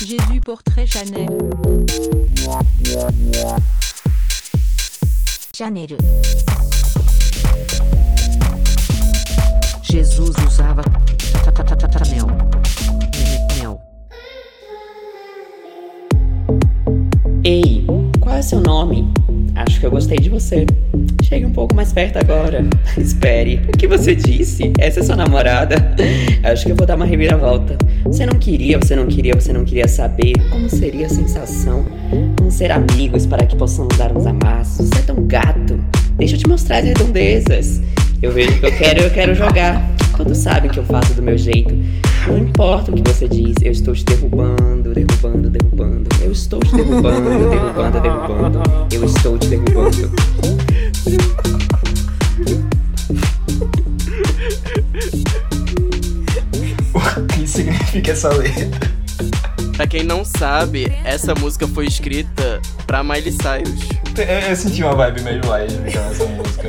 Jésus portrait Chanel. Chanel. Jesus usava Chanel. Mel. Ei, qual é seu nome? Acho que eu gostei de você. Chegue um pouco mais perto agora. Espere, o que você disse? Essa é sua namorada? Acho que eu vou dar uma reviravolta. Você não queria, você não queria, você não queria saber como seria a sensação. Vamos ser amigos para que possamos dar uns amassos. Você é tão gato. Deixa eu te mostrar as redondezas. Eu vejo que eu quero, eu quero jogar. Todos sabem que eu faço do meu jeito. Não importa o que você diz, eu estou te derrubando, derrubando, derrubando. Eu estou te derrubando, derrubando, derrubando. Eu estou te derrubando. significa essa letra? Pra quem não sabe, essa música foi escrita pra Miley Cyrus. Eu, eu senti uma vibe meio light nessa música.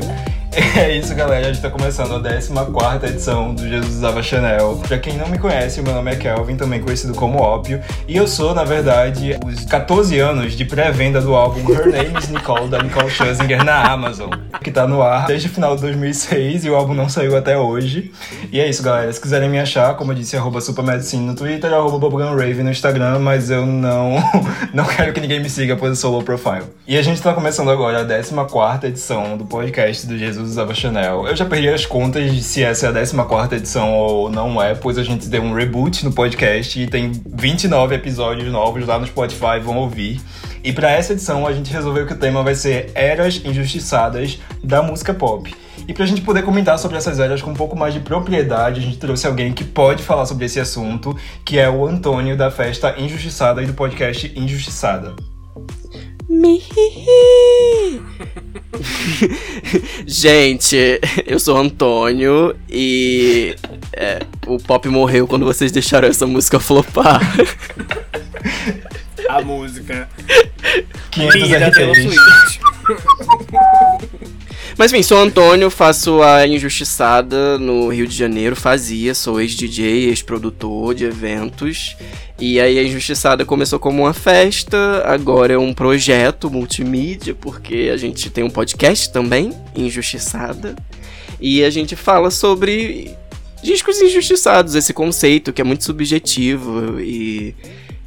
É isso, galera. A gente tá começando a 14 edição do Jesus Usava Chanel. Pra quem não me conhece, meu nome é Kelvin, também conhecido como Ópio. E eu sou, na verdade, os 14 anos de pré-venda do álbum Her Name is Nicole, da Nicole Scherzinger, na Amazon. Que tá no ar desde o final de 2006 e o álbum não saiu até hoje. E é isso, galera. Se quiserem me achar, como eu disse, arroba Supermedicine no Twitter, arroba Rave no Instagram, mas eu não, não quero que ninguém me siga, pois eu sou low profile. E a gente tá começando agora a 14 edição do podcast do Jesus usava Chanel. Eu já perdi as contas se essa é a 14 edição ou não é, pois a gente deu um reboot no podcast e tem 29 episódios novos lá no Spotify, vão ouvir. E para essa edição a gente resolveu que o tema vai ser Eras Injustiçadas da música pop. E pra gente poder comentar sobre essas eras com um pouco mais de propriedade, a gente trouxe alguém que pode falar sobre esse assunto, que é o Antônio da festa Injustiçada e do podcast Injustiçada. Gente, eu sou Antônio e é, o pop morreu quando vocês deixaram essa música flopar. A música. 500 Lida pelo RTs. Switch. Mas enfim, sou Antônio, faço a Injustiçada no Rio de Janeiro, fazia, sou ex-DJ, ex-produtor de eventos. E aí a Injustiçada começou como uma festa, agora é um projeto multimídia, porque a gente tem um podcast também, Injustiçada. E a gente fala sobre discos injustiçados, esse conceito que é muito subjetivo e,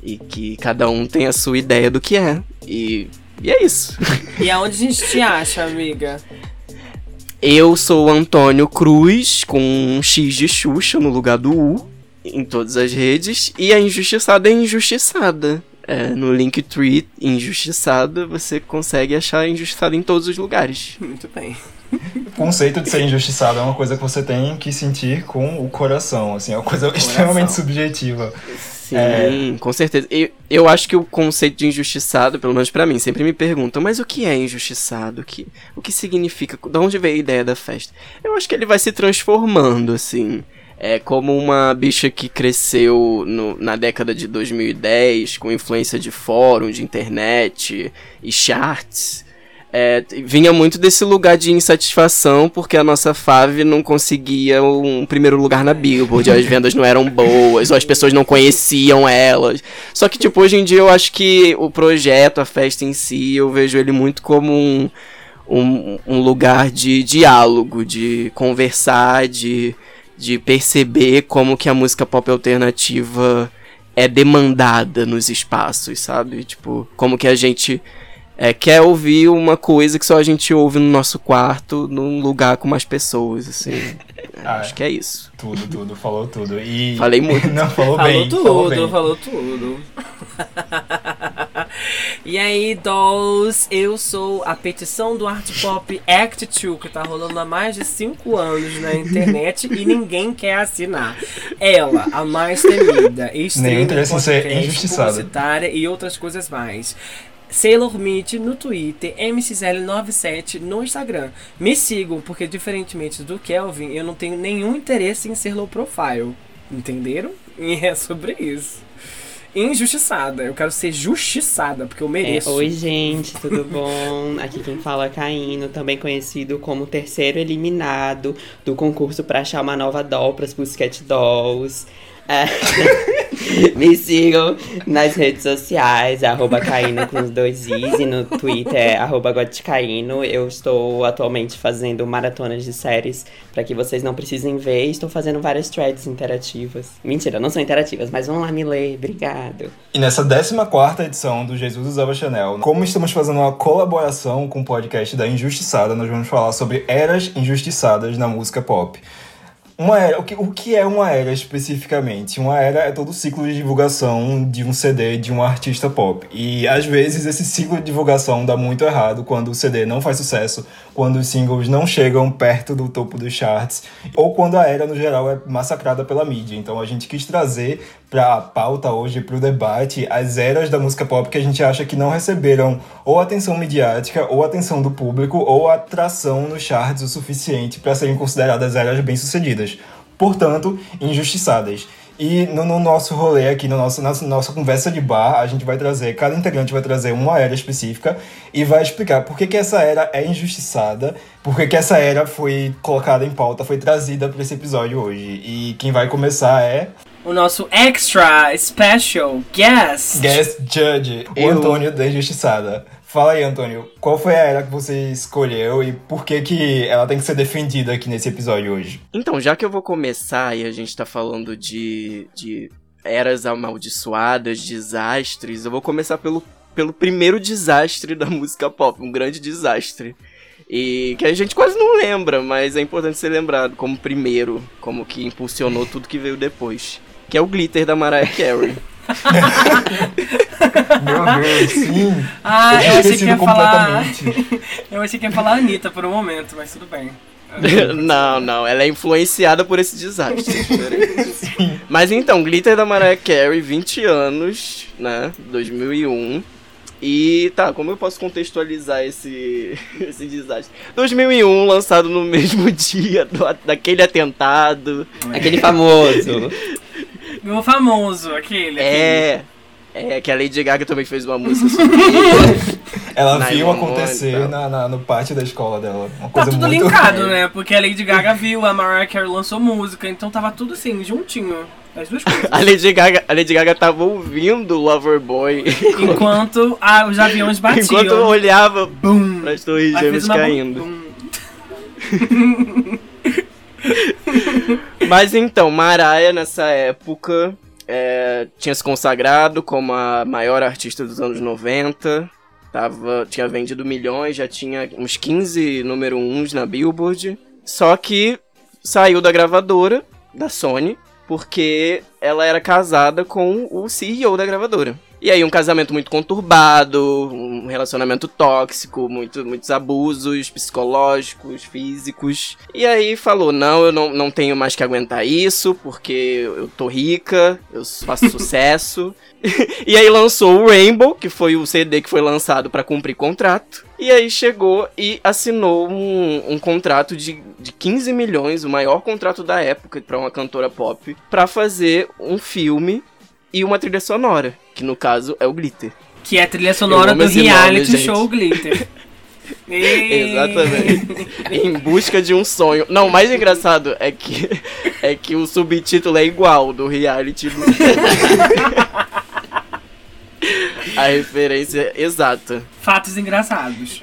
e que cada um tem a sua ideia do que é. E, e é isso. E aonde a gente te acha, amiga? Eu sou o Antônio Cruz, com um X de Xuxa no lugar do U, em todas as redes. E a Injustiçada é Injustiçada. É, no Linktree Injustiçada, você consegue achar Injustiçada em todos os lugares. Muito bem. O conceito de ser injustiçado é uma coisa que você tem que sentir com o coração, assim, é uma coisa extremamente subjetiva. Sim, É. com certeza. Eu, eu acho que o conceito de injustiçado, pelo menos pra mim, sempre me perguntam, mas o que é injustiçado? O que, o que significa? De onde veio a ideia da festa? Eu acho que ele vai se transformando, assim. É como uma bicha que cresceu no- na década de 2010, com influência de fórum, de internet e charts. É, vinha muito desse lugar de insatisfação porque a nossa Fave não conseguia um primeiro lugar na Billboard, as vendas não eram boas, ou as pessoas não conheciam elas. Só que, tipo, hoje em dia eu acho que o projeto, a festa em si, eu vejo ele muito como um, um, um lugar de diálogo, de conversar, de, de perceber como que a música pop alternativa é demandada nos espaços, sabe? Tipo, como que a gente é, quer ouvir uma coisa que só a gente ouve no nosso quarto, num lugar com mais pessoas, assim. Ah, acho que é isso. Tudo, tudo, falou tudo. E... Falei muito. Não, falou, Falou bem. tudo, falou falou, bem. tudo. e aí, dolls, eu sou a petição do Art Pop Act 2, que tá rolando há mais de 5 anos na internet e ninguém quer assinar. Ela, a mais temida, ser podcast, injustiçada. publicitária e outras coisas mais. Sailor Meat no Twitter, MCL97 no Instagram. Me sigam, porque diferentemente do Kelvin, eu não tenho nenhum interesse em ser low profile. Entenderam? E é sobre isso. Injustiçada. Eu quero ser justiçada, porque eu É, mereço. oi, gente, tudo bom? Aqui quem fala é Caíno, também conhecido como terceiro eliminado do concurso para achar uma nova doll para as Pussycat Dolls. É, Me sigam nas redes sociais, arroba Caíno com os dois Is, e no Twitter é arroba Goticaíno. Eu estou atualmente fazendo maratonas de séries para que vocês não precisem ver. Estou fazendo várias threads interativas. Mentira, não são interativas, mas vão lá me ler. Obrigado. E nessa 14 edição do Jesus Usava Chanel, como estamos fazendo uma colaboração com o podcast da Injustiçada, nós vamos falar sobre eras injustiçadas na música pop. Uma era, o, que, o que é uma era especificamente? Uma era é todo o ciclo de divulgação de um CD de um artista pop. E às vezes esse ciclo de divulgação dá muito errado quando o CD não faz sucesso, quando os singles não chegam perto do topo dos charts, ou quando a era no geral é massacrada pela mídia. Então a gente quis trazer para a pauta hoje, para o debate, as eras da música pop que a gente acha que não receberam ou atenção midiática, ou atenção do público, ou atração nos charts o suficiente para serem consideradas eras bem-sucedidas. Portanto, injustiçadas. E no, no, nosso rolê aqui, no nosso, na nossa conversa de bar, a gente vai trazer, cada integrante vai trazer uma era específica e vai explicar por que, que essa era é injustiçada, por que, que essa era foi colocada em pauta, foi trazida para esse episódio hoje. E quem vai começar é o nosso extra special guest. Guest Judge, o Eu. Antônio da Injustiçada. Fala aí, Antônio, qual foi a era que você escolheu e por que, que ela tem que ser defendida aqui nesse episódio hoje? Então, já que eu vou começar e a gente tá falando de, de eras amaldiçoadas, desastres, eu vou começar pelo, pelo primeiro desastre da música pop, um grande desastre. E que a gente quase não lembra, mas é importante ser lembrado como primeiro, como que impulsionou tudo que veio depois. Que é o glitter da Mariah Carey. Meu Deus, sim! Ah, eu achei que ia falar. eu achei que ia falar a Anitta por um momento, mas tudo bem. não, não, ela é influenciada por esse desastre. Mas então, Glitter da Mariah Carey, 20 anos, né? 2001. E tá, como eu posso contextualizar esse, esse desastre? 2001, lançado no mesmo dia do, daquele atentado. Aquele famoso. Meu famoso, aquele. É. É, que a Lady Gaga também fez uma música sobre isso. Ela viu acontecer na, na- no pátio da escola dela. Uma Tá coisa tudo muito... linkado, né? Porque a Lady Gaga viu, a Mariah Carey lançou música, então tava tudo assim, juntinho. As duas coisas. A Lady Gaga, a Lady Gaga tava ouvindo Loverboy Enquanto ah, os aviões batiam. enquanto eu olhava Bum! as torres gêmeas caindo. bum. Mas então, Mariah nessa época é, tinha se consagrado como a maior artista dos anos 90. Tava, tinha vendido milhões, já tinha uns 15 número 1 na Billboard. Só que saiu da gravadora, da Sony, porque ela era casada com o CEO da gravadora. E aí um casamento muito conturbado, um relacionamento tóxico, muito, muitos abusos psicológicos, físicos. E aí falou, não, eu não, não tenho mais que aguentar isso, porque eu tô rica, eu faço sucesso. e aí lançou o Rainbow, que foi o CD que foi lançado pra cumprir contrato. E aí chegou e assinou um, um contrato de, de 15 milhões, o maior contrato da época pra uma cantora pop, pra fazer um filme e uma trilha sonora, que no caso é o Glitter. Que é a trilha sonora do nome, reality show Glitter. Exatamente. em busca de um sonho. Não, o mais engraçado é que é que o subtítulo é igual do reality do A referência é exata. Fatos engraçados.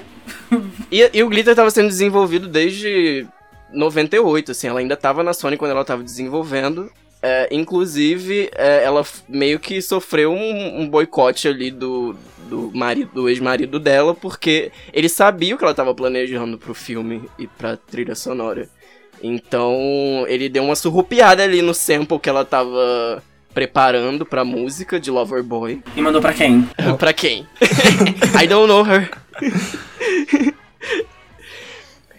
E, e o Glitter estava sendo desenvolvido desde 98, assim, ela ainda estava na Sony quando ela estava desenvolvendo. É, inclusive, é, ela meio que sofreu um, um boicote ali do, do, marido, do ex-marido dela, porque ele sabia o que ela estava planejando pro filme e pra trilha sonora. Então, ele deu uma surrupiada ali no sample que ela tava preparando pra música de Loverboy. E mandou pra quem? pra quem? I don't know her.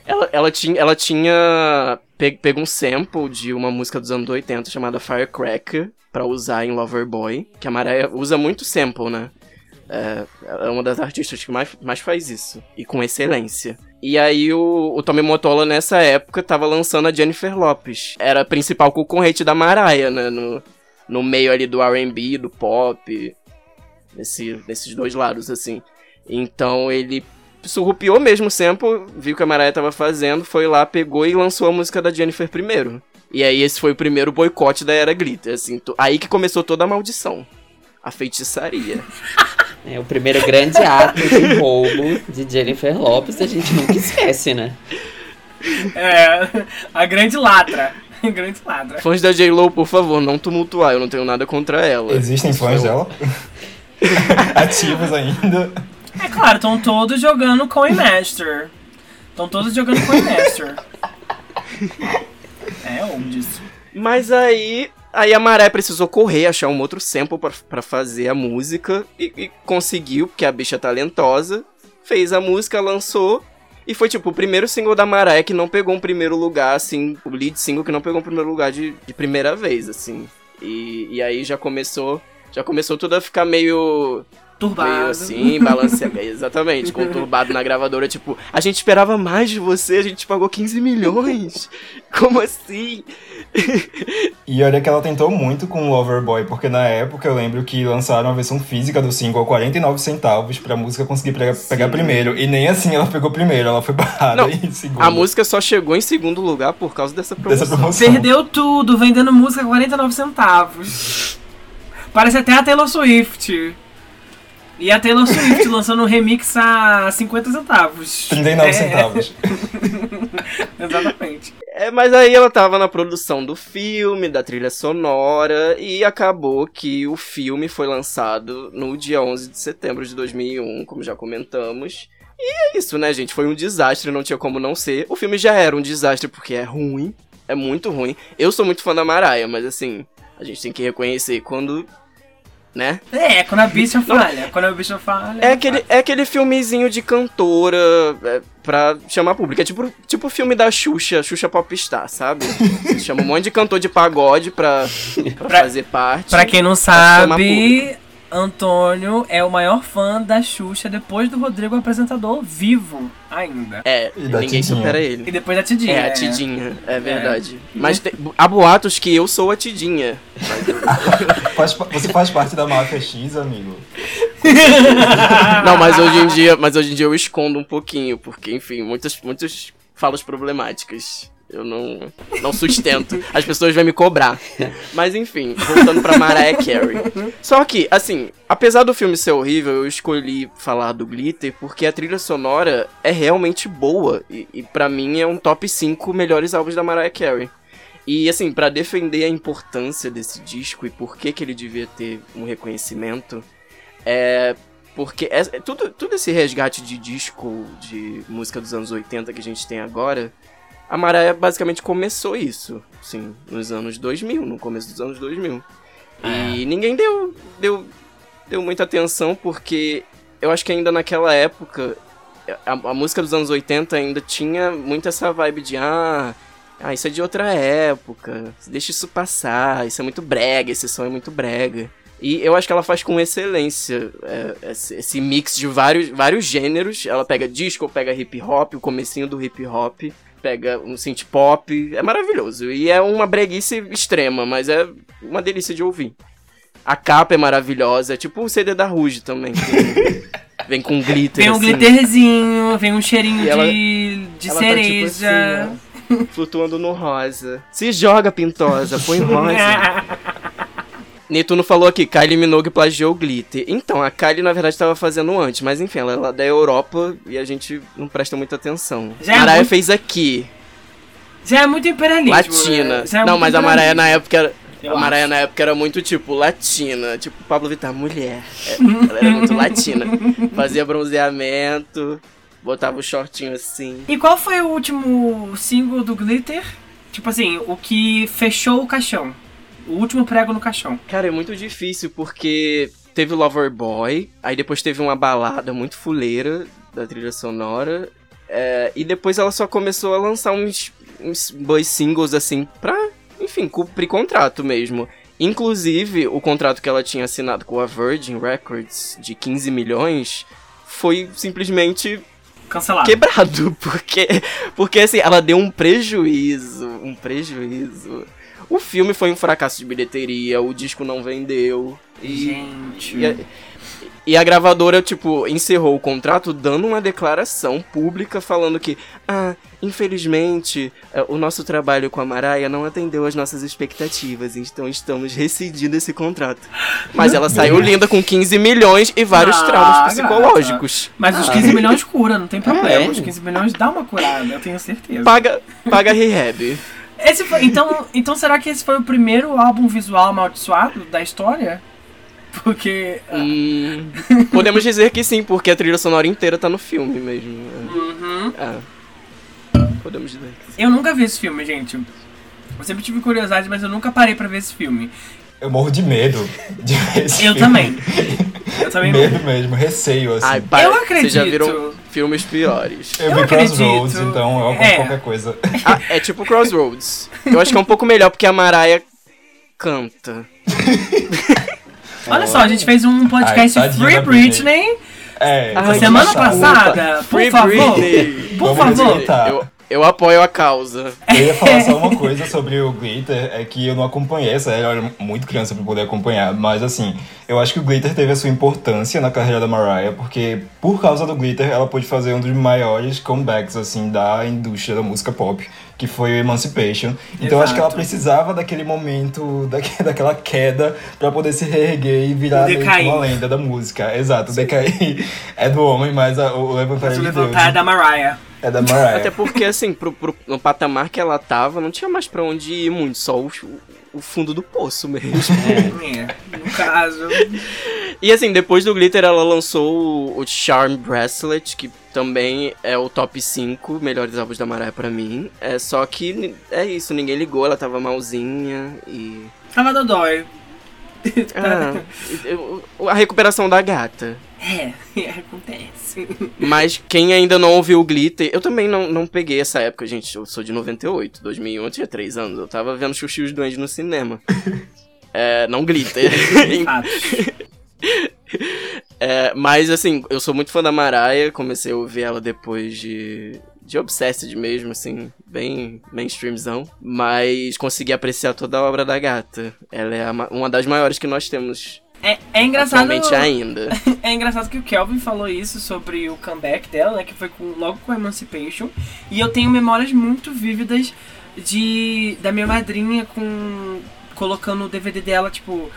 ela, ela tinha, ela tinha pe- pego um sample de uma música dos anos 80 chamada Firecracker pra usar em Loverboy, que a Mariah usa muito sample, né? É, é uma das artistas que mais, mais faz isso, e com excelência. E aí o, o Tommy Mottola nessa época tava lançando a Jennifer Lopes. Era a principal concorrente da Mariah, né? No, no meio ali do R&B, do pop, nesse, nesses dois lados, assim. Então ele surrupiou mesmo o sample, viu o que a Mariah tava fazendo, foi lá, pegou e lançou a música da Jennifer primeiro. E aí esse foi o primeiro boicote da era glitter, assim, aí que começou toda a maldição. A feitiçaria. É o primeiro grande ato de roubo de Jennifer Lopes, a gente nunca esquece, né? É, a grande ladra. A grande ladra. Fãs da J-Lo, por favor, não tumultuar, eu não tenho nada contra ela. Existem fãs dela? Ativos ainda. É claro, estão todos jogando Coin Master. Estão todos jogando Coin Master. É, oldies. Mas aí, aí a Maré precisou correr, achar um outro sample pra fazer a música e, e conseguiu, porque a bicha é talentosa. Fez a música, lançou. E foi tipo o primeiro single da Maré que não pegou um primeiro lugar, assim, o lead single que não pegou um primeiro lugar de, de primeira vez, assim. E, e aí já começou. Já começou tudo a ficar meio Turbado. Meio assim, balanceado. Exatamente, conturbado na gravadora. Tipo, a gente esperava mais de você, a gente pagou 15 milhões. Como assim? E olha que ela tentou muito com o Loverboy, porque na época eu lembro que lançaram a versão física do single a 49 centavos pra música conseguir pegar, pegar primeiro. E nem assim ela pegou primeiro, ela foi barrada Não, em segundo. A música só chegou em segundo lugar por causa dessa promoção. dessa promoção. Perdeu tudo, vendendo música a 49 centavos. Parece até a Taylor Swift. E a Taylor Swift lançando um remix a 50 centavos. 39 É, centavos. Exatamente. É, mas aí ela tava na produção do filme, da trilha sonora, e acabou que o filme foi lançado no dia 11 de setembro de 2001, como já comentamos. E é isso, né, gente? Foi um desastre, não tinha como não ser. O filme já era um desastre porque é ruim, é muito ruim. Eu sou muito fã da Mariah, mas assim, a gente tem que reconhecer quando, né? É, quando a bicha falha. Quando a bicha falha. É aquele, é aquele filmezinho de cantora é, pra chamar público. É tipo, tipo o filme da Xuxa, Xuxa Popstar, sabe? Você chama um monte de cantor de pagode pra, pra, Pra- fazer parte. Pra quem não sabe, Antônio é o maior fã da Xuxa depois do Rodrigo apresentador vivo ainda. É, E da ninguém Tidinha. supera E ele. depois da Tidinha. É, a Tidinha, é verdade. Mas te- há boatos que eu sou a Tidinha. Você faz parte da máfia X, amigo? Não, mas hoje em dia, mas hoje em dia eu escondo um pouquinho, porque, enfim, muitas, muitas falas problemáticas. Eu não, não sustento. As pessoas vão me cobrar. Mas enfim, voltando pra Mariah Carey. Só que, assim, apesar do filme ser horrível, eu escolhi falar do Glitter porque a trilha sonora é realmente boa. E, e para mim é um top 5 melhores álbuns da Mariah Carey. E assim, pra defender a importância desse disco e por que, que ele devia ter um reconhecimento, é porque é tudo, tudo esse resgate de disco, de música dos anos 80 que a gente tem agora, a Mariah basicamente começou isso, sim, nos anos 2000, no começo dos anos 2000. E ninguém deu, deu, deu muita atenção porque eu acho que ainda naquela época, a, a música dos anos 80 ainda tinha muito essa vibe de ah, ah, isso é de outra época, deixa isso passar, isso é muito brega, esse som é muito brega. E eu acho que ela faz com excelência é, esse, esse mix de vários, vários gêneros. Ela pega disco, pega hip hop, o comecinho do hip hop, pega um synth pop. É maravilhoso. E é uma breguice extrema, mas é uma delícia de ouvir. A capa é maravilhosa, é tipo o CD da Ruge também. vem com glitter. Vem um assim. glitterzinho, vem um cheirinho ela- de, de Ela tá, tipo, cereja. assim, ó, flutuando no rosa. Se joga, pintosa, põe rosa. Netuno falou aqui, Kylie Minogue plagiou o Glitter. Então, a Kylie na verdade estava fazendo antes, mas enfim, ela é da Europa e a gente não presta muita atenção. Já é Mariah muito- fez aqui, Já é muito imperialismo. latina. né? É não, mas a Mariah na época era. Eu a Mariah acho. na época era muito tipo latina, tipo Pablo Vittar, mulher. É, ela era muito latina. Fazia bronzeamento, botava o shortinho assim. E qual foi o último single do Glitter? Tipo assim, o que fechou o caixão. O último prego no caixão. Cara, é muito difícil porque teve o Lover Boy, aí depois teve uma balada muito fuleira da trilha sonora, é, e depois ela só começou a lançar uns, uns boys singles assim pra, enfim, cumprir contrato mesmo. Inclusive, o contrato que ela tinha assinado com a Virgin Records de 15 milhões foi simplesmente Cancelado. quebrado, porque, porque assim, ela deu um prejuízo, um prejuízo O filme foi um fracasso de bilheteria, o disco não vendeu. E, Gente. e, a, e a gravadora, tipo, encerrou o contrato dando uma declaração pública falando que, ah, infelizmente, eh, o nosso trabalho com a Maraia não atendeu às nossas expectativas, então estamos rescindindo esse contrato. Mas ela saiu linda com 15 milhões e vários Ah, traumas psicológicos. Mas os 15 milhões cura, não tem problema. É. Os 15 milhões dá uma curada, eu tenho certeza. Paga, paga rehab. Esse foi- então, então será que esse foi o primeiro álbum visual amaldiçoado da história? Porque. ah, Hum, podemos dizer que sim, porque a trilha sonora inteira tá no filme mesmo. uhum. É. Podemos dizer que sim. Eu nunca vi esse filme, gente. Eu sempre tive curiosidade, mas eu nunca parei pra ver esse filme. Eu morro de medo de ver esse Eu filme. também. Eu também Medo mesmo, receio, assim. Ai, para, Eu Vocês já acredito. viram filmes piores. eu eu vi acredito. Crossroads, então eu amo É. qualquer coisa. Ah, é tipo Crossroads. Eu acho que é um pouco melhor porque a Mariah canta. Olha só, a gente fez um podcast Ai, Free Britney. É, Ai, semana passada. Por favor. Por favor. respeitar. Eu, eu apoio a causa. Eu ia falar só uma coisa sobre o Glitter, é que eu não acompanhei essa, eu era muito criança pra poder acompanhar, mas assim, eu acho que o Glitter teve a sua importância na carreira da Mariah, porque por causa do Glitter ela pôde fazer um dos maiores comebacks, assim, da indústria da música pop, que foi o Emancipation. Então eu acho que ela Exato. precisava daquele momento, daque- daquela queda, pra poder se reerguer e virar uma lenda da música. Exato, decair é do homem, mas a- o levantar é Mas o de levantar é Deus. da Mariah. É da Mariah. Até porque, assim, pro, pro- no patamar que ela tava, não tinha mais pra onde ir muito, só o, o fundo do poço mesmo. É, no caso. E assim, depois do Glitter, ela lançou o, o Charm Bracelet, que também é o top 5 melhores álbuns da Mariah pra mim. É só que é isso, ninguém ligou, ela tava malzinha e. Tava dodói. Ah, a recuperação da gata. É, acontece. Mas quem ainda não ouviu o Glitter, eu também não, não peguei essa época, gente. Eu sou de 98, 2001, eu tinha 3 anos. Eu tava vendo Xuxa e os Duendes no cinema. É, não Glitter. É, mas assim, eu sou muito fã da Mariah, comecei a ouvir ela depois de. De Obsessed mesmo, assim, bem mainstreamzão. Mas consegui apreciar toda a obra da gata. Ela é a uma das maiores que nós temos É, é engraçado. atualmente ainda. É engraçado que o Kelvin falou isso sobre o comeback dela, né? Que foi com- logo com Emancipation. E eu tenho memórias muito vívidas de da minha madrinha com colocando o DVD dela, tipo,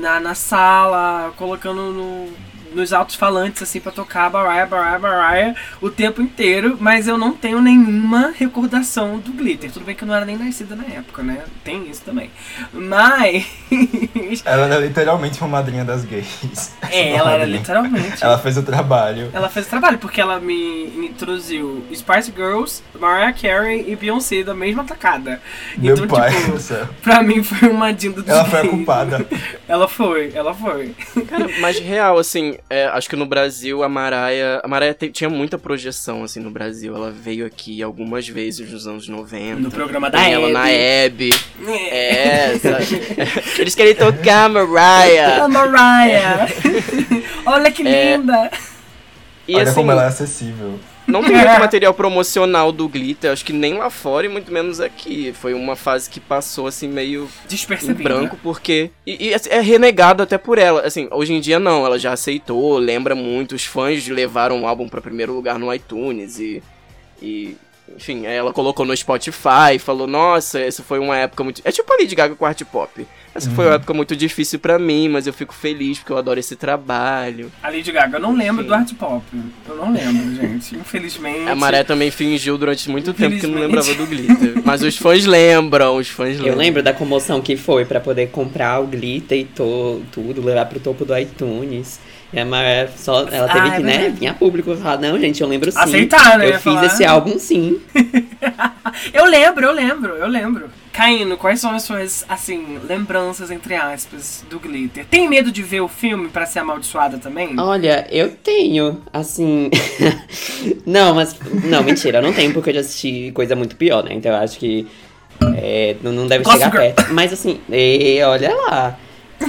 na, na sala, colocando no- nos altos-falantes, assim, pra tocar Mariah, Mariah, Mariah o tempo inteiro. Mas eu não tenho nenhuma recordação do Glitter. Tudo bem que eu não era nem nascida na época, né? Tem isso também. Mas... Ela era literalmente uma madrinha das gays. é, ela era literalmente... Ela fez o trabalho. Ela fez o trabalho, porque ela me introduziu Spice Girls, Mariah Carey e Beyoncé da mesma tacada. Meu então, pai tipo, pra mim foi uma dinda dos Ela foi a gays. culpada. Ela foi, ela foi. Cara, mas real, assim, é, acho que no Brasil a Mariah. A Mariah te- tinha muita projeção, assim, no Brasil. Ela veio aqui algumas vezes nos anos 90. No programa da ela na Hebe. Hebe. É, sabe? Eles querem tocar Mariah. A Mariah! Olha que É, linda! E Olha assim, como ela é acessível. Não tem muito material promocional do Glitter, acho que nem lá fora e muito menos aqui. Foi uma fase que passou, assim, meio em branco, porque. E, e, assim, é renegado até por ela. Assim, hoje em dia não, ela já aceitou, lembra muito. Os fãs levaram o álbum pra primeiro lugar no iTunes e. E. Enfim, ela colocou no Spotify, falou, nossa, essa foi uma época muito. É tipo a Lady Gaga com Art Pop. Essa foi uma época muito difícil pra mim, mas eu fico feliz porque eu adoro esse trabalho. A Lady Gaga, eu não lembro Sim. do art pop. Eu não lembro, gente. Infelizmente. A Maré também fingiu durante muito tempo que não lembrava do Glitter. Mas os fãs lembram, os fãs lembram. Eu lembro da comoção que foi pra poder comprar o glitter e to, tudo, levar pro topo do iTunes. E a Mariah só, ela teve Ah, é que, né, verdade. vir a público e falar, não, gente, eu lembro sim. Aceitar, né? Eu Ia fiz falar. esse álbum sim. Eu lembro, eu lembro, eu lembro. Caíno, quais são as suas, assim, lembranças, entre aspas, do Glitter? Tem medo de ver o filme pra ser amaldiçoada também? Olha, eu tenho, assim. não, mas. Não, mentira, eu não tenho, porque eu já assisti coisa muito pior, né? Então eu acho que. é, não, não deve Gossip chegar Girl. perto. Mas assim, e, olha lá.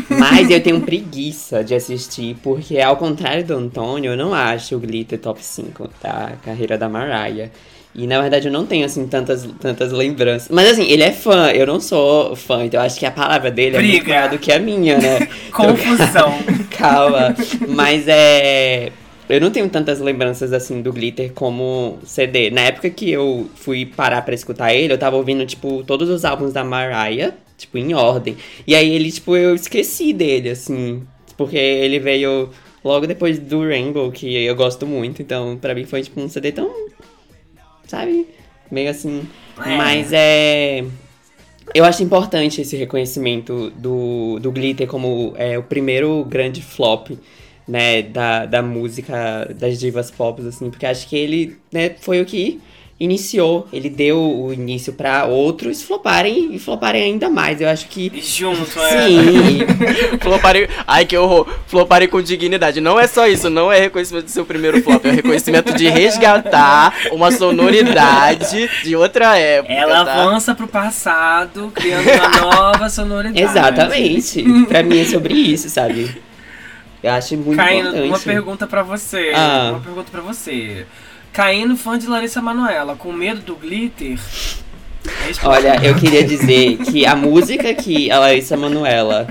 Mas eu tenho preguiça de assistir, porque ao contrário do Antônio, eu não acho o Glitter top 5 da carreira da Mariah. E na verdade eu não tenho, assim, tantas, tantas lembranças. Mas assim, ele é fã, eu não sou fã, então eu acho que a palavra dele é muito Briga. maior do que a minha, né? Confusão. Calma. Mas é. Eu não tenho tantas lembranças assim do Glitter como CD. Na época que eu fui parar pra escutar ele, eu tava ouvindo, tipo, todos os álbuns da Mariah, tipo, em ordem. E aí ele, tipo, eu esqueci dele, assim. Porque ele veio logo depois do Rainbow, que eu gosto muito. Então, pra mim foi, tipo, um CD tão. Sabe? Meio assim. É. Mas é. Eu acho importante esse reconhecimento do, do Glitter como é, o primeiro grande flop, né, da, da música das divas pop, assim, porque acho que ele, né, foi o que iniciou, ele deu o início pra outros floparem e floparem ainda mais. Eu acho que Junto, é. sim, Floparem. Ai, que horror. Floparem com dignidade. Não é só isso, não é reconhecimento do seu primeiro flop, é reconhecimento de resgatar uma sonoridade de outra época. Ela tá? avança pro passado, criando uma nova sonoridade. exatamente. pra mim é sobre isso, sabe? Eu acho muito Caíno, importante. uma pergunta pra você. Ah. Uma pergunta pra você. Caíno, fã de Larissa Manoela, com medo do glitter? Responde. Olha, eu queria dizer que a música que a Larissa Manoela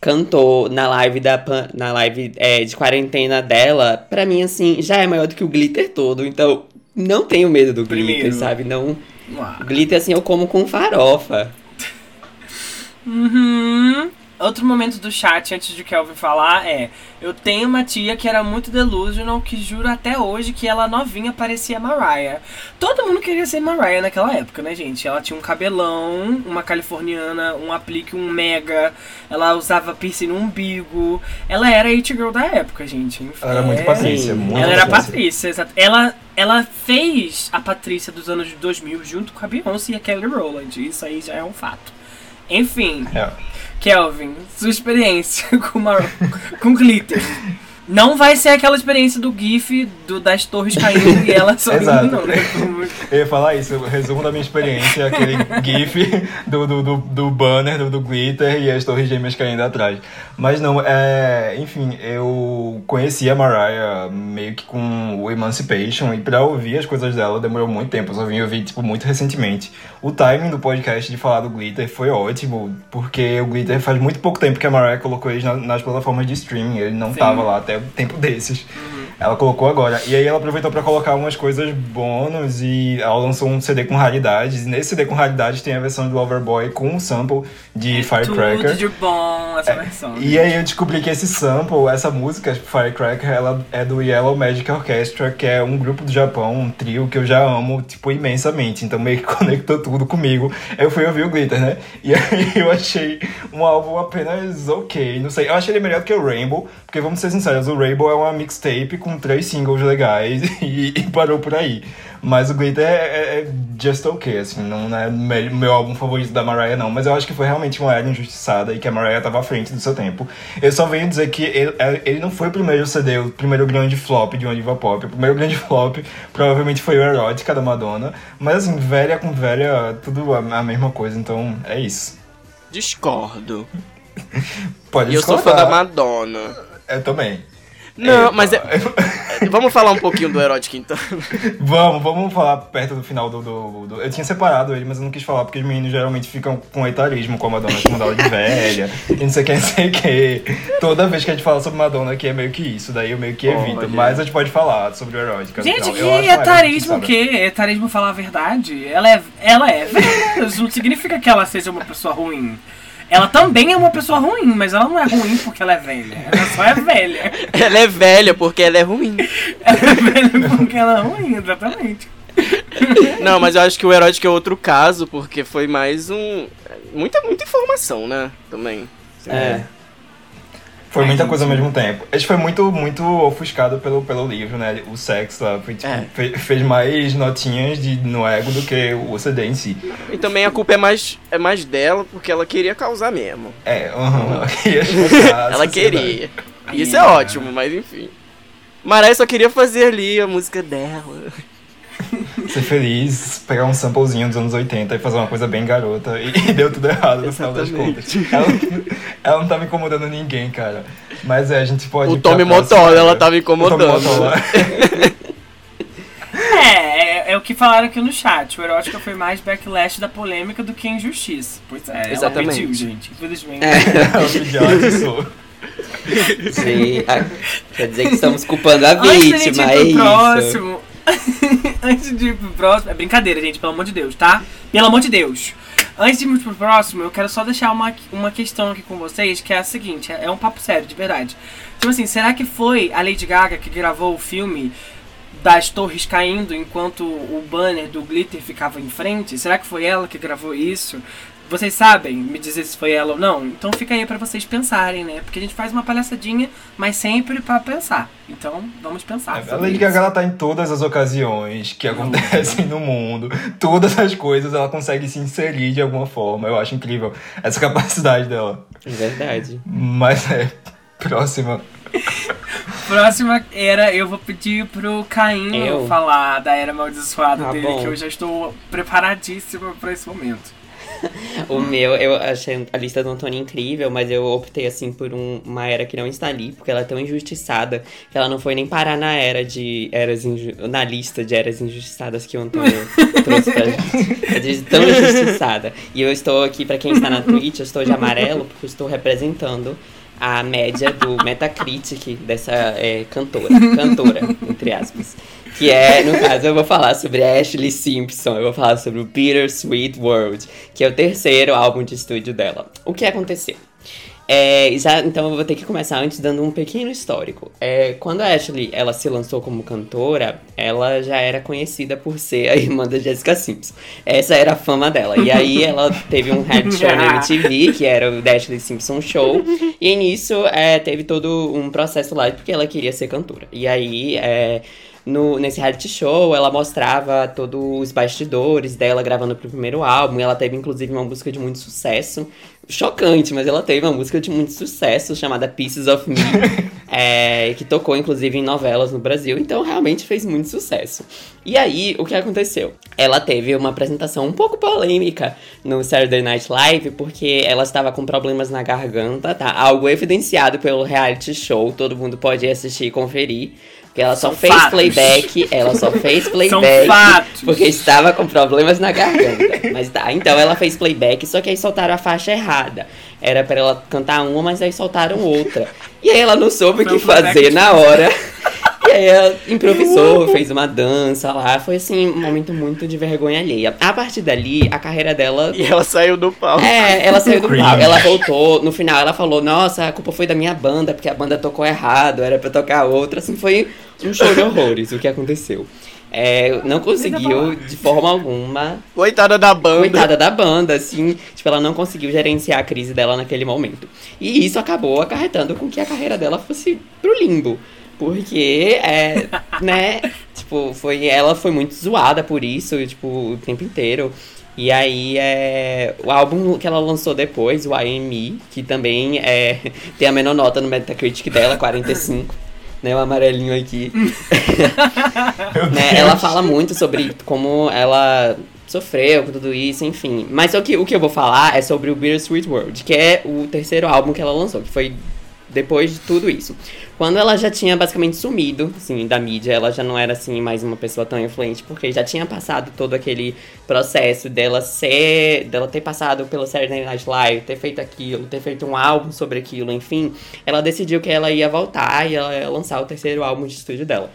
cantou na live da Pan- na live é, de quarentena dela, pra mim assim, já é maior do que o glitter todo, então não tenho medo do glitter, Primeiro. sabe? Não, Uau. glitter assim eu como com farofa. Uhum. Outro momento do chat, antes de Kelvin falar, é: Eu tenho uma tia que era muito delusional, que jura até hoje que ela novinha parecia Mariah. Todo mundo queria ser Mariah naquela época, né, gente? Ela tinha um cabelão, uma californiana, um aplique, um mega. Ela usava piercing no umbigo. Ela era a it girl da época, gente. Enfim, Ela era muito é- Patrícia, muito Ela era. Patrícia, exato. Ela, ela fez a Patrícia dos anos 2000 junto com a Beyoncé e a Kelly Rowland. Isso aí já é um fato. Enfim, É. Kelvin, sua experiência com, Mar... com glitter. Não vai ser aquela experiência do GIF do, das torres caindo e ela sorrindo, Exato. não, né? Eu ia falar isso, o resumo da minha experiência é aquele gif do, do, do, do banner, do, do glitter e as torres gêmeas caindo atrás. Mas não, é. Enfim, eu conheci a Mariah meio que com o Emancipation e pra ouvir as coisas dela demorou muito tempo. Eu só vim ouvir, tipo, muito recentemente. O timing do podcast de falar do glitter foi ótimo, porque o glitter faz muito pouco tempo que a Mariah colocou eles na- nas plataformas de streaming. Ele não Sim. tava lá até tempo desses. Ela colocou agora. E aí ela aproveitou pra colocar umas coisas bônus e ela lançou um CD com raridades. E nesse CD com raridades tem a versão do Loverboy com um sample de Firecracker. Tudo de bom essa versão. E aí eu descobri que esse sample, essa música, Firecracker, ela é do Yellow Magic Orchestra, que é um grupo do Japão, um trio que eu já amo, tipo, imensamente. Então meio que conectou tudo comigo. Eu fui ouvir o Glitter, né? E aí eu achei um álbum apenas ok. Não sei, eu achei ele melhor do que o Rainbow, porque vamos ser sinceros, o Rainbow é uma mixtape com três singles legais e, e parou por aí. Mas o Glitter é, é- é just ok, assim, não é me- meu álbum favorito da Mariah, não. Mas eu acho que foi realmente uma era injustiçada e que a Mariah tava à frente do seu tempo. Eu só venho dizer que ele, é- ele não foi o primeiro CD, o primeiro grande flop de uma diva pop. O primeiro grande flop provavelmente foi o Erótica da Madonna. Mas assim, velha com velha, tudo a, a mesma coisa, então é isso. Discordo. Pode E eu sou fã da discordar. Madonna. Eu também. Não, mas é. Vamos falar um pouquinho do erótico então. Vamos, vamos falar perto do final do, do, do- Eu tinha separado ele, mas eu não quis falar porque os meninos geralmente ficam com etarismo com a Madonna, chamando ela de velha, e não sei o que, não sei o que. Toda vez que a gente fala sobre Madonna aqui é meio que isso, daí eu meio que evito. Olha. mas a gente pode falar sobre o erótica. Gente, Não, que etarismo o quê? Etarismo falar a verdade? Ela é, ela é não significa que ela seja uma pessoa ruim. Ela também é uma pessoa ruim, mas ela não é ruim porque ela é velha. Ela só é velha. Ela é velha porque ela é ruim. Ela é velha porque ela é ruim, exatamente. Não, mas eu acho que o erótico é outro caso, porque foi mais um. Muita, muita informação, né? Também. É. Foi muita gente. coisa ao mesmo tempo. Esse foi muito, muito ofuscado pelo, pelo livro, né? O sexo lá foi, tipo, É. fe- fez mais notinhas de, no ego do que o CD em si. E também a culpa é mais, é mais dela, porque ela queria causar mesmo. É, aham. ela queria a ela queria. E isso é ótimo, mas enfim. Mariah só queria fazer ali a música dela. Ser feliz, pegar um samplezinho dos anos 80 e fazer uma coisa bem garota. E, e deu tudo errado no final das Exatamente. contas. Ela, ela não tava incomodando ninguém, cara. Mas é, a gente pode. O Tommy Motola, ela tava O Tommy incomodando. Motola. É, é, é o que falaram aqui no chat. O erótica foi mais backlash da polêmica do que injustiça. Pois é, Exatamente. ela pediu, gente. Infelizmente. É. Sou. Sim, quer dizer que estamos culpando a Antes da gente vítima, ir é pro isso. próximo. Antes de ir pro próximo. É brincadeira, gente, pelo amor de Deus, tá? Pelo amor de Deus. Antes de ir pro próximo, eu quero só deixar uma, uma questão aqui com vocês, que é a seguinte, é um papo sério, de verdade. Tipo assim, será que foi a Lady Gaga que gravou o filme das torres caindo enquanto o banner do glitter ficava em frente? Será que foi ela que gravou isso? Vocês sabem me dizer se foi ela ou não? Então fica aí pra vocês pensarem, né? Porque a gente faz uma palhaçadinha, mas sempre pra pensar. Então, vamos pensar. A sobre Lady isso. Gaga ela tá em todas as ocasiões que acontecem no mundo. Todas as coisas ela consegue se inserir de alguma forma. Eu acho incrível essa capacidade dela. É verdade. Mas é. Próxima. Próxima era, eu vou pedir pro Caim Eu? falar da era amaldiçoada Tá dele, bom. que eu já estou preparadíssima pra esse momento. O meu, eu achei a lista do Antônio incrível, mas eu optei, assim, por um- uma era que não está ali, porque ela é tão injustiçada que ela não foi nem parar na era de eras na lista de eras injustiçadas que o Antônio trouxe pra gente. É tão injustiçada. E eu estou aqui, pra quem está na Twitch, eu estou de amarelo, porque eu estou representando a média do Metacritic dessa é, cantora. Cantora, entre aspas. Que é, no caso, eu vou falar sobre a Ashley Simpson, eu vou falar sobre o Bitter Sweet World, que é o terceiro álbum de estúdio dela. O que aconteceu? É, já, então eu vou ter que começar antes dando um pequeno histórico. É, quando a Ashley ela se lançou como cantora, ela já era conhecida por ser a irmã da Jessica Simpson. Essa era a fama dela. E aí ela teve um reality show na MTV, que era o The Ashley Simpson Show. E nisso é, teve todo um processo lá, porque ela queria ser cantora. E aí, é, no, nesse reality show, ela mostrava todos os bastidores dela gravando pro primeiro álbum. E ela teve, inclusive, uma música de muito sucesso. Chocante, mas ela teve uma música de muito sucesso chamada Pieces of Me, é, que tocou, inclusive, em novelas no Brasil. Então, realmente fez muito sucesso. E aí, o que aconteceu? Ela teve uma apresentação um pouco polêmica no Saturday Night Live, porque ela estava com problemas na garganta, tá? Algo evidenciado pelo reality show, todo mundo pode ir assistir e conferir. Porque ela só São fez fatos. playback, ela só fez playback porque estava com problemas na garganta. Mas tá, então ela fez playback, só que aí soltaram a faixa errada. Era pra ela cantar uma, mas aí soltaram outra. E aí ela não soube o que fazer na hora. E aí ela improvisou, fez uma dança lá. Foi assim, um momento muito de vergonha alheia. A partir dali, a carreira dela E ela saiu do palco. é, ela saiu do palco, ela voltou. No final ela falou, nossa, a culpa foi da minha banda, porque a banda tocou errado, era pra tocar outra. Assim, foi um show de horrores o que aconteceu. É, não conseguiu, de forma alguma, Coitada da banda. coitada da banda, assim, tipo, ela não conseguiu gerenciar a crise dela naquele momento. E isso acabou acarretando com que a carreira dela fosse pro limbo. Porque, é, né, tipo, foi, ela foi muito zoada por isso, tipo, o tempo inteiro. E aí, é, o álbum que ela lançou depois, o IME, que também é, tem a menor nota no Metacritic dela, 45, né, o amarelinho aqui. né, ela fala muito sobre como ela sofreu com tudo isso, enfim. Mas o que, o que eu vou falar é sobre o Bittersweet World, que é o terceiro álbum que ela lançou, que foi depois de tudo isso. Quando ela já tinha basicamente sumido, assim, da mídia, ela já não era, assim, mais uma pessoa tão influente, porque já tinha passado todo aquele processo dela ser... dela ter passado pelo Saturday Night Live, ter feito aquilo, ter feito um álbum sobre aquilo, enfim. Ela decidiu que ela ia voltar e ela ia lançar o terceiro álbum de estúdio dela.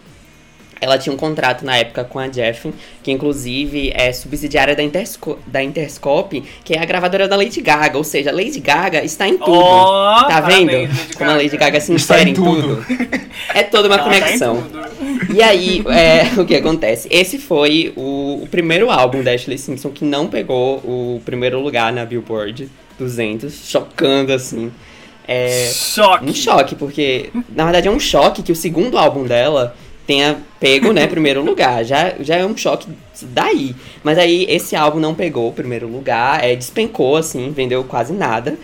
Ela tinha um contrato na época com a Jeff, que inclusive é subsidiária da, Intersco da Interscope, que é a gravadora da Lady Gaga. Ou seja, Lady Gaga está em tudo. Ó, tá parabéns, vendo? Lady Como a Lady Gaga se insere em em tudo. É toda uma Ela tá conexão. tudo. E aí, é, o que acontece? Esse foi o, o primeiro álbum da Ashley Simpson que não pegou o primeiro lugar na Billboard 200, chocando assim. É, Choque. um choque, porque na verdade é um choque que o segundo álbum dela tenha pego, né, primeiro lugar. Já, já é um choque daí. Mas aí esse álbum não pegou o primeiro lugar, é, despencou, assim, vendeu quase nada.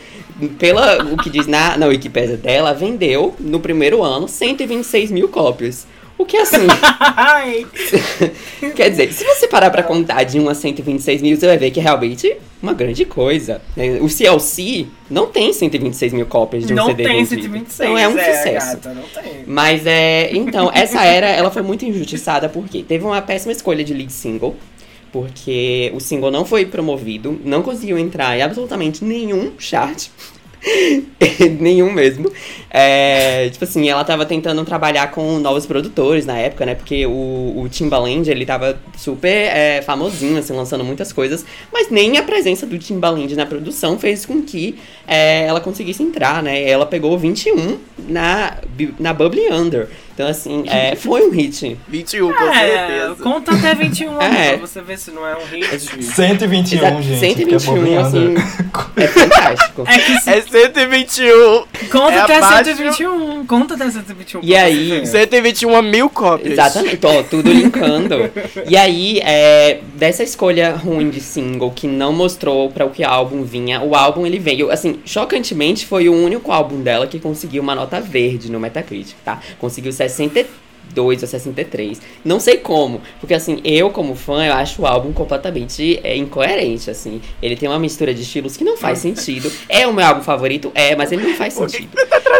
Pela o que diz na, na Wikipedia dela, vendeu no primeiro ano 126 mil cópias. O que assim, Ai, quer dizer, se você parar pra contar de 1 a 126 mil, você vai ver que é realmente uma grande coisa. É, O CLC não tem 126 mil cópias de um não CD tem vendido. 126. Não é um sucesso. Gata, não tem. Mas é. Então, essa era, ela foi muito injustiçada porque teve uma péssima escolha de lead single. Porque o single não foi promovido, não conseguiu entrar em absolutamente nenhum chart. nenhum mesmo. É, tipo assim, ela tava tentando trabalhar com novos produtores na época, né? Porque o, o Timbaland, ele tava super é, famosinho, assim, lançando muitas coisas. Mas nem a presença do Timbaland na produção fez com que é, ela conseguisse entrar, né? Ela pegou 21 na, na Bubbly Under. Então, assim, é, foi um hit. 21, com É, certeza. conta até 21 É. pra você ver se não é um hit. 121, Exato, gente. que é 121, bobeando. assim, é fantástico. É que se É 121. conta é até abaixo. 121. Conta até 121. E pra aí- você ver. 121 mil cópias. Exatamente, ó, tudo linkando. E aí, é, dessa escolha ruim de single que não mostrou para o que o álbum vinha, o álbum ele veio, assim, chocantemente foi o único álbum dela que conseguiu uma nota verde no Metacritic, tá? Conseguiu 62 ou 63. Não sei como, porque assim, eu como fã, eu acho o álbum completamente é, incoerente, assim. Ele tem uma mistura de estilos que não faz sentido. É o meu álbum favorito? É, mas ele não faz sentido.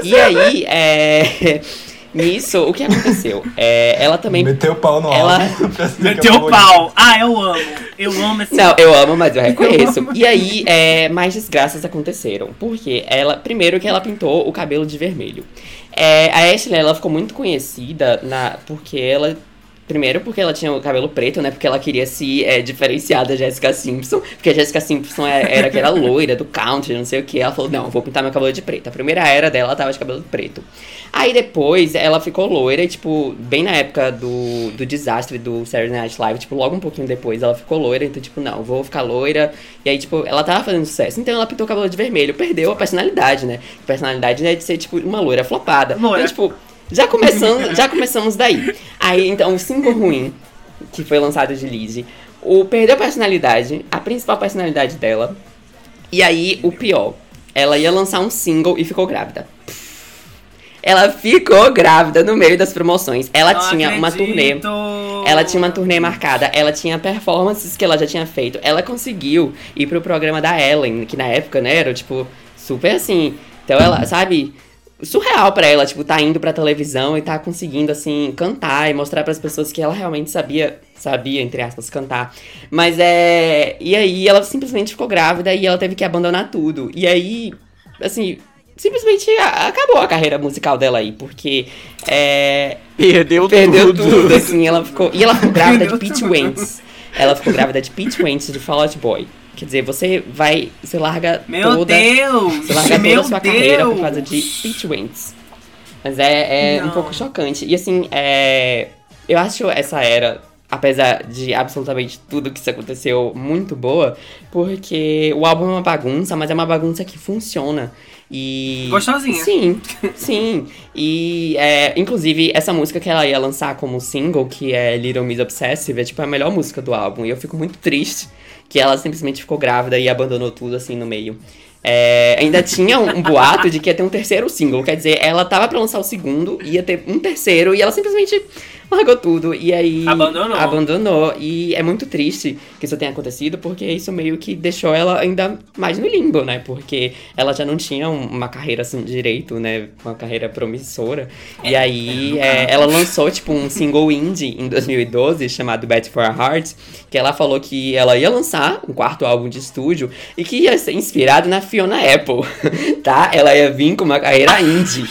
E aí, é... Nisso, o que aconteceu? É, ela também Meteu o pau no Ela- Meteu o pau. Ah, eu amo. Eu amo esse Não, eu amo, mas eu reconheço. E aí, é, mais desgraças aconteceram. Porque ela, primeiro que ela pintou o cabelo de vermelho. É, a Ashley, ela ficou muito conhecida na, porque ela. Primeiro porque ela tinha o cabelo preto, né? Porque ela queria se é, diferenciar da Jessica Simpson. Porque a Jessica Simpson é- era aquela loira do country, não sei o que. Ela falou, não, vou pintar meu cabelo de preto. A primeira era dela, ela tava de cabelo preto. Aí depois ela ficou loira e, tipo, bem na época do, do desastre do Saturday Night Live, tipo, logo um pouquinho depois ela ficou loira, então, tipo, não, vou ficar loira. E aí, tipo, ela tava fazendo sucesso, então ela pintou o cabelo de vermelho, perdeu a personalidade, né? A personalidade é de ser, tipo, uma loira flopada. Loira. Então, tipo, já começamos, já começamos daí. Aí, então, o single ruim, que foi lançado de Lizzie, o perdeu a personalidade, a principal personalidade dela. E aí, o pior, ela ia lançar um single e ficou grávida. Ela ficou grávida no meio das promoções. Ela Não tinha uma turnê. acredito. Ela tinha uma turnê marcada, ela tinha performances que ela já tinha feito. Ela conseguiu ir pro programa da Ellen, que na época, né, era tipo super assim. Então ela, sabe, surreal pra ela, tipo, tá indo pra televisão e tá conseguindo assim cantar e mostrar pras pessoas que ela realmente sabia, sabia entre aspas cantar. Mas é, e aí ela simplesmente ficou grávida e ela teve que abandonar tudo. E aí, assim, simplesmente acabou a carreira musical dela aí, porque é, Perdeu, Perdeu tudo. tudo, assim, ela ficou. E ela ficou grávida de Perdeu Pete tudo. Wentz. Ela ficou grávida de Pete Wentz de Fall Out Boy. Quer dizer, você vai. Você larga Meu toda. Deus! Você larga toda a sua Deus! carreira por causa de Wentz. Mas é, é um pouco chocante. E assim, é. Eu acho essa era, apesar de absolutamente tudo que isso aconteceu, muito boa, porque o álbum é uma bagunça, mas é uma bagunça que funciona. E. Gostosinha. Sim, sim. E, é, inclusive, essa música que ela ia lançar como single, que é Little Miss Obsessive, é tipo a melhor música do álbum. E eu fico muito triste que ela simplesmente ficou grávida e abandonou tudo assim no meio. É, ainda tinha um, um boato de que ia ter um terceiro single, quer dizer, ela tava pra lançar o segundo, ia ter um terceiro, e ela simplesmente largou tudo. E aí. Abandonou. Abandonou. E é muito triste que isso tenha acontecido, porque isso meio que deixou ela ainda mais no limbo, né? Porque ela já não tinha um- uma carreira assim direito, né? Uma carreira promissora. e aí é, ela lançou, tipo, um single indie em 2012 chamado Bad for a Heart, que ela falou que ela ia lançar um quarto álbum de estúdio e que ia ser inspirado na Fiona Apple, tá? Ela ia vir com uma carreira indie.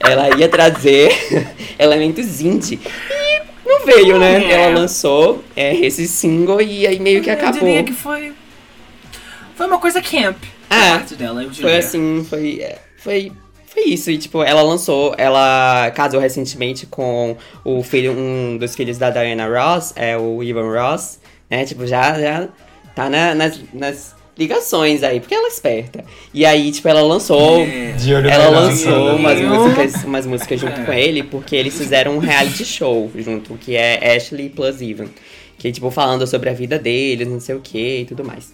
Ela ia trazer elementos indie. E não veio, né? É. Ela lançou é, esse single e aí meio que Eu acabou. diria que foi. Foi uma coisa camp. É, parte dela, eu diria. Foi assim, foi. é, Foi. Foi isso, e tipo, ela lançou, ela casou recentemente com o filho, um dos filhos da Diana Ross, é o Ivan Ross, né? Tipo, já, já tá na- nas, nas ligações aí, porque ela é esperta. E aí, tipo, ela lançou. É. De olho Ela lançou umas músicas, umas músicas junto É. com ele, porque eles fizeram um reality show junto, que é Ashley plus Ivan. Que, tipo, falando sobre a vida deles, não sei o que e tudo mais.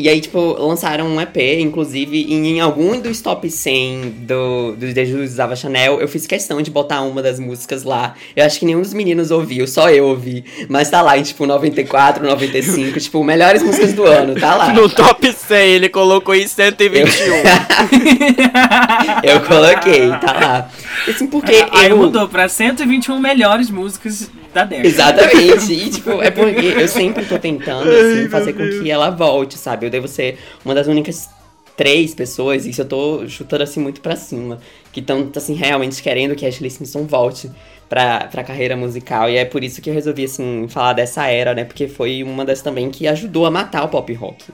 E, aí, tipo, lançaram um EP, inclusive, e em algum dos top 100 do, do Jesus usava Chanel, eu fiz questão de botar uma das músicas lá. Eu acho que nenhum dos meninos ouviu, só eu ouvi. Mas tá lá em, tipo, 94, 95, tipo, melhores músicas do ano, tá lá. No top 100, ele colocou em 121. Eu coloquei, tá lá. Assim, porque Aí eu... mudou pra 121 melhores músicas da década. Exatamente. E, tipo, é porque eu sempre tô tentando, assim, fazer com que ela volte, sabe? Eu devo ser uma das únicas três pessoas, e isso eu tô chutando, assim, muito pra cima, que estão, assim, realmente querendo que a Ashley Simpson volte pra, pra carreira musical. E é por isso que eu resolvi, assim, falar dessa era, né? Porque foi uma das também que ajudou a matar o pop rock.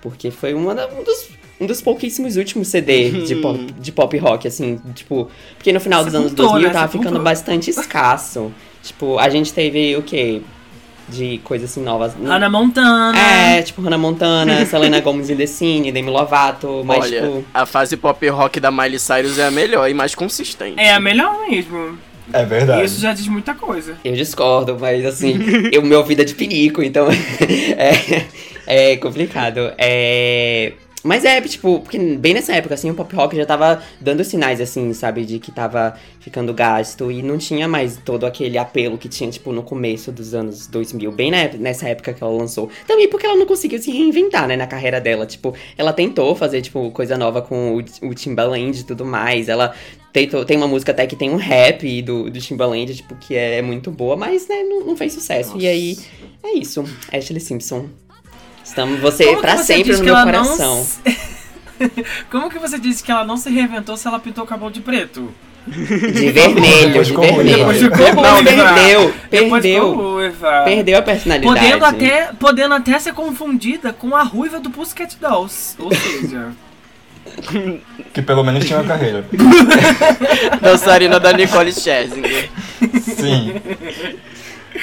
Porque foi uma da- um dos um dos pouquíssimos últimos CD de pop, de pop rock, assim, tipo, porque no final dos anos Sepultou, 2000 né? tava Sepultou. ficando bastante escasso. Tipo, a gente teve o quê? De coisas assim novas. Hannah Montana. É, tipo, Hannah Montana, Selena Gomez e The Cine, Demi Lovato, mas Olha, tipo. a fase pop rock da Miley Cyrus é a melhor e mais consistente. É a melhor mesmo. É verdade. Isso já diz muita coisa. Eu discordo, mas assim, eu, meu ouvido é de pinico, então é, é complicado. É. Mas é, tipo, porque bem nessa época, assim, o pop rock já tava dando sinais, assim, sabe, de que tava ficando gasto e não tinha mais todo aquele apelo que tinha, tipo, no começo dos anos 2000, bem na- nessa época que ela lançou. Também porque ela não conseguiu se reinventar, né, na carreira dela. Tipo, ela tentou fazer, tipo, coisa nova com o, o Timbaland e tudo mais. Ela tentou, tem uma música até que tem um rap do, do Timbaland, tipo, que é muito boa, mas, né, não, não fez sucesso. E aí, é isso. Ashley Simpson. Estamos você Como que pra você sempre no meu não coração. se- Como que você disse que ela não se reinventou se ela pintou o cabelo de preto? De vermelho, Depois de ficou ruiva. vermelho. Depois ficou Não, perdeu, perdeu. Perdeu a personalidade. Podendo até, podendo até ser confundida com a ruiva do Pussycat Dolls. Ou seja, Que pelo menos tinha uma carreira. Dançarina da Nicole Scherzinger. Sim.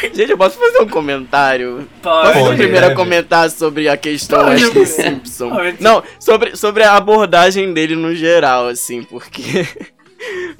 Gente, eu posso fazer um comentário? pode. Posso Pode, primeiro deve. comentar sobre a questão Pode, Ashley pode. Simpson? Pode. Não, sobre, sobre a abordagem dele no geral, assim, porque.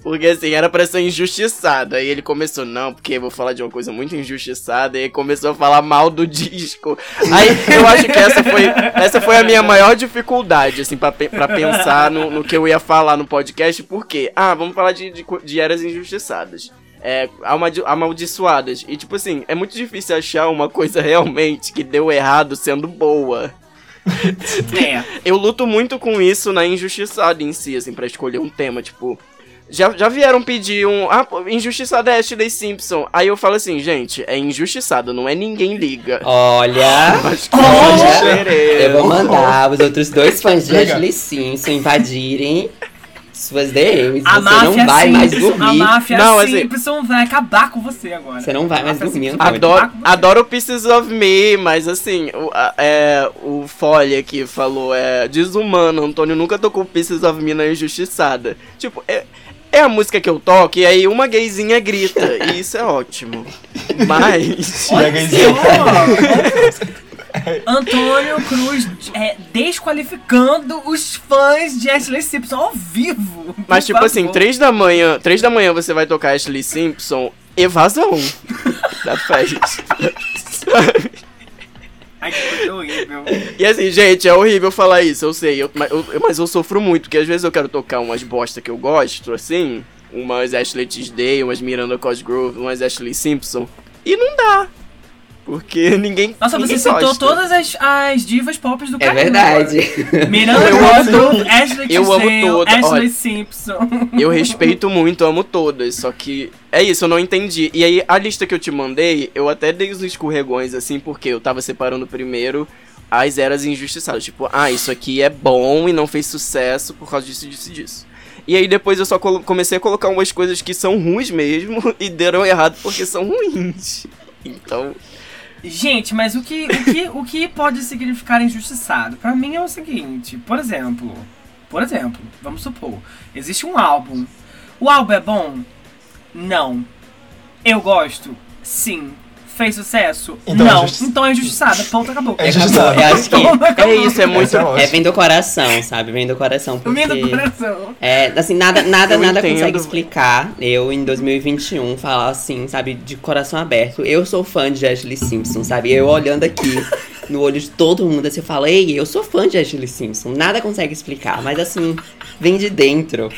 Porque assim, era pra ser injustiçado. Aí ele começou, não, porque eu vou falar de uma coisa muito injustiçada. E aí começou a falar mal do disco. Aí eu acho que essa foi, essa foi a minha maior dificuldade, assim, pra, pra pensar no, no que eu ia falar no podcast. Por quê? Ah, vamos falar de, de, de eras injustiçadas. É, amaldi- amaldiçoadas. E tipo assim, é muito difícil achar uma coisa realmente que deu errado sendo boa. É. Eu luto muito com isso na injustiçada em si, assim, pra escolher um tema, tipo. Já, já vieram pedir um. Ah, injustiçada é Ashley Simpson. Aí eu falo assim, gente, é injustiçada, não é ninguém liga. Olha, que Olha, é querer. eu vou mandar os outros dois fãs de. Ashley Simpson invadirem suas DMs. A Você não máfia vai mais Simpson, a dormir. máfia Não, assim- Simpson vai acabar com você agora. Você não vai A mais máfia dormir, Adoro, adoro Pieces of Me, mas assim, o, a- é, o Folha aqui falou, é desumano, Antônio nunca tocou Pieces of Me na Injustiçada. Tipo, é, é a música que eu toco e aí uma gayzinha grita, e isso é ótimo. Mas... E a gayzinha. Antônio Cruz é, desqualificando os fãs de Ashley Simpson ao vivo. Mas tipo assim, favor. três da manhã, três da manhã você vai tocar Ashley Simpson, evasão da festa. Ai, que horrível. E assim, gente, é horrível falar isso, eu sei, eu- mas, eu, mas eu sofro muito, porque às vezes eu quero tocar umas bosta que eu gosto, assim, umas Ashley Tisdale, umas Miranda Cosgrove, umas Ashley Simpson, e não dá. Porque ninguém. Nossa, ninguém você citou gosta. todas as, as divas pop do É Carimbo. verdade. Miranda Eu amo Cosgrove, Ashley Eu amo Tisdale, todas, Ashley olha. Simpson. Eu respeito muito, amo todas, só que é isso, eu não entendi. E aí, a lista que eu te mandei, eu até dei os escorregões, assim, porque eu tava separando primeiro as eras injustiçadas. Tipo, ah, isso aqui é bom e não fez sucesso por causa disso, disso e disso. E aí depois eu só comecei a colocar umas coisas que são ruins mesmo e deram errado porque são ruins. Então, Gente, mas o que, o que, o que pode significar injustiçado? Pra mim é o seguinte, por exemplo, por exemplo, vamos supor, existe um álbum. O álbum é bom? Não. Eu gosto? Sim. Fez sucesso? Então é não. injusti- então é injustiçado. Ponto, acabou. É injustiçado. Eu acho que acabou. é isso, é muito. Essa é ótima. é vem do coração, sabe? Vem do coração. Porque... Comida do coração. É, assim, nada, nada, Eu nada entendo. consegue explicar eu em 2021 falar assim, sabe, de coração aberto. Eu sou fã de Ashley Simpson, sabe? Eu olhando aqui, no olho de todo mundo. Assim, eu falo, ei, eu sou fã de Ashley Simpson. Nada consegue explicar, mas assim, vem de dentro.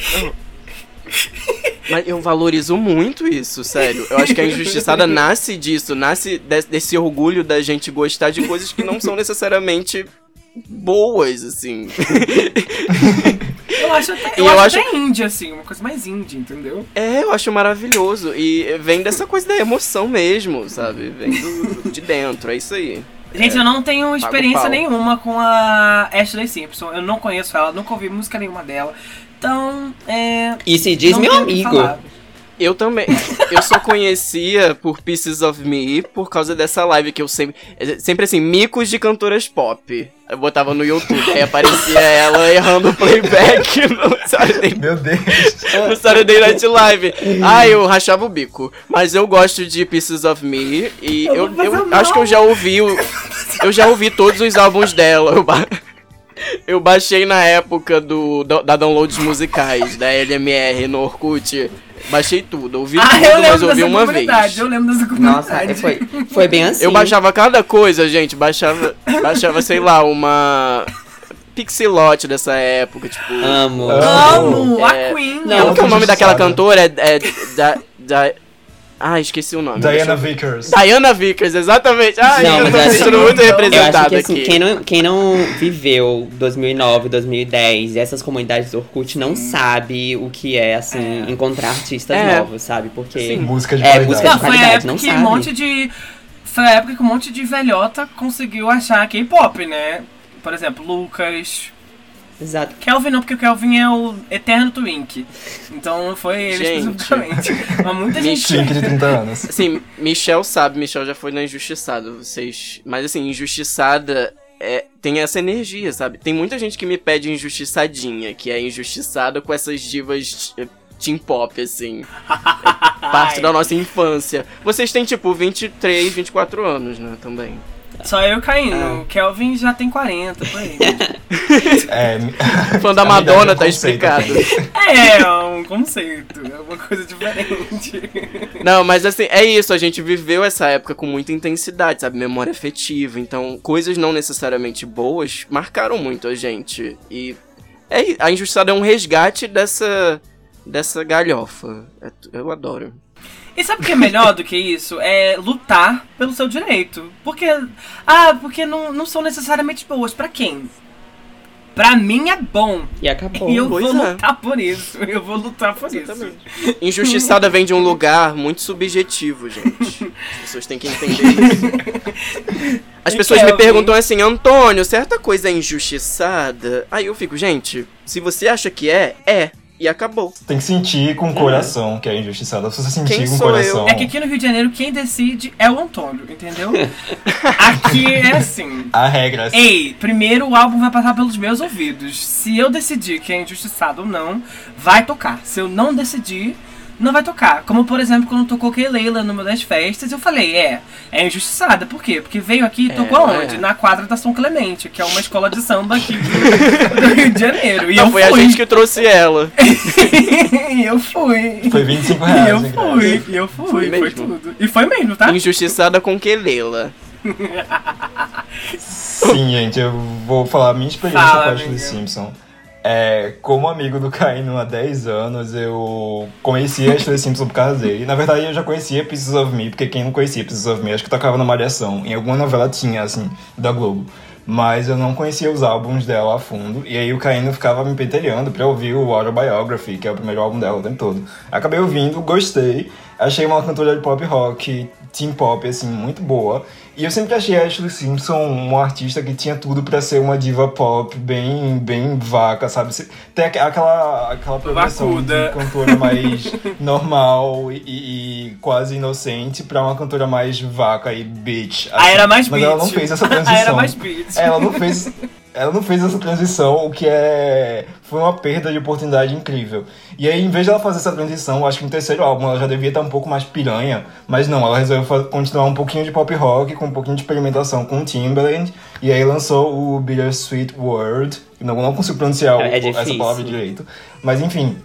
Mas eu valorizo muito isso, sério. Eu acho que a injustiçada nasce disso, nasce de- desse orgulho da gente gostar de coisas que não são necessariamente boas, assim. Eu acho até, eu eu acho acho- até indie, assim, uma coisa mais indie, entendeu? É, eu acho maravilhoso. E vem dessa coisa da emoção mesmo, sabe? Vem do- de dentro, é isso aí. Gente, eu não tenho experiência nenhuma com a Ashley Simpson. Eu não conheço ela, nunca ouvi música nenhuma dela. Então, é. E se diz meu amigo. Eu também. Eu só conhecia por Pieces of Me por causa dessa live que eu sempre. Sempre assim, micos de cantoras pop. Eu botava no YouTube, aí aparecia ela errando o playback no Saturday, Meu Deus. no Saturday Night Live. Ah, eu rachava o bico. Mas eu gosto de Pieces of Me e Eu eu, eu acho que eu já ouvi o, Eu já ouvi todos os álbuns dela. Eu, eu baixei na época do, da, da downloads musicais, da LMR no Orkut. Baixei tudo, ouvi Ah, tudo, eu mas ouvi uma vez. eu lembro dessa comunidade. Nossa, foi, foi bem assim. Eu baixava cada coisa, gente. Baixava, baixava sei lá, uma Pixilote dessa época, tipo. Amo. Amo, É, a Queen. não, Como que é o nome daquela cantora? É. é da, da, ah, esqueci o nome. Diana eu- Vickers. Diana Vickers, exatamente. Ai, Não, eu tô me sentindo muito eu Eu acho representada que assim, aqui. quem não, quem não viveu 2009, 2010 e essas comunidades do Orkut não sabe o que é, assim, encontrar artistas É. novos, sabe? Porque Música de É, qualidade. música Não, de foi a qualidade, época não que sabe. um monte de. Foi a época que um monte de velhota conseguiu achar K-pop, né? Por exemplo, Lucas. Exato. Kelvin não, porque o Kelvin é o eterno Twink. Então não foi ele Gente. especificamente. Mas muita gente. Chink de 30 anos. Assim, Michel sabe, Michel já foi na Injustiçada, vocês. Mas assim, Injustiçada é, tem essa energia, sabe? Tem muita gente que me pede Injustiçadinha, que é injustiçada com essas divas teen pop, assim. É parte da nossa infância. Vocês têm, tipo, 23, 24 anos, né? Também. Só eu caindo. Ah. O Kelvin já tem 40, por aí. É, Fã da a Madonna, é um tá explicado. aqui. é, um conceito. É uma coisa diferente. Não, mas assim, é isso, a gente viveu essa época com muita intensidade, sabe? Memória afetiva. Então, coisas não necessariamente boas marcaram muito a gente. E é, a Injustiçada é um resgate dessa, dessa galhofa. É eu adoro. E sabe o que é melhor do que isso? É lutar pelo seu direito. Porque. Ah, porque não, não são necessariamente boas. Pra quem? Pra mim é bom. E acabou. E eu pois vou é. lutar por isso. Eu vou lutar por Exatamente. isso. Injustiçada vem de um lugar muito subjetivo, gente. As pessoas têm que entender isso. As E pessoas me perguntam assim, Antônio, certa coisa é injustiçada? Aí eu fico, gente, se você acha que é, é. E acabou. Tem que sentir com o coração que é injustiçada. Se você sentir Quem com o sou coração. É que aqui no Rio de Janeiro quem decide é o Antônio, entendeu? Aqui é assim. A regra é Ei, primeiro o álbum vai passar pelos meus ouvidos. Se eu decidir que é injustiçado ou não, vai tocar. Se eu não decidir, não vai tocar. Como, por exemplo, quando tocou Leila numa das festas, eu falei, é, é injustiçada. Por quê? Porque veio aqui e tocou É. aonde? Na quadra da São Clemente, que é uma escola de samba aqui do, do Rio de Janeiro. E Não, eu foi fui. a gente que trouxe ela. e eu fui. Foi 25 E reais. eu hein, fui, e eu fui, Foi foi, tudo. E foi mesmo, tá? Injustiçada com Kelela. Sim, gente, eu vou falar a minha experiência Fala, com a Ashley. Simpson. É, como amigo do Caíno há 10 anos, eu conheci a Ashley Simpson por causa dele. Na verdade, eu já conhecia Pieces of Me, porque quem não conhecia Pieces of Me, acho que tocava na Malhação. Em alguma novela tinha, assim, da Globo. Mas eu não conhecia os álbuns dela a fundo. E aí o Caíno ficava me pentelhando pra ouvir o Autobiography, que é o primeiro álbum dela o tempo todo. Acabei ouvindo, gostei. Achei uma cantora de pop rock, teen pop, assim, muito boa. E eu sempre achei a Ashley Simpson uma artista que tinha tudo pra ser uma diva pop bem, bem vaca, sabe? Tem aqu- aquela, aquela progressão Vacuda. de cantora mais normal e, e quase inocente pra uma cantora mais vaca e bitch. A era mais Mas beat. ela não fez essa transição. era mais beat. Ela não fez. Ela não fez essa transição, o que é. Foi uma perda de oportunidade incrível. E aí, em vez de ela fazer essa transição, acho que no terceiro álbum ela já devia estar um pouco mais piranha. Mas não, ela resolveu continuar um pouquinho de pop rock, com um pouquinho de experimentação com o Timbaland. E aí lançou o Bittersweet World. Não, não consigo pronunciar o- É essa difícil. palavra direito. Mas enfim,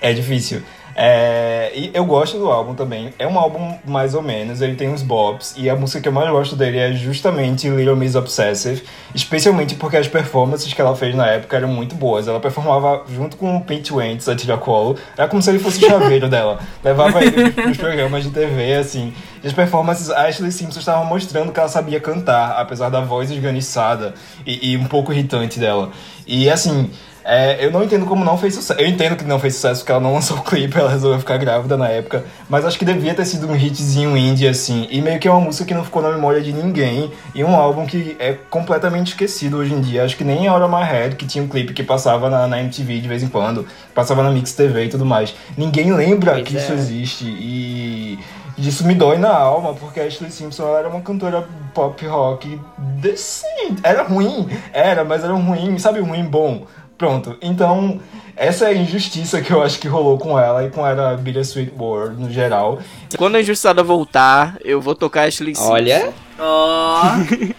é difícil. É, e eu gosto do álbum também. É um álbum mais ou menos, ele tem uns bops. E a música que eu mais gosto dele é justamente Little Miss Obsessive. Especialmente porque as performances que ela fez na época eram muito boas. Ela performava junto com o Pete Wentz, a Tira Colo. Era como se ele fosse o chaveiro dela. Levava ele pros programas de TV, assim. E as performances, a Ashley Simpson estava mostrando que ela sabia cantar, apesar da voz esganiçada e, e um pouco irritante dela. E assim, é, eu não entendo como não fez sucesso. Eu entendo que não fez sucesso porque ela não lançou o clipe, ela resolveu ficar grávida na época. Mas acho que devia ter sido um hitzinho indie, assim. E meio que é uma música que não ficou na memória de ninguém. E um álbum que é completamente esquecido hoje em dia. Acho que nem Out of My Head, que tinha um clipe que passava na, na MTV de vez em quando, passava na Mix TV e tudo mais. Ninguém lembra Pois que é. isso existe. E. Isso me dói na alma, porque a Ashley Simpson era uma cantora pop rock decente. Era ruim, era, mas era um ruim, sabe, um ruim bom. Pronto. Então, essa é a injustiça que eu acho que rolou com ela e com a Bittersweet World no geral. Quando a injustiçada voltar, eu vou tocar Ashley Simpson. Olha, Ó,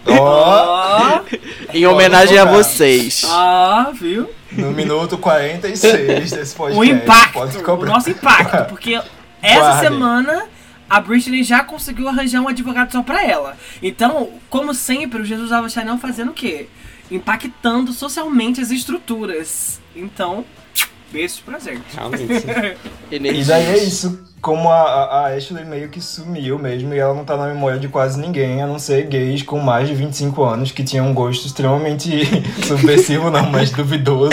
Ó, ó, Em homenagem a vocês. ó, viu? no minuto 46 desse podcast. O impacto, pode o nosso impacto, porque essa Guardem. semana a Britney já conseguiu arranjar um advogado só pra ela. Então, como sempre, o Jesus Alva Chanel fazendo o quê? Impactando socialmente as estruturas. Então, beijo prazer. realmente. E daí é isso, como a, a- a Ashley meio que sumiu mesmo, e ela não tá na memória de quase ninguém, a não ser gays com mais de 25 anos, que tinham um gosto extremamente subversivo, não, mas duvidoso.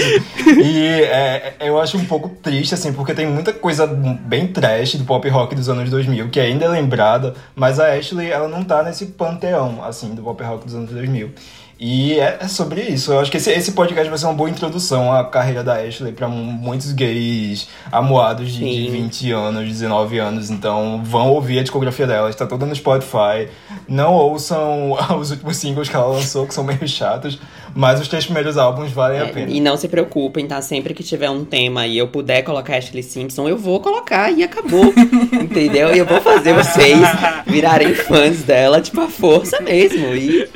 E é, eu acho um pouco triste, assim, porque tem muita coisa bem trash do pop rock dos anos 2000, que ainda é lembrada, mas a Ashley, ela não tá nesse panteão, assim, do pop rock dos anos 2000. E é, é sobre isso. Eu acho que esse, esse podcast vai ser uma boa introdução à carreira da Ashley pra mu- muitos gays amuados de, de Sim. 20 anos, 19 anos. Então vão ouvir a discografia dela, está toda no Spotify. Não ouçam os últimos singles que ela lançou, que são meio chatos, mas os três primeiros álbuns valem a É, pena. e não se preocupem, tá? Sempre que tiver um tema e eu puder colocar Ashley Simpson, eu vou colocar e acabou. entendeu? E eu vou fazer vocês virarem fãs dela, tipo, a força mesmo. E,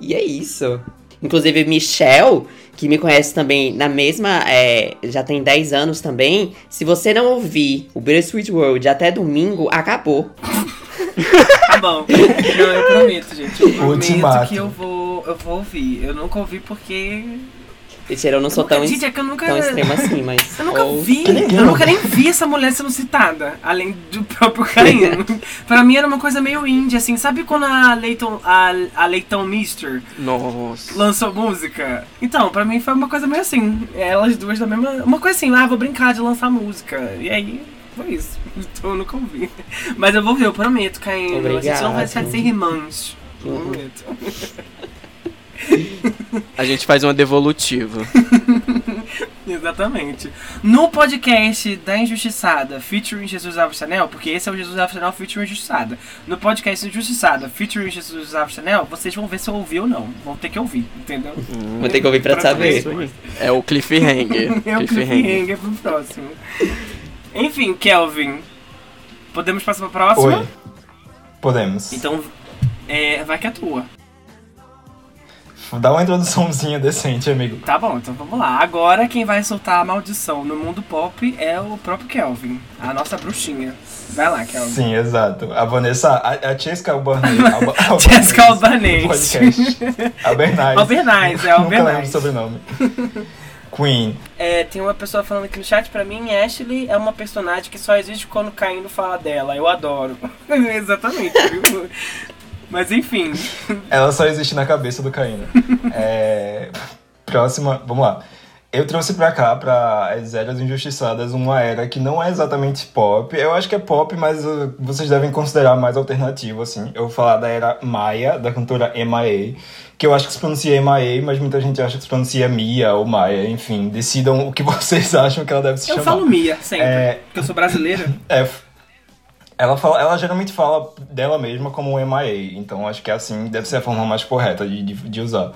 e é isso. Inclusive, Michelle, que me conhece também na mesma. é, já tem 10 anos também. Se você não ouvir o Bittersweet World até domingo, acabou. Tá bom. Não, eu prometo, gente. Eu prometo Ultimato. que eu vou, eu vou ouvir. Eu nunca ouvi porque. Mentira, eu não sou tão, gente, é que eu nunca. tão extrema assim, mas. Eu nunca ou- vi, ninguém eu nunca nem vi essa mulher sendo citada, além do próprio Caim. pra mim era uma coisa meio indie, assim. Sabe quando a Leighton, a, a Leighton Mister Nossa. lançou música? Então, pra mim foi uma coisa meio assim. Elas duas da mesma. Uma coisa assim, ah, vou brincar de lançar música. E aí, foi isso. Então eu nunca ouvi. Mas eu vou ver, eu prometo, Caim. A gente não vai ser irmãs. Eu Uhum. A gente faz uma devolutiva. Exatamente. No podcast da Injustiçada, featuring Jesus Alves Chanel, porque esse é o Jesus Alves Chanel featuring Injustiçada. No podcast Injustiçada, featuring Jesus Alves Chanel, vocês vão ver se eu ouvi ou não. Vão ter que ouvir, entendeu? Vou ter que ouvir pra Pra saber. saber. É o cliffhanger. É o cliffhanger pro próximo. Enfim, Kelvin. Podemos passar pra próxima? Oi. Podemos. Então, é, vai que é tua. Dá uma introduçãozinha decente, amigo. Tá bom, então vamos lá. Agora quem vai soltar a maldição no mundo pop é o próprio Kelvin, a nossa bruxinha. Vai lá, Kelvin. Sim, exato. A Vanessa, a, a Chesca Albanese. Alba- Chesca Albanese. Albernaz. Albernaz, é Nunca lembro o sobrenome. Queen. É, tem uma pessoa falando aqui no chat, pra mim, Ashley é uma personagem que só existe quando Caindo fala dela. Eu adoro. Exatamente, viu? Mas enfim. Ela só existe na cabeça do Caína. É, Próxima, vamos lá. Eu trouxe pra cá, pra As Eras Injustiçadas, uma era que não é exatamente pop. Eu acho que é pop, mas uh, vocês devem considerar mais alternativo, assim. Eu vou falar da era Maia, da cantora M.I.A., que eu acho que se pronuncia M.I.A., mas muita gente acha que se pronuncia Mia ou Maia. Enfim, decidam o que vocês acham que ela deve se Eu chamar. falo Mia, sempre. É. Porque eu sou brasileira. É, ela, fala, ela geralmente fala dela mesma como MIA, então acho que é assim, deve ser a forma mais correta de, de, de usar.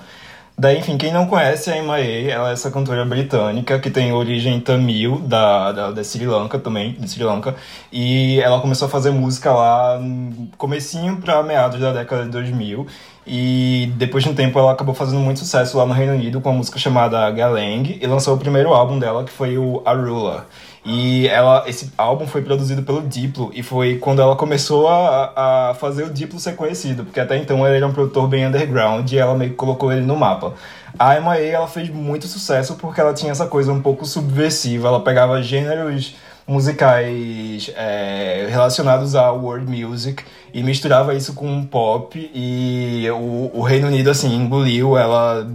Daí, enfim, quem não conhece a MIA, ela é essa cantora britânica que tem origem tamil, da, da, da Sri Lanka também, de Sri Lanka, e ela começou a fazer música lá no comecinho pra meados da década de 2000, e depois de um tempo ela acabou fazendo muito sucesso lá no Reino Unido com uma música chamada Galang, e lançou o primeiro álbum dela, que foi o Arula. E ela, esse álbum foi produzido pelo Diplo e foi quando ela começou a, a fazer o Diplo ser conhecido, porque até então ele era um produtor bem underground e ela meio que colocou ele no mapa. A MIA ela fez muito sucesso porque ela tinha essa coisa um pouco subversiva, ela pegava gêneros musicais é, relacionados ao world music e misturava isso com pop e o, o Reino Unido assim engoliu ela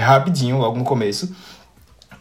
rapidinho logo no começo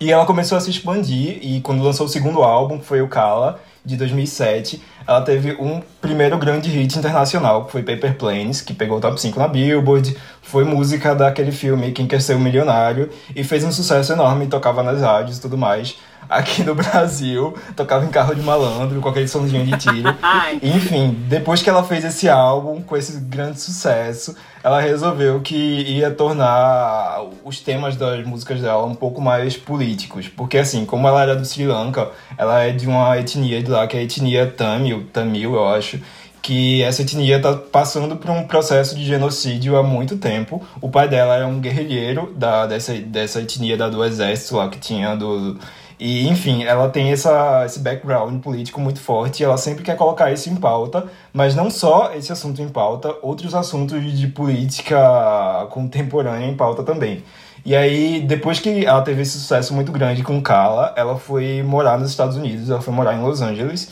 e ela começou a se expandir e quando lançou o segundo álbum que foi o Kala de 2007 ela teve um primeiro grande hit internacional que foi Paper Planes que pegou o top 5 na Billboard foi música daquele filme Quem Quer Ser um Milionário e fez um sucesso enorme tocava nas rádios e tudo mais aqui no Brasil, tocava em carro de malandro, com aquele somzinho de tiro. Enfim, depois que ela fez esse álbum, com esse grande sucesso, ela resolveu que ia tornar os temas das músicas dela um pouco mais políticos. Porque, assim, como ela era do Sri Lanka, ela é de uma etnia de lá, que é a etnia Tamil, Tamil, eu acho que essa etnia está passando por um processo de genocídio há muito tempo. O pai dela era um guerrilheiro da, dessa, dessa etnia da, do exército lá que tinha do e, enfim, ela tem essa, esse background político muito forte e ela sempre quer colocar isso em pauta, mas não só esse assunto em pauta, outros assuntos de política contemporânea em pauta também. E aí, depois que ela teve esse sucesso muito grande com Kala, ela foi morar nos Estados Unidos, ela foi morar em Los Angeles,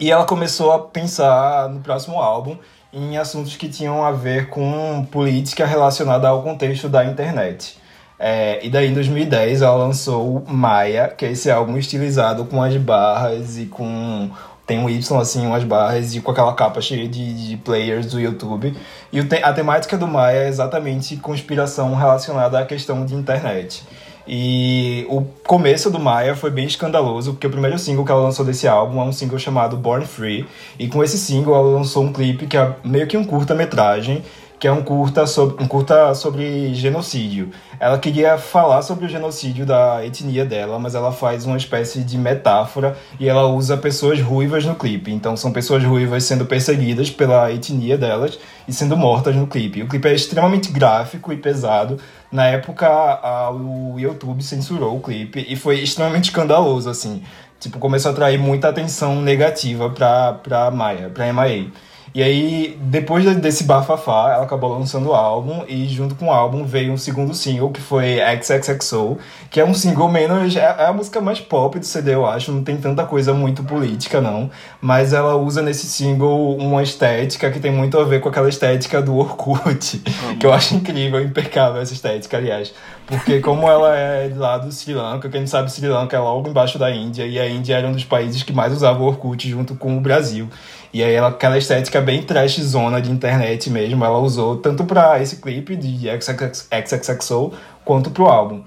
e ela começou a pensar no próximo álbum em assuntos que tinham a ver com política relacionada ao contexto da internet. É, e daí em 2010 ela lançou Maia, que é esse álbum estilizado com as barras e com. Tem um Y assim, umas barras e com aquela capa cheia de, de players do YouTube. E o a temática do Maia é exatamente conspiração relacionada à questão de internet. E o começo do Maia foi bem escandaloso, porque o primeiro single que ela lançou desse álbum é um single chamado Born Free. E com esse single ela lançou um clipe que é meio que um curta-metragem que é um curta sobre, um curta sobre genocídio. Ela queria falar sobre o genocídio da etnia dela, mas ela faz uma espécie de metáfora e ela usa pessoas ruivas no clipe. Então são pessoas ruivas sendo perseguidas pela etnia delas e sendo mortas no clipe. O clipe é extremamente gráfico e pesado. Na época, a, o YouTube censurou o clipe e foi extremamente escandaloso, assim. Tipo, começou a atrair muita atenção negativa pra, pra Maia, pra MIA. E aí, depois desse bafafá, ela acabou lançando o álbum e junto com o álbum veio um segundo single que foi XXXO, que é um single menos. É, é a música mais pop do CD, eu acho. Não tem tanta coisa muito política, não. Mas ela usa nesse single uma estética que tem muito a ver com aquela estética do Orkut, que eu acho incrível, impecável essa estética, aliás. Porque como ela é lá do Sri Lanka, quem sabe Sri Lanka é logo embaixo da Índia, e a Índia era um dos países que mais usava o Orkut junto com o Brasil. E aí ela, aquela estética bem trash zona de internet mesmo, ela usou tanto para esse clipe de XXXO quanto pro álbum.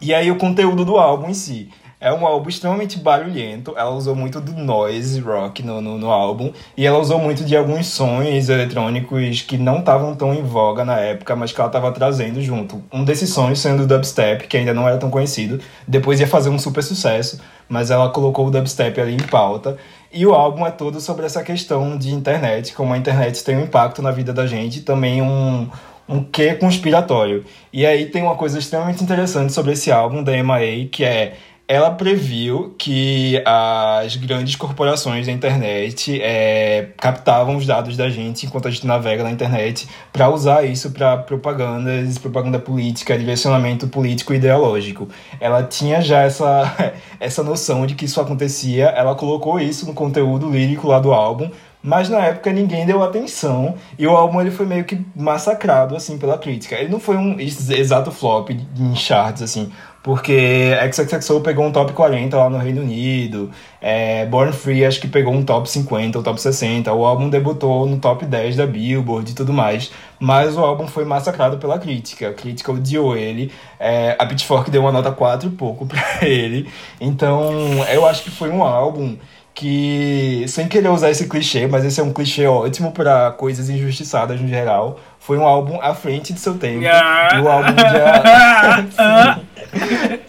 E aí o conteúdo do álbum em si. É um álbum extremamente barulhento. Ela usou muito do noise rock no, no, no álbum. E ela usou muito de alguns sons eletrônicos que não estavam tão em voga na época, mas que ela estava trazendo junto. Um desses sons sendo o dubstep, que ainda não era tão conhecido. Depois ia fazer um super sucesso, mas ela colocou o dubstep ali em pauta. E o álbum é todo sobre essa questão de internet, como a internet tem um impacto na vida da gente, também um, um quê conspiratório. E aí tem uma coisa extremamente interessante sobre esse álbum da MIA, que é ela previu que as grandes corporações da internet é, captavam os dados da gente enquanto a gente navega na internet para usar isso para propagandas, propaganda política, direcionamento político e ideológico. Ela tinha já essa, essa noção de que isso acontecia, ela colocou isso no conteúdo lírico lá do álbum, mas na época ninguém deu atenção e o álbum ele foi meio que massacrado assim pela crítica. Ele não foi um exato flop em charts assim, porque XXXO pegou um top 40 lá no Reino Unido, é, Born Free acho que pegou um top 50 ou top 60, o álbum debutou no top 10 da Billboard e tudo mais, mas o álbum foi massacrado pela crítica, a crítica odiou ele, é, a Pitchfork deu uma nota 4 e pouco pra ele, então eu acho que foi um álbum que, sem querer usar esse clichê, mas esse é um clichê ótimo para coisas injustiçadas no geral, foi um álbum à frente de seu tempo. E o álbum já.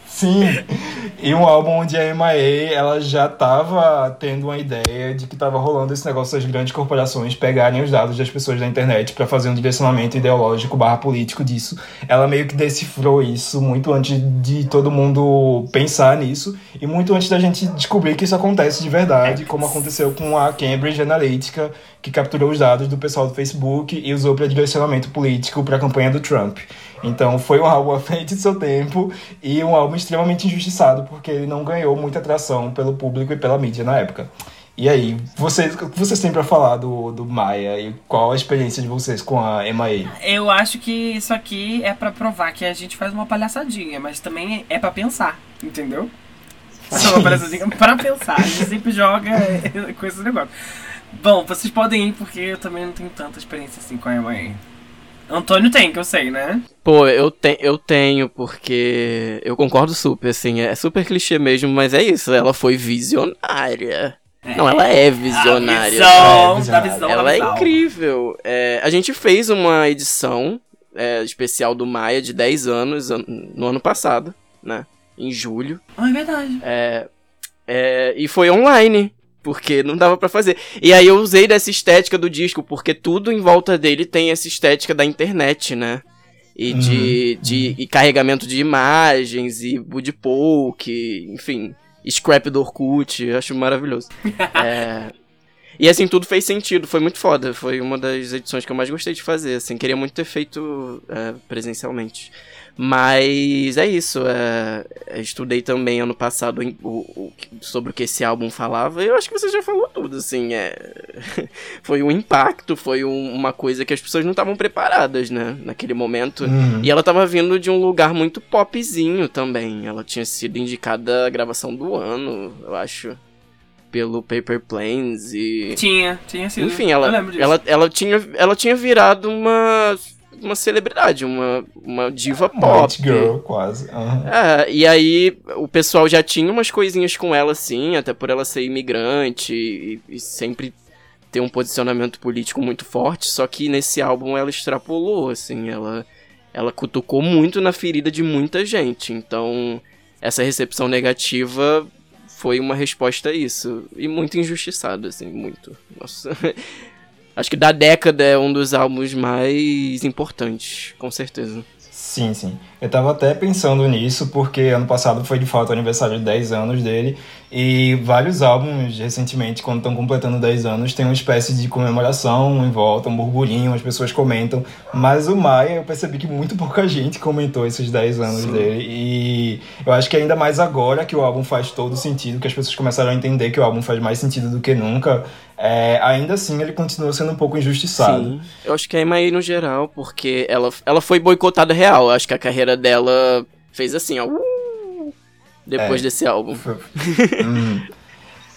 Sim. E um álbum onde a MIA ela já tava tendo uma ideia de que tava rolando esse negócio das grandes corporações pegarem os dados das pessoas da internet para fazer um direcionamento ideológico barra político disso. Ela meio que decifrou isso muito antes de todo mundo pensar nisso e muito antes da gente descobrir que isso acontece de verdade, como aconteceu com a Cambridge Analytica, que capturou os dados do pessoal do Facebook e usou para direcionamento político para a campanha do Trump. Então foi um álbum à frente de seu tempo e um álbum extremamente injustiçado, porque ele não ganhou muita atração pelo público e pela mídia na época. E aí, vocês, o que vocês têm para falar do, do Maia e qual a experiência de vocês com a MIA? Eu acho que isso aqui é pra provar que a gente faz uma palhaçadinha, mas também é pra pensar, entendeu? É uma palhaçadinha pra pensar. A gente sempre joga com esse negócio. Bom, vocês podem ir porque eu também não tenho tanta experiência assim com a MIA. Antônio tem, que eu sei, né? Pô, eu, te, eu tenho, porque eu concordo super, assim, é super clichê mesmo, mas é isso, ela foi visionária. Não, ela é visionária. A visão, É, da visionária. visão, Ela da é incrível. É, a gente fez uma edição é, especial do Maia de 10 anos an- no ano passado, né? Em julho. Ah, é verdade. É, é, e foi online, porque não dava pra fazer. E aí eu usei dessa estética do disco, porque tudo em volta dele tem essa estética da internet, né? E de, de e carregamento de imagens, e Budipolk, enfim, scrap do Orkut, eu acho maravilhoso. É, e assim, tudo fez sentido, foi muito foda. Foi uma das edições que eu mais gostei de fazer, assim, queria muito ter feito é, presencialmente. Mas é isso, é, estudei também ano passado em- o- o- sobre o que esse álbum falava, e eu acho que você já falou tudo, assim, é, foi um impacto, foi um- uma coisa que as pessoas não estavam preparadas, né, naquele momento. Uhum. E ela tava vindo de um lugar muito popzinho também, ela tinha sido indicada a gravação do ano, eu acho, pelo Paper Planes e... Tinha, tinha sido. Enfim, ela, ela, ela, tinha, ela tinha virado uma, uma celebridade, uma, uma diva pop. White Girl, quase. Aham. É, e aí o pessoal já tinha umas coisinhas com ela, assim, até por ela ser imigrante e, e sempre ter um posicionamento político muito forte, só que nesse álbum ela extrapolou, assim, ela, ela cutucou muito na ferida de muita gente, então essa recepção negativa foi uma resposta a isso, e muito injustiçado, assim, muito, nossa... Acho que da década é um dos álbuns mais importantes, com certeza. Sim, sim. Eu tava até pensando nisso, porque ano passado foi de fato o aniversário de 10 anos dele, e vários álbuns recentemente, quando estão completando 10 anos, tem uma espécie de comemoração em volta, um burburinho, as pessoas comentam. Mas o Maia, eu percebi que muito pouca gente comentou esses 10 anos dele, e eu acho que ainda mais agora que o álbum faz todo sentido, que as pessoas começaram a entender que o álbum faz mais sentido do que nunca, é, ainda assim ele continua sendo um pouco injustiçado. Sim. Eu acho que a Emaí no geral, porque ela, ela foi boicotada real. Eu acho que a carreira dela fez assim, ó. uh, depois É. desse álbum. Hum.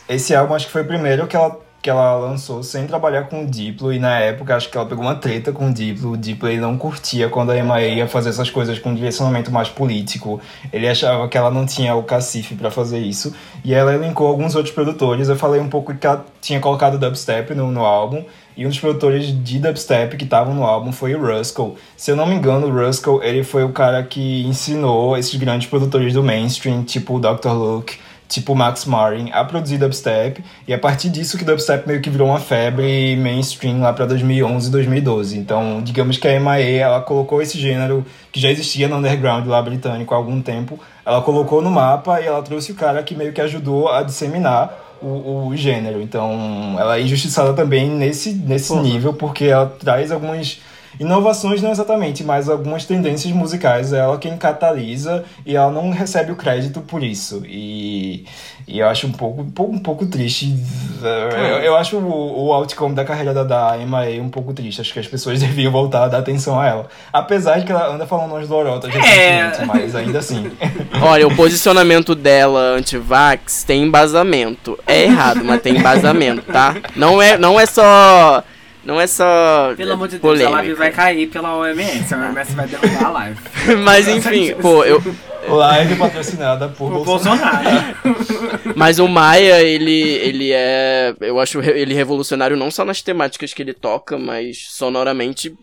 Esse álbum acho que foi o primeiro que ela, que ela lançou sem trabalhar com o Diplo, e na época acho que ela pegou uma treta com o Diplo. O Diplo ele não curtia quando a Emma ia fazer essas coisas com um direcionamento mais político. Ele achava que ela não tinha o cacife pra fazer isso. E ela elencou alguns outros produtores. Eu falei um pouco que ela tinha colocado dubstep no, no álbum. E um dos produtores de dubstep que estavam no álbum foi o Ruskell. Se eu não me engano, o Ruskell ele foi o cara que ensinou esses grandes produtores do mainstream, tipo o Dr. Luke, tipo Max Martin, a produzir dubstep. E a partir disso que dubstep meio que virou uma febre mainstream lá para 2011, 2012. Então, digamos que a MIA, ela colocou esse gênero que já existia no underground lá britânico há algum tempo, ela colocou no mapa e ela trouxe o cara que meio que ajudou a disseminar o, o gênero. Então, ela é injustiçada também nesse, nesse nível, porque ela traz algumas inovações, não exatamente, mas algumas tendências musicais. É ela quem catalisa e ela não recebe o crédito por isso. E, e eu acho um pouco, um pouco, um pouco triste. Eu, eu acho o, o outcome da carreira da, da MIA um pouco triste. Acho que as pessoas deviam voltar a dar atenção a ela. Apesar de que ela anda falando umas lorotas recentemente, mas ainda assim. Olha, o posicionamento dela anti-vax tem embasamento. É errado, mas tem embasamento, tá? Não é, não é só. Não é só. Pelo amor de Deus, polêmica. a live vai cair pela OMS. A OMS vai derrubar a live. Mas enfim, pô, eu. Live patrocinada por O Bolsonaro. Bolsonaro. Mas o Maia, ele, ele é. Eu acho ele revolucionário não só nas temáticas que ele toca, mas sonoramente,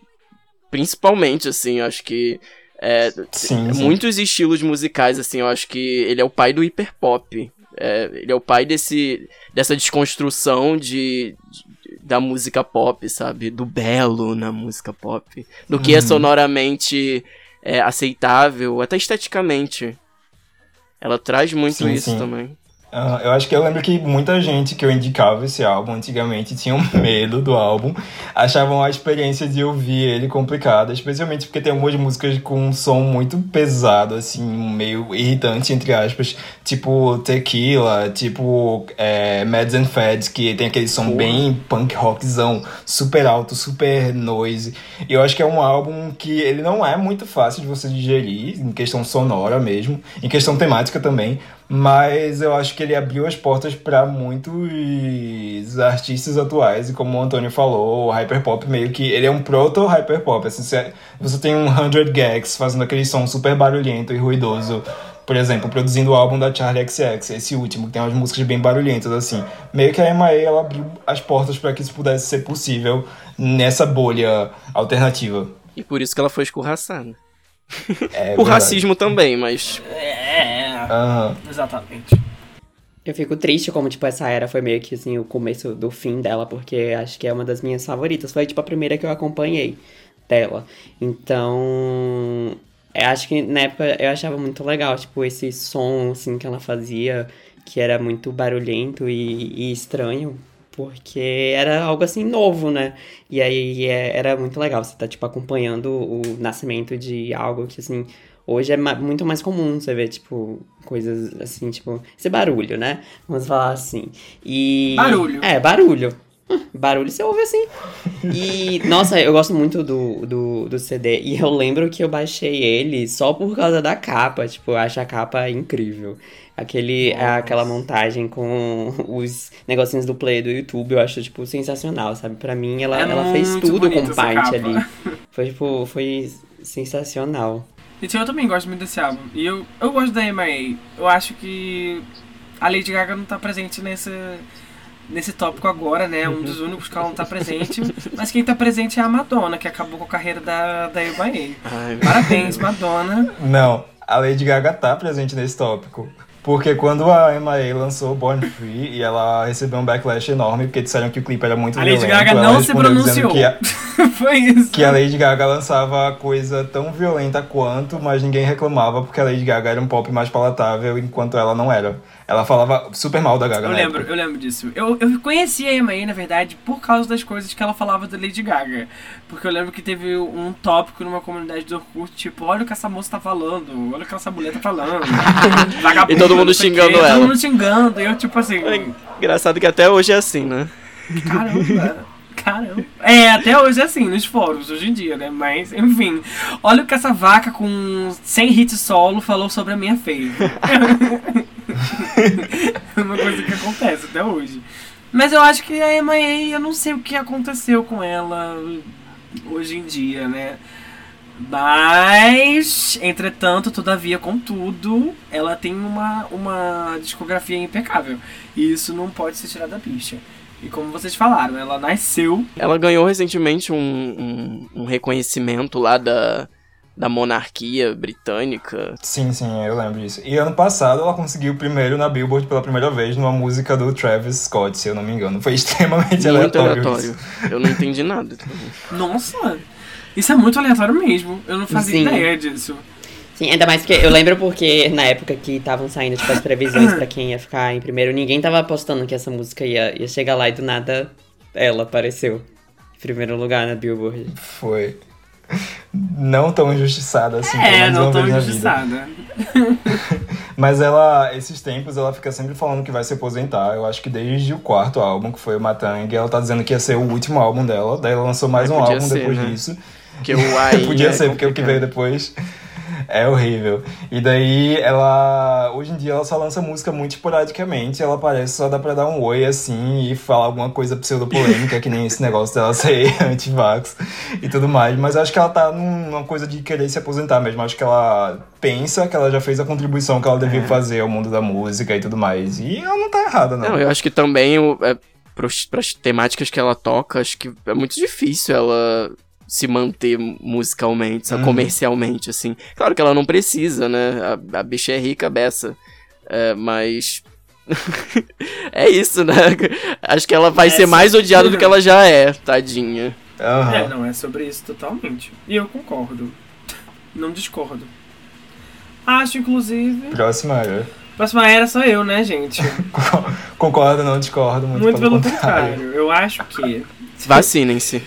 principalmente, assim. Eu acho que É, Sim, sim. muitos estilos musicais, assim, eu acho que ele é o pai do hiperpop. É, ele é o pai desse, dessa desconstrução de, de- da música pop, sabe? Do belo na música pop. Do que é Uhum. sonoramente é, aceitável, até esteticamente. Ela traz muito Sim, isso sim. também. Eu acho que eu lembro que muita gente que eu indicava esse álbum antigamente tinham medo do álbum, achavam a experiência de ouvir ele complicada, especialmente porque tem algumas músicas com um som muito pesado, assim, meio irritante, entre aspas, tipo Tequila, tipo é, Mads and Fads, que tem aquele som bem punk rockzão, super alto, super noise. E eu acho que é um álbum que ele não é muito fácil de você digerir, em questão sonora mesmo, em questão temática também, mas eu acho que ele abriu as portas para muitos artistas atuais, e como o Antônio falou, o hyperpop meio que ele é um proto hyperpop, assim, você, você tem um 100 Gags fazendo aquele som super barulhento e ruidoso, por exemplo, produzindo o álbum da Charlie XX, esse último, que tem umas músicas bem barulhentas assim. Meio que a MAE ela abriu as portas para que isso pudesse ser possível nessa bolha alternativa. E por isso que ela foi escorraçada. É Por verdade. racismo também, mas É, Aham. exatamente. Eu fico triste como, tipo, essa era foi meio que, assim, o começo do fim dela, porque acho que é uma das minhas favoritas. Foi, tipo, a primeira que eu acompanhei dela. Então, eu acho que na época eu achava muito legal, tipo, esse som, assim, que ela fazia, que era muito barulhento e, e estranho. Porque era algo assim novo, né? E aí é- era muito legal você tá, tipo, acompanhando o nascimento de algo que, assim, hoje é ma- muito mais comum você ver, tipo, coisas assim, tipo, esse barulho, né? Vamos falar assim. E. Barulho. É, barulho. Hum, Barulho você ouve assim. E, nossa, eu gosto muito do, do, do CD. E eu lembro que eu baixei ele só por causa da capa. Tipo, eu acho a capa incrível. Aquele, aquela montagem com os negocinhos do play do YouTube, eu acho, tipo, sensacional, sabe? Pra mim, ela, É ela fez tudo com o Paint ali. Foi, tipo, foi sensacional. Gente, eu também gosto muito desse álbum. E eu, eu gosto da MIA. Eu acho que a Lady Gaga não tá presente nesse, nesse tópico agora, né? Um dos únicos que ela não tá presente. Mas quem tá presente é a Madonna, que acabou com a carreira da, da MIA. ai, Parabéns, Madonna. Não, a Lady Gaga tá presente nesse tópico. Porque quando a MIA lançou Born Free e ela recebeu um backlash enorme, porque disseram que o clipe era muito A Lady violento, Gaga não se pronunciou. Que a, Foi isso. que a Lady Gaga lançava coisa tão violenta quanto, mas ninguém reclamava porque a Lady Gaga era um pop mais palatável, enquanto ela não era. Ela falava super mal da Gaga Eu lembro, época. eu lembro disso. Eu, eu conheci a MIA, na verdade, por causa das coisas que ela falava da Lady Gaga. Porque eu lembro que teve um tópico numa comunidade do Orkut, tipo, olha o que essa moça tá falando, olha o que essa mulher tá falando. Vagabunda, E todo mundo quê, xingando ela. Todo mundo xingando, e eu tipo assim, É engraçado que até hoje é assim, né? caramba... Caramba. É, até hoje é assim, nos fóruns, hoje em dia, né? Mas, enfim. Olha o que essa vaca com 100 hits solo falou sobre a minha fave. É uma coisa que acontece até hoje. Mas eu acho que a MIA, eu não sei o que aconteceu com ela hoje em dia, né? Mas, entretanto, todavia, contudo, ela tem uma, uma discografia impecável. E isso não pode ser tirado da bicha. E como vocês falaram, ela nasceu. Ela ganhou recentemente um, um, um reconhecimento lá da, da monarquia britânica. Sim, sim, eu lembro disso. E ano passado ela conseguiu o primeiro na Billboard pela primeira vez numa música do Travis Scott, se eu não me engano. Foi extremamente Muito aleatório. aleatório. isso. Eu não entendi nada. Nossa! Isso é muito aleatório mesmo. Eu não fazia Sim. ideia disso. Sim, ainda mais porque eu lembro porque na época que estavam saindo tipo, as previsões pra quem ia ficar em primeiro, ninguém tava apostando que essa música ia, ia chegar lá e do nada ela apareceu em primeiro lugar na Billboard. Foi. Não tão injustiçada assim, pelo É, menos não uma tô vez na vida. injustiçada. Mas ela, esses tempos, ela fica sempre falando que vai se aposentar. Eu acho que desde o quarto álbum, que foi o Matang, ela tá dizendo que ia ser o último álbum dela. Daí ela lançou mais Mas um álbum ser, depois né? disso. Porque o AI Podia é ser, porque o que veio complicado. depois é horrível. E daí ela. Hoje em dia ela só lança música muito esporadicamente. Ela parece só dá pra dar um oi assim e falar alguma coisa pseudopolêmica, que nem esse negócio dela ser anti-vax e tudo mais. Mas acho que ela tá numa coisa de querer se aposentar mesmo. Acho que ela pensa que ela já fez a contribuição que ela devia fazer ao mundo da música e tudo mais. E ela não tá errada, não. Não, eu acho que também é, pros, pras temáticas que ela toca, acho que é muito difícil ela se manter musicalmente, Uhum. comercialmente, assim. Claro que ela não precisa, né? A, a bicha é rica, beça. É, mas. é isso, né? Acho que ela vai É, ser mais odiada do que ela já é, tadinha. Aham. É, não, é sobre isso totalmente. E eu concordo. Não discordo. Acho, inclusive. Próxima era. Próxima era sou eu, né, gente? Concordo, não discordo, muito, Muito pelo contrário. contrário. Eu acho que. Vacinem-se.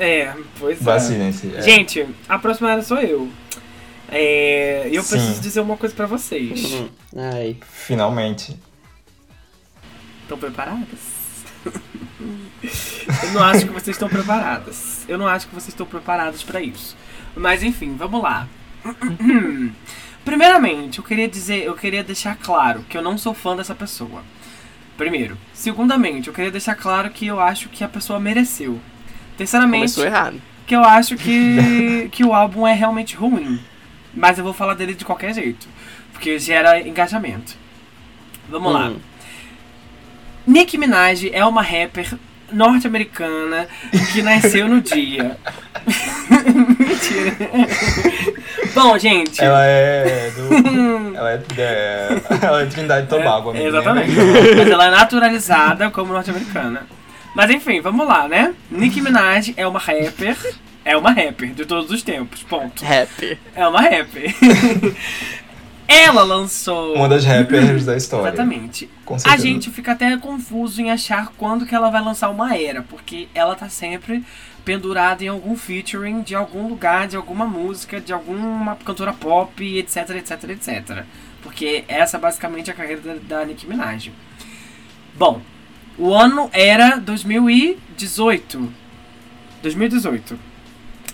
É, pois é. Vacinem-se. é. Gente, a próxima era sou eu. É, e eu Sim. preciso dizer uma coisa pra vocês. Hum, Ai. Finalmente. Estão preparadas? eu não acho que vocês estão preparadas. Eu não acho que vocês estão preparadas pra isso. Mas enfim, vamos lá. Primeiramente, eu queria dizer, eu queria deixar claro que eu não sou fã dessa pessoa. Primeiro. Segundamente, eu queria deixar claro que eu acho que a pessoa mereceu. Terceiramente, Começou errado. que eu acho que, que o álbum é realmente ruim. Mas eu vou falar dele de qualquer jeito. Porque gera engajamento. Vamos lá. Hum. Nicki Minaj é uma rapper norte-americana que nasceu no dia. Mentira. Bom, gente. Ela é do. ela é, é, ela é Trindade e Tobago, É, exatamente. Mas ela é naturalizada como norte-americana. Mas enfim, vamos lá, né? Nicki Minaj é uma rapper. É uma rapper de todos os tempos. Ponto. Rap. É uma rapper. ela lançou. Uma das rappers da história. Exatamente. Com A gente fica até confuso em achar quando que ela vai lançar uma era, porque ela tá sempre pendurada em algum featuring de algum lugar, de alguma música, de alguma cantora pop, etc, etc, etc. Porque essa é basicamente a carreira da, da Nicki Minaj. Bom, o ano era 2018. 2018.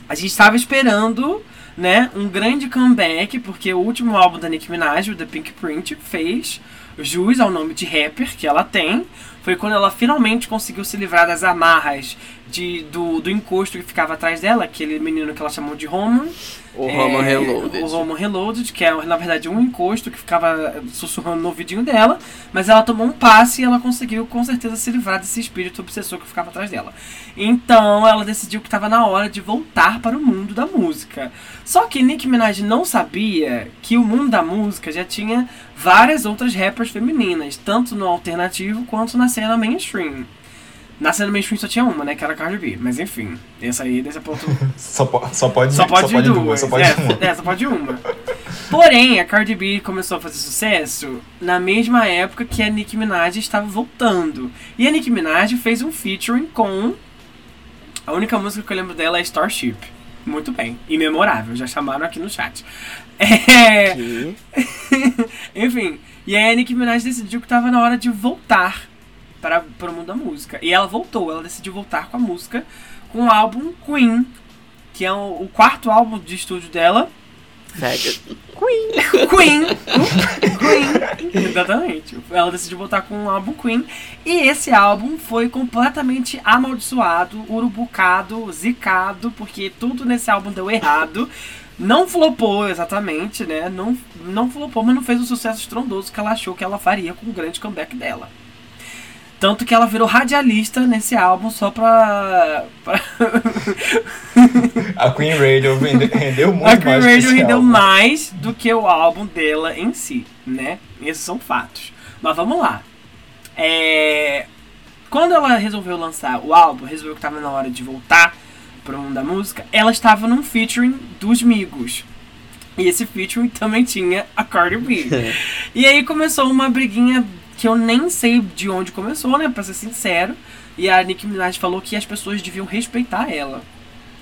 A gente estava esperando, né, um grande comeback, porque o último álbum da Nicki Minaj, o The Pink Print, fez jus ao nome de rapper que ela tem. Foi quando ela finalmente conseguiu se livrar das amarras de, do, do encosto que ficava atrás dela, aquele menino que ela chamou de Roman. O Roman É, Reloaded. O Roman Reloaded, que é na verdade um encosto que ficava sussurrando no ouvidinho dela, mas ela tomou um passe e ela conseguiu com certeza se livrar desse espírito obsessor que ficava atrás dela. Então ela decidiu que estava na hora de voltar para o mundo da música. Só que Nicki Minaj não sabia que o mundo da música já tinha várias outras rappers femininas, tanto no alternativo quanto na cena mainstream. Na cena mainstream só tinha uma, né? Que era a Cardi B. Mas enfim, essa aí, desse ponto Só, po- só pode, só pode, duas. duas. Só pode é, uma. é, só pode uma. Porém, a Cardi B começou a fazer sucesso na mesma época que a Nicki Minaj estava voltando. E a Nicki Minaj fez um featuring com. A única música que eu lembro dela é Starship. Muito bem. E memorável, já chamaram aqui no chat. É, Que- enfim, e aí a Nicki Minaj decidiu que tava na hora de voltar para, para o mundo da música. E ela voltou, ela decidiu voltar com a música com o álbum Queen, que é o, o quarto álbum de estúdio dela. Faggot. Queen! Queen! Exatamente. Ela decidiu voltar com o álbum Queen. E esse álbum foi completamente amaldiçoado, urubucado, zicado, porque tudo nesse álbum deu errado. Não flopou exatamente, né? Não, não flopou, mas não fez o sucesso estrondoso que ela achou que ela faria com o grande comeback dela. Tanto que ela virou radialista nesse álbum só pra. pra... A Queen Radio vende- rendeu muito A Queen mais Radio rendeu álbum. mais do que o álbum dela em si, né? Esses são fatos. Mas vamos lá. É... Quando ela resolveu lançar o álbum, resolveu que estava na hora de voltar pro mundo da música, ela estava num featuring dos Migos. E esse featuring também tinha a Cardi B. e aí começou uma briguinha que eu nem sei de onde começou, né? Pra ser sincero. E a Nicki Minaj falou que as pessoas deviam respeitar ela.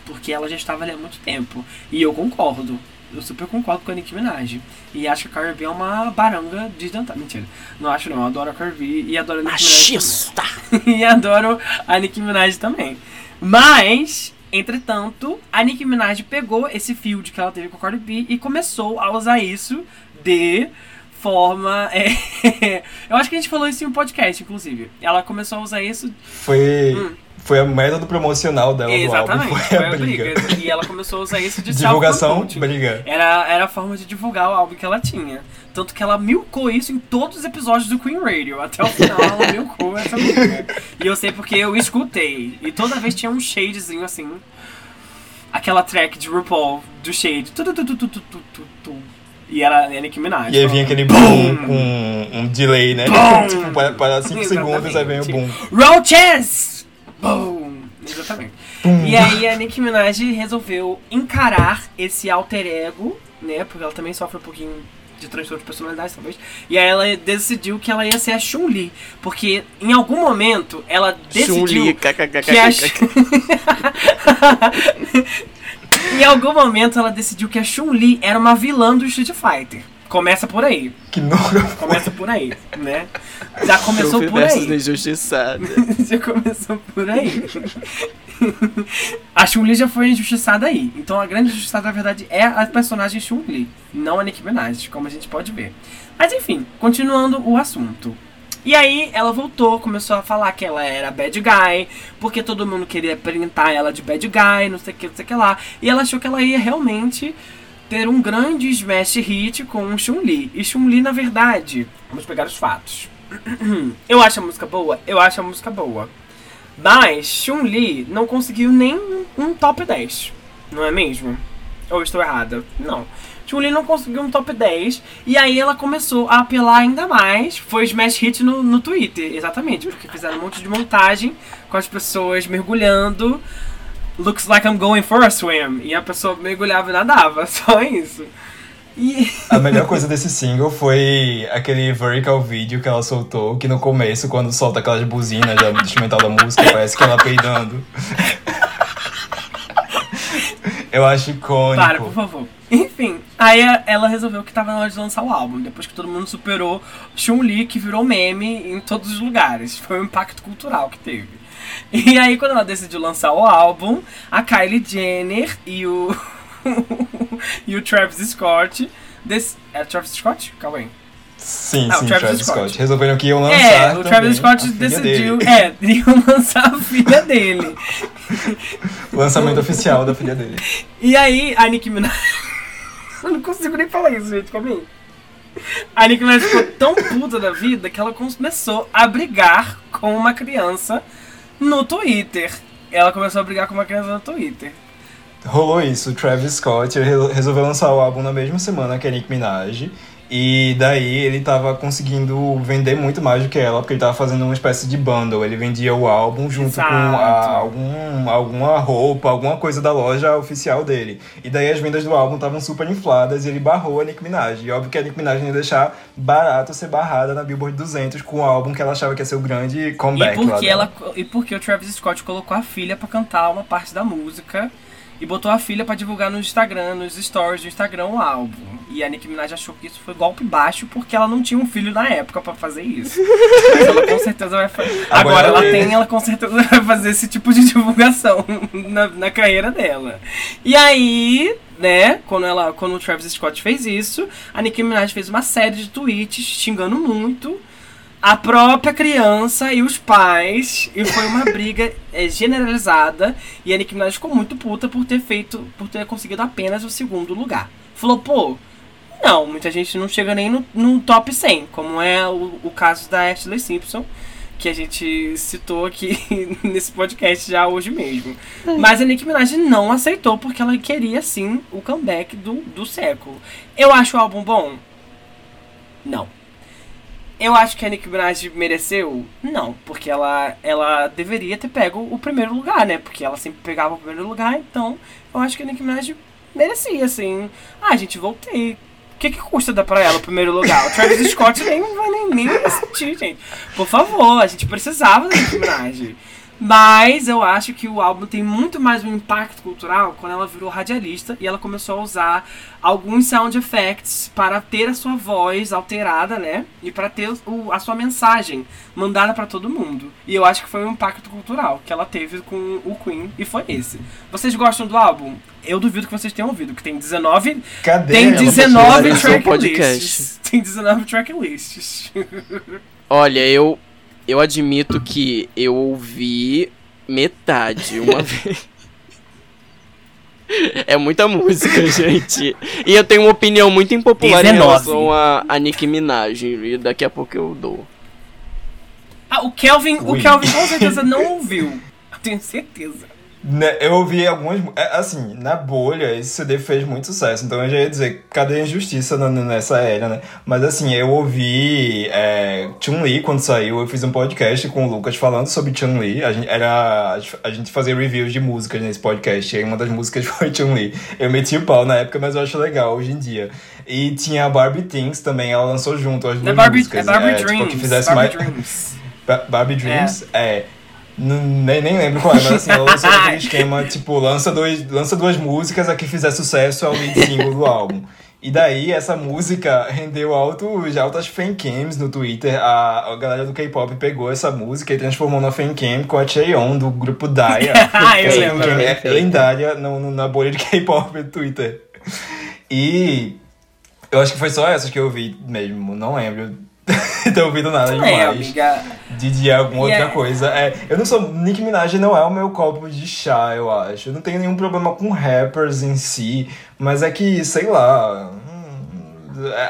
Porque ela já estava ali há muito tempo. E eu concordo. Eu super concordo com a Nicki Minaj. E acho que a Cardi B é uma baranga desdentada. Mentira. Não acho não. Eu adoro a Cardi B e adoro a Nicki Minaj. Machista! e adoro a Nicki Minaj também. Mas, entretanto, a Nicki Minaj pegou esse field que ela teve com a Cardi B e começou a usar isso de forma. é, eu acho que a gente falou isso em um podcast, inclusive. Ela começou a usar isso Foi, foi a merda do promocional dela Exatamente, do álbum. Foi, foi a, a briga. briga. E ela começou a usar isso de Divulgação, briga. Era, era a forma de divulgar o álbum que ela tinha. Tanto que ela milcou isso em todos os episódios do Queen Radio. Até o final ela milcou essa briga. E eu sei porque eu escutei. E toda vez tinha um shadezinho assim. Aquela track de RuPaul, do shade. Tu, tu, tu, tu e era a Nicki Minaj. E aí vinha aquele boom com um, um delay, né? Boom! tipo, para 5 segundos aí vem o boom. Roaches! Boom! Exatamente. E aí a Nicki Minaj resolveu encarar esse alter ego, né? Porque ela também sofre um pouquinho de transtorno de personalidade, talvez. E aí ela decidiu que ela ia ser a Chun-Li. Porque em algum momento ela decidiu Chun-Li, que a. Em algum momento ela decidiu que a Chun-Li era uma vilã do Street Fighter. Começa por aí. Que nojo. Começa por aí, né? Já começou por aí. injustiçada. já começou por aí. a Chun-Li já foi injustiçada aí. Então a grande injustiçada, na verdade, é a personagem Chun-Li, não a Nicki Minaj, como a gente pode ver. Mas enfim, continuando o assunto. E aí ela voltou, começou a falar que ela era bad guy, porque todo mundo queria printar ela de bad guy, não sei o que, não sei o que lá. E ela achou que ela ia realmente ter um grande smash hit com Chun-Li. E Chun-Li, na verdade, vamos pegar os fatos. Eu acho a música boa? Eu acho a música boa. Mas Chun-Li não conseguiu nem um top 10. Não é mesmo? Ou estou errada? Não. Chun-Li não conseguiu um top 10. E aí ela começou a apelar ainda mais. Foi Smash Hit no, no Twitter, exatamente. Porque fizeram um monte de montagem com as pessoas mergulhando. Looks like I'm going for a swim. E a pessoa mergulhava e nadava. Só isso. E. A melhor coisa desse single foi aquele vertical vídeo que ela soltou, que no começo, quando solta aquelas buzinas da- do instrumental da música, parece que ela peidando. Eu acho icônico. Para, por favor. Enfim, aí ela resolveu que tava na hora de lançar o álbum, depois que todo mundo superou Chun-Li, que virou meme em todos os lugares. Foi um impacto cultural que teve. E aí, quando ela decidiu lançar o álbum, a Kylie Jenner e o. e o Travis Scott. Dec... É Travis Scott? Calma aí. Sim, Ah, o sim, Travis Travis, Scott. Scott. Resolveram que iam lançar. É, o também Travis Scott decidiu. dele. É, iam lançar a filha dele. Lançamento oficial da filha dele. E aí, a Nicki Minaj. Eu não consigo nem falar isso, gente, calma aí. A Nicki Minaj ficou tão puta da vida que ela começou a brigar com uma criança no Twitter. Ela começou a brigar com uma criança no Twitter. Rolou isso, o Travis Scott resolveu lançar o álbum na mesma semana que a Nicki Minaj. E daí ele tava conseguindo vender muito mais do que ela, porque ele tava fazendo uma espécie de bundle. Ele vendia o álbum junto Exato. com a- algum, alguma roupa, alguma coisa da loja oficial dele. E daí as vendas do álbum estavam super infladas e ele barrou a Nicki Minaj. E óbvio que a Nicki Minaj ia deixar barato ser barrada na Billboard 200 com o álbum que ela achava que ia ser o grande E comeback lá porque, ela, e porque o Travis Scott colocou a filha pra cantar uma parte da música e botou a filha pra divulgar no Instagram, nos stories do Instagram o álbum. E a Nicki Minaj achou que isso foi golpe baixo porque ela não tinha um filho na época pra fazer isso. Mas ela com certeza vai fazer. Agora Agora ela ela tem, ela com certeza vai fazer esse tipo de divulgação na, na carreira dela. E aí, né, quando, ela, quando o Travis Scott fez isso, a Nicki Minaj fez uma série de tweets xingando muito a própria criança e os pais e foi uma briga é, generalizada e a Nicki Minaj ficou muito puta por ter feito por ter conseguido apenas o segundo lugar. Falou pô não muita gente não chega nem no, no top 100 como é o, o caso da Ashley Simpson que a gente citou aqui nesse podcast já hoje mesmo. Mas a Nicki Minaj não aceitou porque ela queria sim o comeback do, do século. Eu acho o álbum bom? Não eu acho que a Nicki Minaj mereceu? Não, porque ela, ela deveria ter pego o primeiro lugar, né? Porque ela sempre pegava o primeiro lugar, então eu acho que a Nicki Minaj merecia, assim. Ah, gente, voltei. O que, que custa dar pra ela o primeiro lugar? O Travis Scott nem vai nem, nem sentir, gente. Por favor, a gente precisava da Nicki Minaj. Mas eu acho que o álbum tem muito mais um impacto cultural quando ela virou radialista e ela começou a usar alguns sound effects para ter a sua voz alterada, né? E para ter o- a sua mensagem mandada para todo mundo. E eu acho que foi um impacto cultural que ela teve com o Queen e foi esse. Vocês gostam do álbum? Eu duvido que vocês tenham ouvido, que tem 19 Cadê tem ela? 19 Ela fez um tracklists. Tem 19 tracklists. Olha, eu eu admito que eu ouvi metade uma vez. É muita música, gente. E eu tenho uma opinião muito impopular em 19. relação a, a Nicki Minaj. E daqui a pouco eu dou. Ah, o Kelvin, o. Kelvin com certeza não ouviu. Eu tenho certeza. Né, Eu ouvi algumas. é, Assim, na bolha, esse CD fez muito sucesso. Então eu já ia dizer, cadê a injustiça nessa era, né? Mas assim, eu ouvi é, Chun-Li quando saiu. Eu fiz um podcast com o Lucas falando sobre Chun-Li. A gente, era, a gente fazia reviews de músicas nesse podcast. E uma das músicas foi Chun-Li. Eu meti o pau na época, mas eu acho legal hoje em dia. E tinha a Barbie Things também, ela lançou junto as duas É Barbie, é músicas. Barbie tipo, Dreams. que fizesse Barbie mais. Dreams. Ba- Barbie Dreams, é. N- Nem, nem lembro qual é, mas assim, ela lançou aquele esquema, tipo, lança, dois, lança duas músicas, a que fizer sucesso é o lead single do álbum. E daí, essa música rendeu altos, altas fancams no Twitter. A, a galera do K-pop pegou essa música e transformou na fancam com a Cheon, do grupo Daya. Ah, eu lembro. fancam é lendária no, no- na bolha de K-pop do Twitter. E eu acho que foi só essas que eu vi mesmo, não lembro. ter ouvido nada É, demais amiga. de, de alguma E outra é- coisa. É, eu não sou. Nicki Minaj não é o meu copo de chá, eu acho. Eu não tenho nenhum problema com rappers em si, mas é que, sei lá.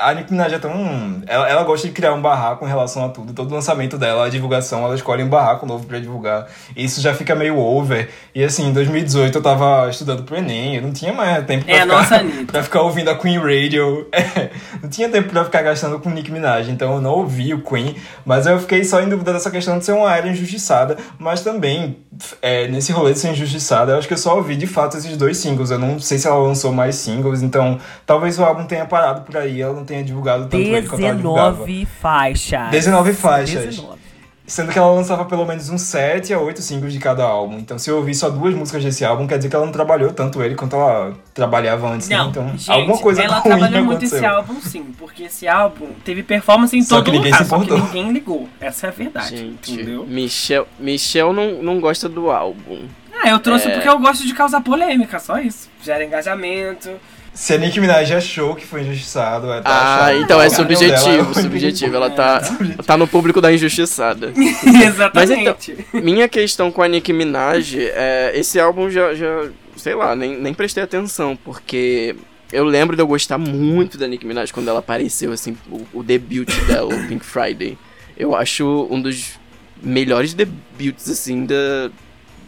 A Nicki Minaj é tão. Ela, ela gosta de criar um barraco em relação a tudo. Todo lançamento dela, a divulgação, ela escolhe um barraco novo pra divulgar. E isso já fica meio over. E assim, em 2018 eu tava estudando pro Enem, eu não tinha mais tempo pra É, ficar. pra ficar ouvindo a Queen Radio. É, não tinha tempo pra ficar gastando com Nicki Minaj, então eu não ouvi o Queen. Mas eu fiquei só em dúvida dessa questão de ser uma era injustiçada. Mas também, é, nesse rolê de ser injustiçada, eu acho que eu só ouvi de fato esses dois singles. Eu não sei se ela lançou mais singles, então talvez o álbum tenha parado por aí, ela não tenha divulgado tanto ele quanto ela divulgava. 19 faixas. 19 faixas. 19. Sendo que ela lançava pelo menos uns 7 a 8 singles de cada álbum. Então, se eu ouvir só duas músicas desse álbum, quer dizer que ela não trabalhou tanto ele quanto ela trabalhava antes. né? Não, Então, gente, alguma coisa ela ruim trabalhou muito aconteceu. esse álbum, sim, porque esse álbum teve performance em Só todo que ninguém lugar, se só que importou. ninguém ligou. Essa é a verdade, Gente, entendeu? Michel, Michel não, não gosta do álbum. Ah, eu trouxe É. porque eu gosto de causar polêmica, só isso. Gera engajamento. Se a Nicki Minaj achou que foi injustiçado, é tá Ah, então é opinião subjetivo, dela é subjetivo. Ela tá, Subjetivo. tá no público da injustiçada. Exatamente. Minha questão com a Nicki Minaj é. Esse álbum já. já sei lá, nem, nem prestei atenção, porque. Eu lembro de eu gostar muito da Nicki Minaj quando ela apareceu, assim, o, o debut dela, o Pink Friday. Eu acho um dos melhores debuts, assim, da,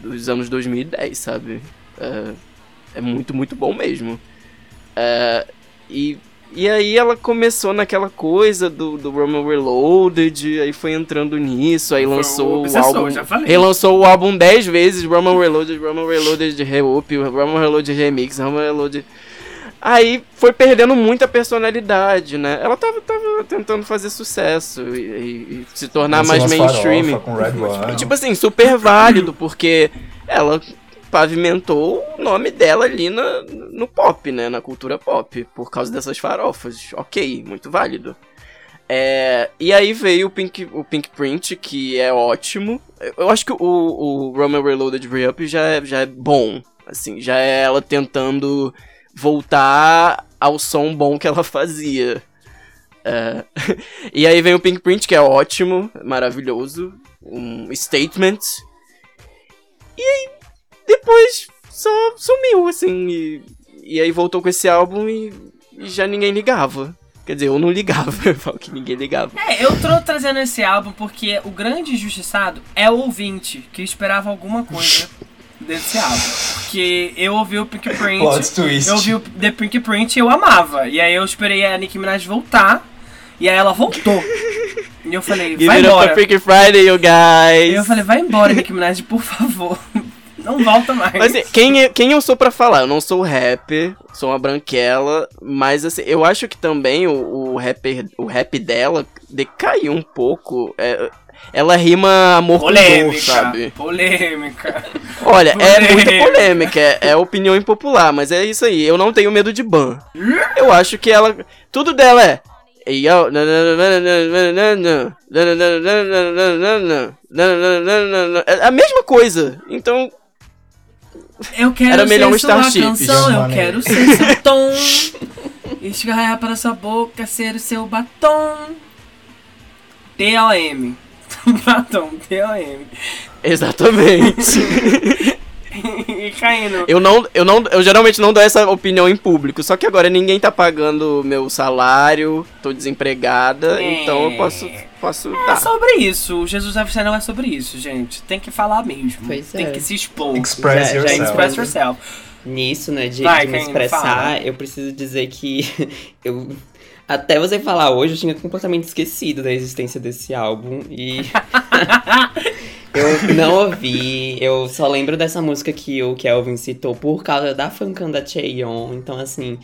dos anos 2010, sabe? É, é muito, muito bom mesmo. É, e, e aí ela começou naquela coisa do, do Roman Reloaded, aí foi entrando nisso, aí lançou o álbum. já falei. Relançou o álbum 10 vezes, Roman Reloaded, Roman Reloaded Re-Up, Roman Reloaded Remix, Roman Reloaded. Aí foi perdendo muita personalidade, né? Ela tava, tava tentando fazer sucesso e, e- e se tornar Lançou mais mainstream. farofa tipo assim, super válido, porque ela pavimentou o nome dela ali na, no pop, né? Na cultura pop, por causa dessas farofas. Ok, muito válido. É, e aí veio o Pink, o Pink Print, que é ótimo. Eu acho que o, o Roman Reloaded Re-Up já é, já é bom. Assim, já é ela tentando voltar ao som bom que ela fazia. É, e aí vem o Pink Print, que é ótimo, maravilhoso. Um statement. E aí, depois só sumiu, assim. E, e aí voltou com esse álbum e, e já ninguém ligava. Quer dizer, eu não ligava, eu falo que ninguém ligava. É, eu tô trazendo esse álbum porque o grande injustiçado é o ouvinte, que esperava alguma coisa desse álbum. Porque eu ouvi o Pink Print, eu ouvi o The Pink Print e eu amava. E aí eu esperei a Nicki Minaj voltar, e aí ela voltou. E eu falei, Give vai embora. for Freaky Friday, you E guys! eu falei, vai embora, Nicki Minaj, por favor. Não volta mais. Mas assim, quem, quem eu sou para falar? Eu não sou rapper, sou uma branquela, mas assim, eu acho que também o, o rapper, o rap dela decaiu um pouco. É, ela rima amor polêmica, com dor, sabe? Polêmica. Olha, polêmica. é muita polêmica, é, é, opinião impopular, mas é isso aí. Eu não tenho medo de ban. Eu acho que ela. Tudo dela é. A mesma coisa. Então, eu quero Era melhor ser um sua Starship, canção, eu quero ser seu tom. Esgarrar para sua boca, ser o seu batom. TOM. batom, TOM. exatamente. e caindo. Eu não, eu não, eu geralmente não dou essa opinião em público, só que agora ninguém tá pagando meu salário, tô desempregada, É. então eu posso, posso É dar. sobre isso. O Jesus After não é sobre isso, gente. Tem que falar mesmo. Pois Tem é. que se expor. Express Já- já yourself. Express yourself. Nisso, né, de, Vai, de me expressar, fala. eu preciso dizer que eu. Até você falar hoje, eu tinha completamente esquecido da existência desse álbum e. eu não ouvi, eu só lembro dessa música que o Kelvin citou por causa da fancam da Cheon. Então, assim,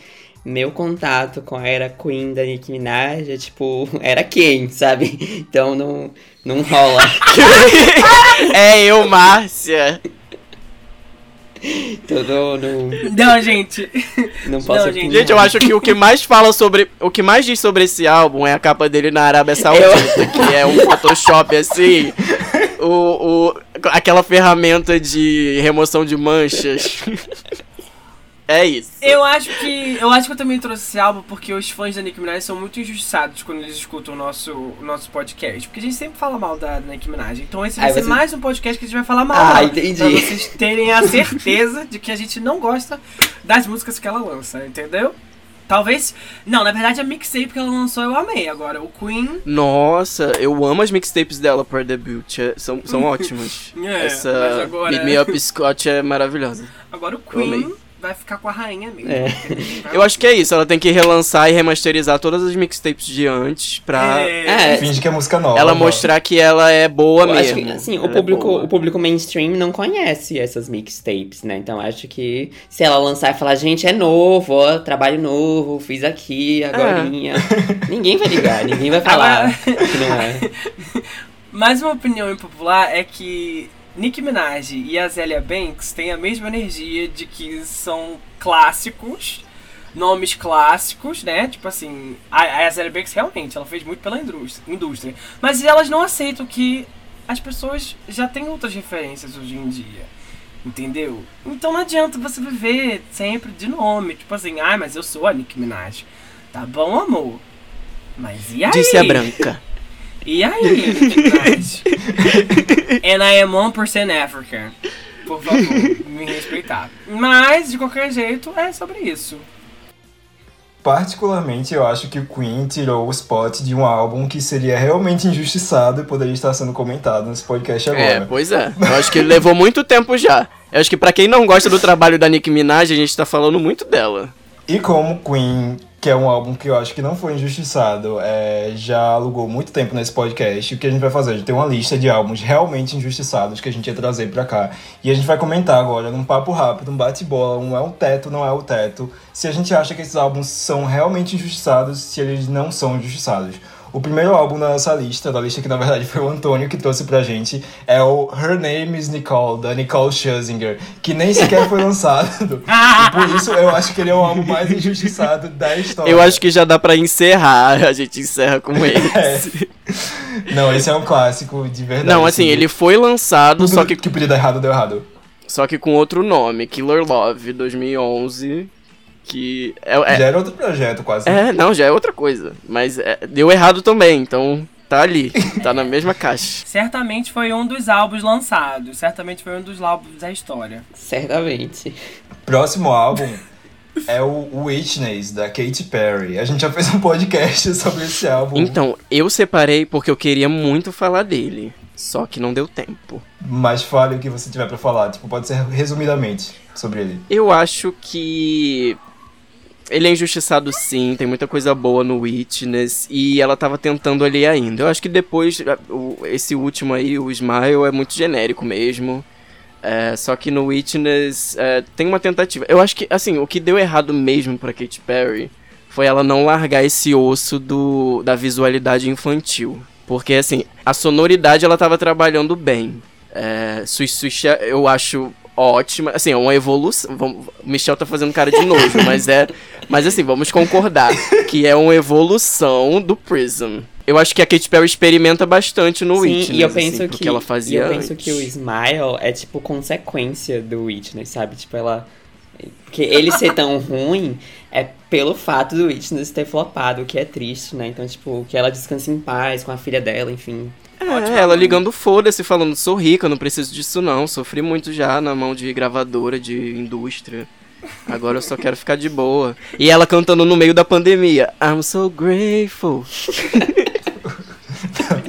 meu contato com a era Queen da Nicki Minaj é tipo, era quem, sabe? Então não, não rola. é eu, Márcia. Tudo não, Não, gente. não posso Não, gente. Gente, eu acho que o que mais fala sobre. O que mais diz sobre esse álbum é a capa dele na Arábia Saudita, que é um Photoshop assim. O, o, aquela ferramenta de remoção de manchas. É isso. Eu acho que. Eu acho que eu também trouxe esse álbum porque os fãs da Nicki Minaj são muito injustiçados quando eles escutam o nosso, o nosso podcast. Porque a gente sempre fala mal da Nicki Minaj. Então esse vai ser você- mais um podcast que a gente vai falar mal. Ah, entendi. Pra vocês terem a certeza de que a gente não gosta das músicas que ela lança, entendeu? Talvez. Não, na verdade a mixtape que ela lançou eu amei. Agora, o Queen. Nossa, eu amo as mixtapes dela por debut. é- são, são ótimas. É, mas Essa agora- Beat Me Up Scott é maravilhosa. Agora o. Queen vai ficar com a rainha mesmo. É. Eu acho que é isso, ela tem que relançar e remasterizar todas as mixtapes de antes pra É, É, Finge que é música nova. ela mano. mostrar que ela é boa Eu acho mesmo. que, assim, Ela o é público, boa. o público mainstream não conhece essas mixtapes, né? Então acho que se ela lançar e falar, gente, é novo, ó, trabalho novo, fiz aqui, agorinha. ninguém vai ligar, ninguém vai falar que não é. Mais uma opinião impopular é que Nicki Minaj e a Zélia Banks têm a mesma energia de que são clássicos, nomes clássicos, né? Tipo assim, a, a Zélia Banks realmente, ela fez muito pela indústria. Mas elas não aceitam que as pessoas já têm outras referências hoje em dia. Entendeu? Então não adianta você viver sempre de nome. Tipo assim, ai, mas eu sou a Nicki Minaj. Tá bom, amor. Mas e aí? Disse a branca. E aí? And I am 1% African. Por favor, me respeitar. Mas, de qualquer jeito, é sobre isso. Particularmente, eu acho que o Queen tirou o spot de um álbum que seria realmente injustiçado e poderia estar sendo comentado nesse podcast É, agora. pois é. Eu acho que levou muito tempo já. Eu acho que pra quem não gosta do trabalho da Nicki Minaj, a gente tá falando muito dela. E como Queen, que é um álbum que eu acho que não foi injustiçado, é, já alugou muito tempo nesse podcast, o que a gente vai fazer? A gente tem uma lista de álbuns realmente injustiçados que a gente ia trazer pra cá. E a gente vai comentar agora, num papo rápido, um bate-bola, um é um teto, não é o teto, se a gente acha que esses álbuns são realmente injustiçados, se eles não são injustiçados. O primeiro álbum da nossa lista, da lista que na verdade foi o Antônio que trouxe pra gente, é o Her Name is Nicole, da Nicole Scherzinger, que nem sequer foi lançado. e por isso eu acho que ele é o álbum mais injustiçado da história. Eu acho que já dá pra encerrar. A gente encerra com esse. Não, esse é um clássico de verdade. Não, assim, ele foi lançado, Tudo só que, que podia dar errado, deu errado. só que com outro nome, Killer Love 2011, que é, é, Já era outro projeto, quase. é, não, já é outra coisa, mas é, deu errado também, então tá ali, tá na mesma caixa. Certamente foi um dos álbuns lançados. Certamente foi um dos álbuns da história. Certamente. Próximo álbum é o Witness, da Katy Perry. A gente já fez um podcast sobre esse álbum. Então, eu separei porque eu queria muito falar dele, só que não deu tempo. Mas fale o que você tiver pra falar. Tipo, pode ser resumidamente sobre ele. Eu acho que ele é injustiçado sim, tem muita coisa boa no Witness e ela tava tentando ali ainda. Eu acho que depois, esse último aí, o Smile, é muito genérico mesmo. É, só que no Witness é, tem uma tentativa. Eu acho que, assim, o que deu errado mesmo pra Katy Perry foi ela não largar esse osso do, da visualidade infantil. Porque, assim, a sonoridade ela tava trabalhando bem. É- eu acho ótima. Assim, é uma evolução. Vamos, o Michel tá fazendo cara de nojo, mas é. Mas assim, vamos concordar que é uma evolução do Prism. Eu acho que a Katy Perry experimenta bastante no Sim, Witness. e eu assim, penso porque que ela fazia e eu penso antes. que o Smile é tipo consequência do Witness, sabe? Tipo, ela porque ele ser tão ruim é pelo fato do Witness ter flopado, o que é triste, né? Então, tipo, que ela descanse em paz com a filha dela, enfim. Ótima ela mãe. ligando foda-se, falando, sou rica, não preciso disso não, sofri muito já na mão de gravadora, de indústria. Agora eu só quero ficar de boa. E ela cantando no meio da pandemia. I'm so grateful.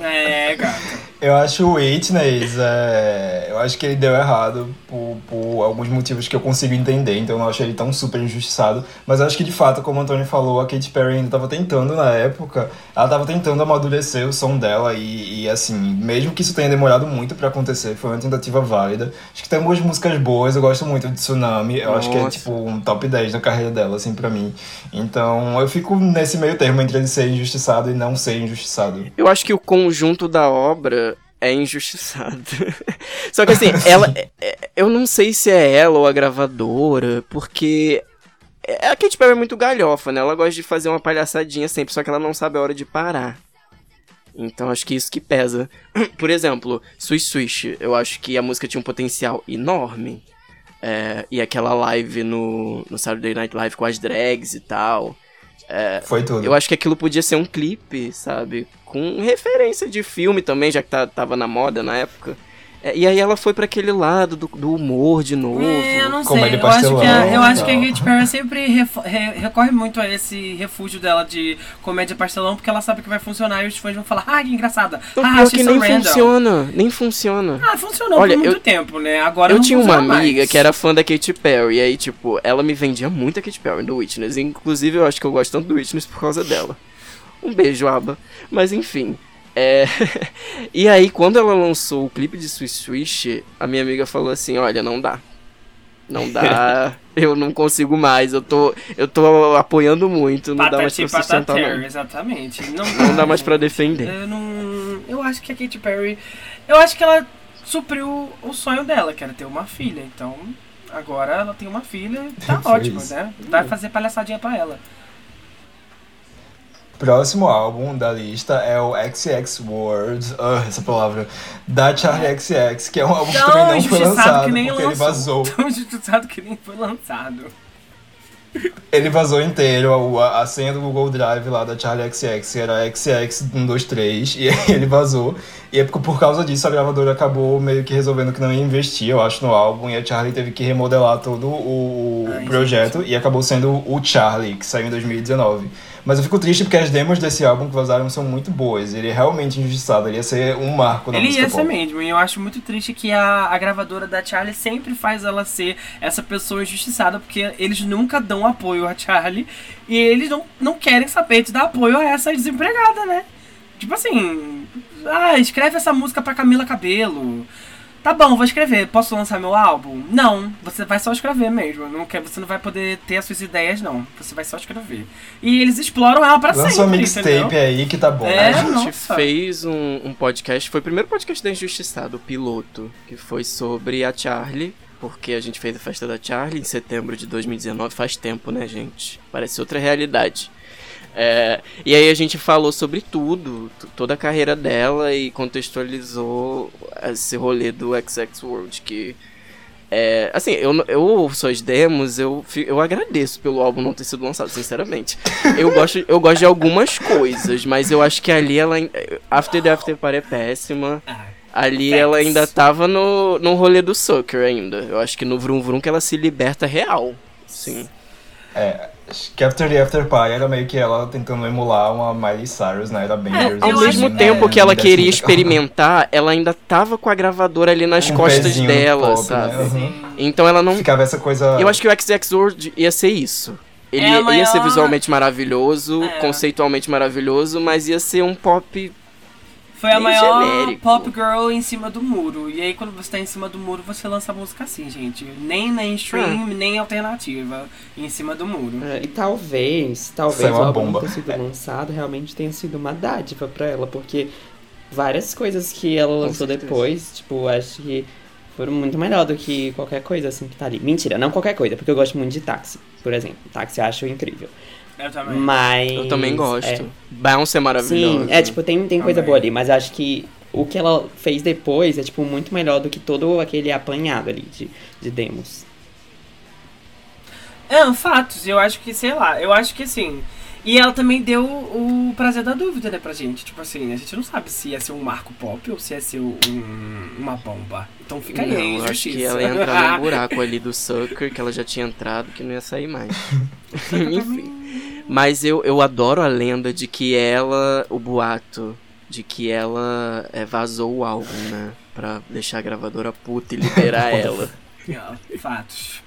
É, gata. Eu acho o Witness, é, eu acho que ele deu errado por, por alguns motivos que eu consigo entender, então eu não acho ele tão super injustiçado. Mas eu acho que de fato, como o Antônio falou, a Katy Perry ainda tava tentando na época, ela tava tentando amadurecer o som dela e, e, assim, mesmo que isso tenha demorado muito pra acontecer, foi uma tentativa válida. Acho que tem algumas músicas boas, eu gosto muito de Tsunami, eu acho que é Nossa. tipo um top 10 da carreira dela, assim, pra mim. Então eu fico nesse meio termo entre ele ser injustiçado e não ser injustiçado. Eu acho que o conjunto da obra é injustiçado. Só que assim, ela. é- é- Eu não sei se é ela ou a gravadora, porque. é- A Katy Perry é muito galhofa, né? Ela gosta de fazer uma palhaçadinha sempre, só que ela não sabe a hora de parar. Então acho que isso que pesa. Por exemplo, Swish Swish, eu acho que a música tinha um potencial enorme. É, e aquela live no, no Saturday Night Live com as drags e tal. Foi tudo. Eu acho que aquilo podia ser um clipe, sabe? Com referência de filme também, já que tá, tava na moda na época. É, e aí ela foi pra aquele lado do, do humor de novo. É, eu não Comédia sei. Eu acho, que a, eu acho que a. Katy Perry sempre refo- re- recorre muito a esse refúgio dela de comédia pastelão, porque ela sabe que vai funcionar e os fãs vão falar, ah, que engraçada. Então, ah, que nem random." funciona, nem funciona. Ah, funcionou Olha, por muito eu- tempo, né? Agora eu não tinha uma amiga mais. que era fã da Katy Perry, e aí, tipo, ela me vendia muito a Katy Perry do Witness. Inclusive, eu acho que eu gosto tanto do Witness por causa dela. Um beijo, Aba. Mas enfim. É... e aí, quando ela lançou o clipe de Swish Swish, a minha amiga falou assim: Olha, não dá. Não dá, eu não consigo mais, eu tô, eu tô apoiando muito, não dá mais pra Patati sustentar patater, não. exatamente. Não, Não dá mais pra defender. Eu não. Eu acho que a Katy Perry. Eu acho que ela supriu o sonho dela, que era ter uma filha. Então, agora ela tem uma filha e tá ótimo, né? Vai fazer palhaçadinha pra ela. Próximo álbum da lista é o XX World, ah, essa palavra, da Charlie XX, que é um álbum que também não foi lançado que nem porque ele lançou. vazou. Tão injustiçado que nem foi lançado. Ele vazou inteiro, a, a senha do Google Drive lá da Charlie XX era XX123 e ele vazou. E é por por causa disso a gravadora acabou meio que resolvendo que não ia investir, eu acho, no álbum. E a Charlie teve que remodelar todo o, Ai, projeto e acabou sendo o Charlie, que saiu em 2019. Mas eu fico triste porque as demos desse álbum que vazaram são muito boas. Ele é realmente injustiçado, ele ia ser um marco na Ele música ia ser pop. mesmo, e eu acho muito triste que a, a gravadora da Charlie sempre faz ela ser essa pessoa injustiçada, porque eles nunca dão apoio a Charlie e eles não, não querem saber de dar apoio a essa desempregada, né? Tipo assim, ah, escreve essa música pra Camila Cabelo. Tá bom, vou escrever. Posso lançar meu álbum? Não, você vai só escrever mesmo. Não quer, você não vai poder ter as suas ideias, não. Você vai só escrever. E eles exploram ela pra Lança uma sempre, mixtape entendeu? aí que tá bom. É, A gente nossa. fez um, um podcast, foi o primeiro podcast da Injustiçado, o piloto, que foi sobre a Charlie, porque a gente fez a festa da Charlie em setembro de 2019, faz tempo, né, gente? Parece outra realidade. É, e aí a gente falou sobre tudo, toda a carreira dela e contextualizou esse rolê do XX World, que é, assim, eu, eu ouço as demos, eu, eu agradeço pelo álbum não ter sido lançado, sinceramente. Eu gosto, eu gosto de algumas coisas, mas eu acho que ali ela. After the After Party é péssima. Ah, Ali Facts. ela ainda tava no, no rolê do Sucker ainda. Eu acho que no Vrum Vrum que ela se liberta real. Sim. É, After the After Party era meio que ela tentando emular uma Miley Cyrus, né? Da Bangers. Ao Eu mesmo acho- tempo é, que ela desse queria experimentar, ela ainda tava com a gravadora ali nas Um costas dela, pop, né? sabe? Uhum. Então ela não. Ficava essa coisa. Eu acho que o XX World ia ser isso. Ele É ia- ser visualmente maravilhoso, É. conceitualmente maravilhoso, mas ia ser um pop. Foi a maior genérico. pop girl em cima do muro. E aí, quando você tá em cima do muro, você lança música assim, gente. Nem mainstream, nem alternativa. Em cima do muro. É, E talvez, talvez o álbum bomba. ter sido lançado realmente tenha sido uma dádiva pra ela, porque várias coisas que ela lançou depois, tipo, acho que foram muito melhor do que qualquer coisa assim que tá ali. Mentira, não qualquer coisa, porque eu gosto muito de táxi, por exemplo. Táxi eu acho incrível. Eu também. Mas. Eu também gosto. é, Bounce é maravilhoso. Sim, é tipo, tem, tem coisa Também. boa ali, mas eu acho que o que ela fez depois é, tipo, muito melhor do que todo aquele apanhado ali de, de demos. É, fatos. Eu acho que, sei lá, eu acho que assim. E ela também deu o prazer da dúvida, né, pra gente. Tipo assim, a gente não sabe se ia ser um marco pop ou se ia ser um, uma bomba. Então fica aí, Não, hein, eu acho que ela ia entrar num buraco ali do Sucker, que ela já tinha entrado, que não ia sair mais. Enfim. Mas eu, eu adoro a lenda de que ela, o boato, de que ela é, vazou o álbum, né? Pra deixar a gravadora puta e liberar ela. Fatos.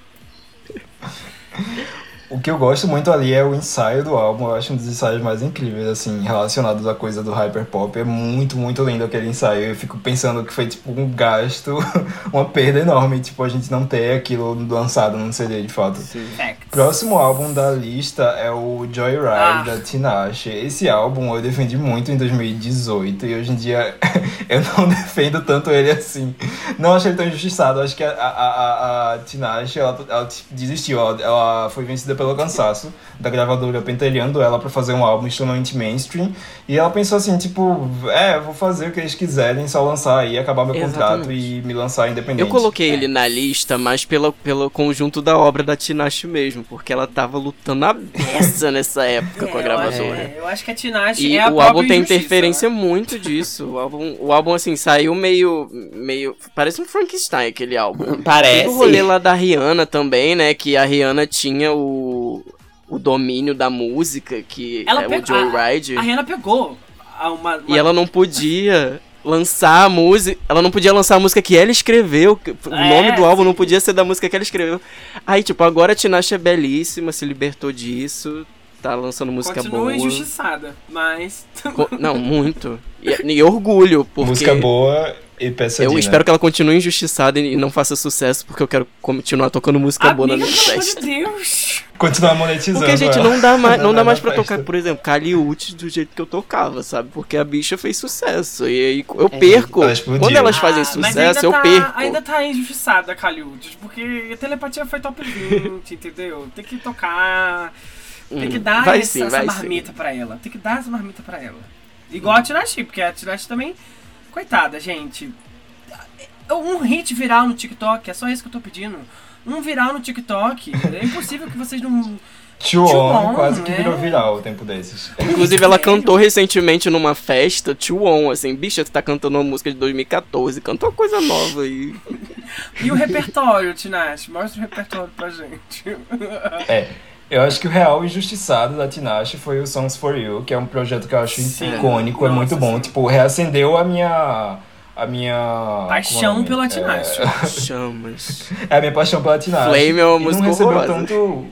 O que eu gosto muito ali é o ensaio do álbum. Eu acho um dos ensaios mais incríveis, assim, relacionados à coisa do hyperpop. É muito, muito lindo aquele ensaio. Eu fico pensando que foi, tipo, um gasto, uma perda enorme, tipo, a gente não ter aquilo lançado num CD, de fato. Facts. Próximo álbum da lista é o Joyride, Ah. da Tinashe. Esse álbum eu defendi muito em 2018 e hoje em dia eu não defendo tanto ele assim. Não achei ele tão injustiçado. Acho que a, a, a, a Tinashe, ela, ela desistiu. Ela, ela foi vencida pelo cansaço da gravadora pentelhando ela pra fazer um álbum extremamente mainstream. E ela pensou assim, tipo, é, vou fazer o que eles quiserem, só lançar aí, acabar meu contrato Exatamente. e me lançar independente. Eu coloquei ele na lista, mas pelo, pelo conjunto da obra da Tinashe mesmo, porque ela tava lutando a beça nessa época com a É, gravadora. é, eu acho que a Tinashe E é a o álbum tem interferência né? muito disso. O álbum, o álbum, assim, saiu meio. meio. Parece um Frankenstein aquele álbum. Parece. Tem o rolê lá da Rihanna também, né? Que a Rihanna tinha o. o domínio da música, que Ela é o pegou- Joyride. A Rihanna pegou uma, uma- E ela não podia lançar a música. Ela não podia lançar a música que ela escreveu. que- O É, nome do álbum sim. não podia ser da música que ela escreveu. Aí, tipo, agora a Tinashe é belíssima, se libertou disso. Tá lançando música continua boa. injustiçada, mas Não, muito. E, e orgulho, porque. Música boa Eu espero que ela continue injustiçada e não faça sucesso, porque eu quero continuar tocando música boa na amiga, minha pelo amor festa. de Deus. Continuar monetizando. Porque, gente, ela. não dá mais, não dá mais pra festa. tocar, por exemplo, Caliute do jeito que eu tocava, sabe? Porque a bicha fez sucesso. E aí eu É, perco. ela explodiu. Quando elas fazem Ah, mas ainda sucesso, eu tá, perco. Ainda tá injustiçada a Caliudes, porque a telepatia foi top 20, entendeu? Tem que tocar. Tem que Hum, dar vai essa, sim, essa marmita pra ela. Tem que dar essa marmita pra ela. Igual a Tirashi, porque a Tirashi também. Coitada, gente. Um hit viral no TikTok, é só isso que eu tô pedindo. Um viral no TikTok. É impossível que vocês não. Chuon, quase que né? virou viral o tempo desses. Inclusive, ela Sério? cantou recentemente numa festa, On, assim, bicha, você tá cantando uma música de 2014, cantou uma coisa nova aí. E o repertório, Tinashe? Mostra o repertório pra gente. É. Eu acho que o real injustiçado da Tinashe foi o Songs for You, que é um projeto que eu acho Sim. icônico, é Nossa, muito bom. sim. Tipo, reacendeu a minha. A minha. Paixão é pela nome? Tinashe. Chamas. É, é a minha paixão pela Tinashe. Flame é uma música não recebeu horrorosa. tanto.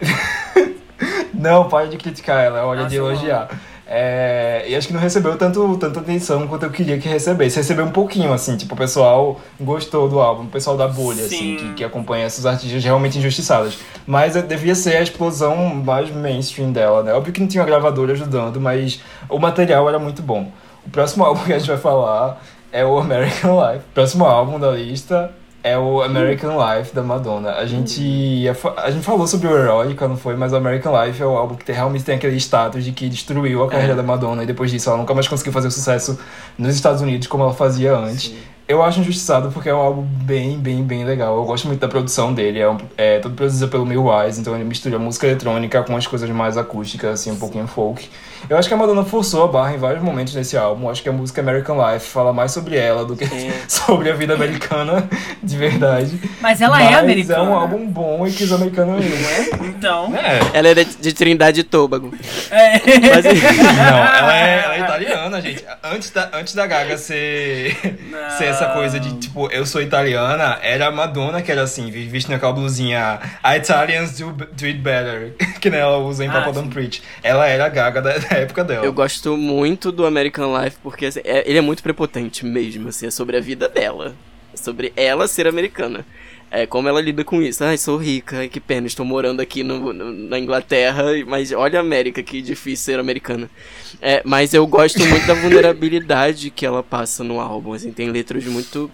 não, pare de criticar ela, é hora Nossa, de elogiar. É, e acho que não recebeu tanto, tanta atenção quanto eu queria que recebesse. Recebeu um pouquinho, assim, tipo, o pessoal gostou do álbum, o pessoal da bolha, assim, Sim. que, que acompanha esses artistas realmente injustiçados. Mas devia ser a explosão mais mainstream dela, né? Óbvio que não tinha uma gravadora ajudando, mas o material era muito bom. O próximo álbum que a gente vai falar é o American Life. O próximo álbum da lista é o American Life da Madonna. A gente, ia a gente falou sobre o Heroica, não foi? Mas o American Life é o álbum que tem- realmente tem aquele status de que destruiu a carreira da Madonna e depois disso ela nunca mais conseguiu fazer o sucesso nos Estados Unidos como ela fazia antes. Eu acho injustiçado porque é um álbum bem, bem, bem legal. Eu gosto muito da produção dele. É, um, é todo produzido pelo Mil Wise, então ele mistura música eletrônica com as coisas mais acústicas, assim, um pouquinho folk. Eu acho que a Madonna forçou a barra em vários momentos nesse álbum. Acho que a música American Life fala mais sobre ela do que sobre a vida americana de verdade. Mas ela Mas é americana. É um álbum bom e que os americanos amam. Então. É. Ela é de, de Trindade e Tobago. É. Mas, Não, ela é, ela é italiana, gente. Antes da, antes da Gaga ser, Não. ser essa coisa de, tipo, eu sou italiana, era a Madonna que era assim, vestindo aquela blusinha Italians do, do it better, que né, ela usa em Ah, Papa sim. Don't Preach. Ela era a Gaga da, da época dela. Eu gosto muito do American Life porque assim, é- ele é muito prepotente mesmo, assim, é sobre a vida dela. É sobre ela ser americana. É como ela lida com isso. Ai, sou rica, que pena, estou morando aqui no, no- na Inglaterra, mas olha a América, que difícil ser americana. É, mas eu gosto muito da vulnerabilidade que ela passa no álbum, assim, tem letras muito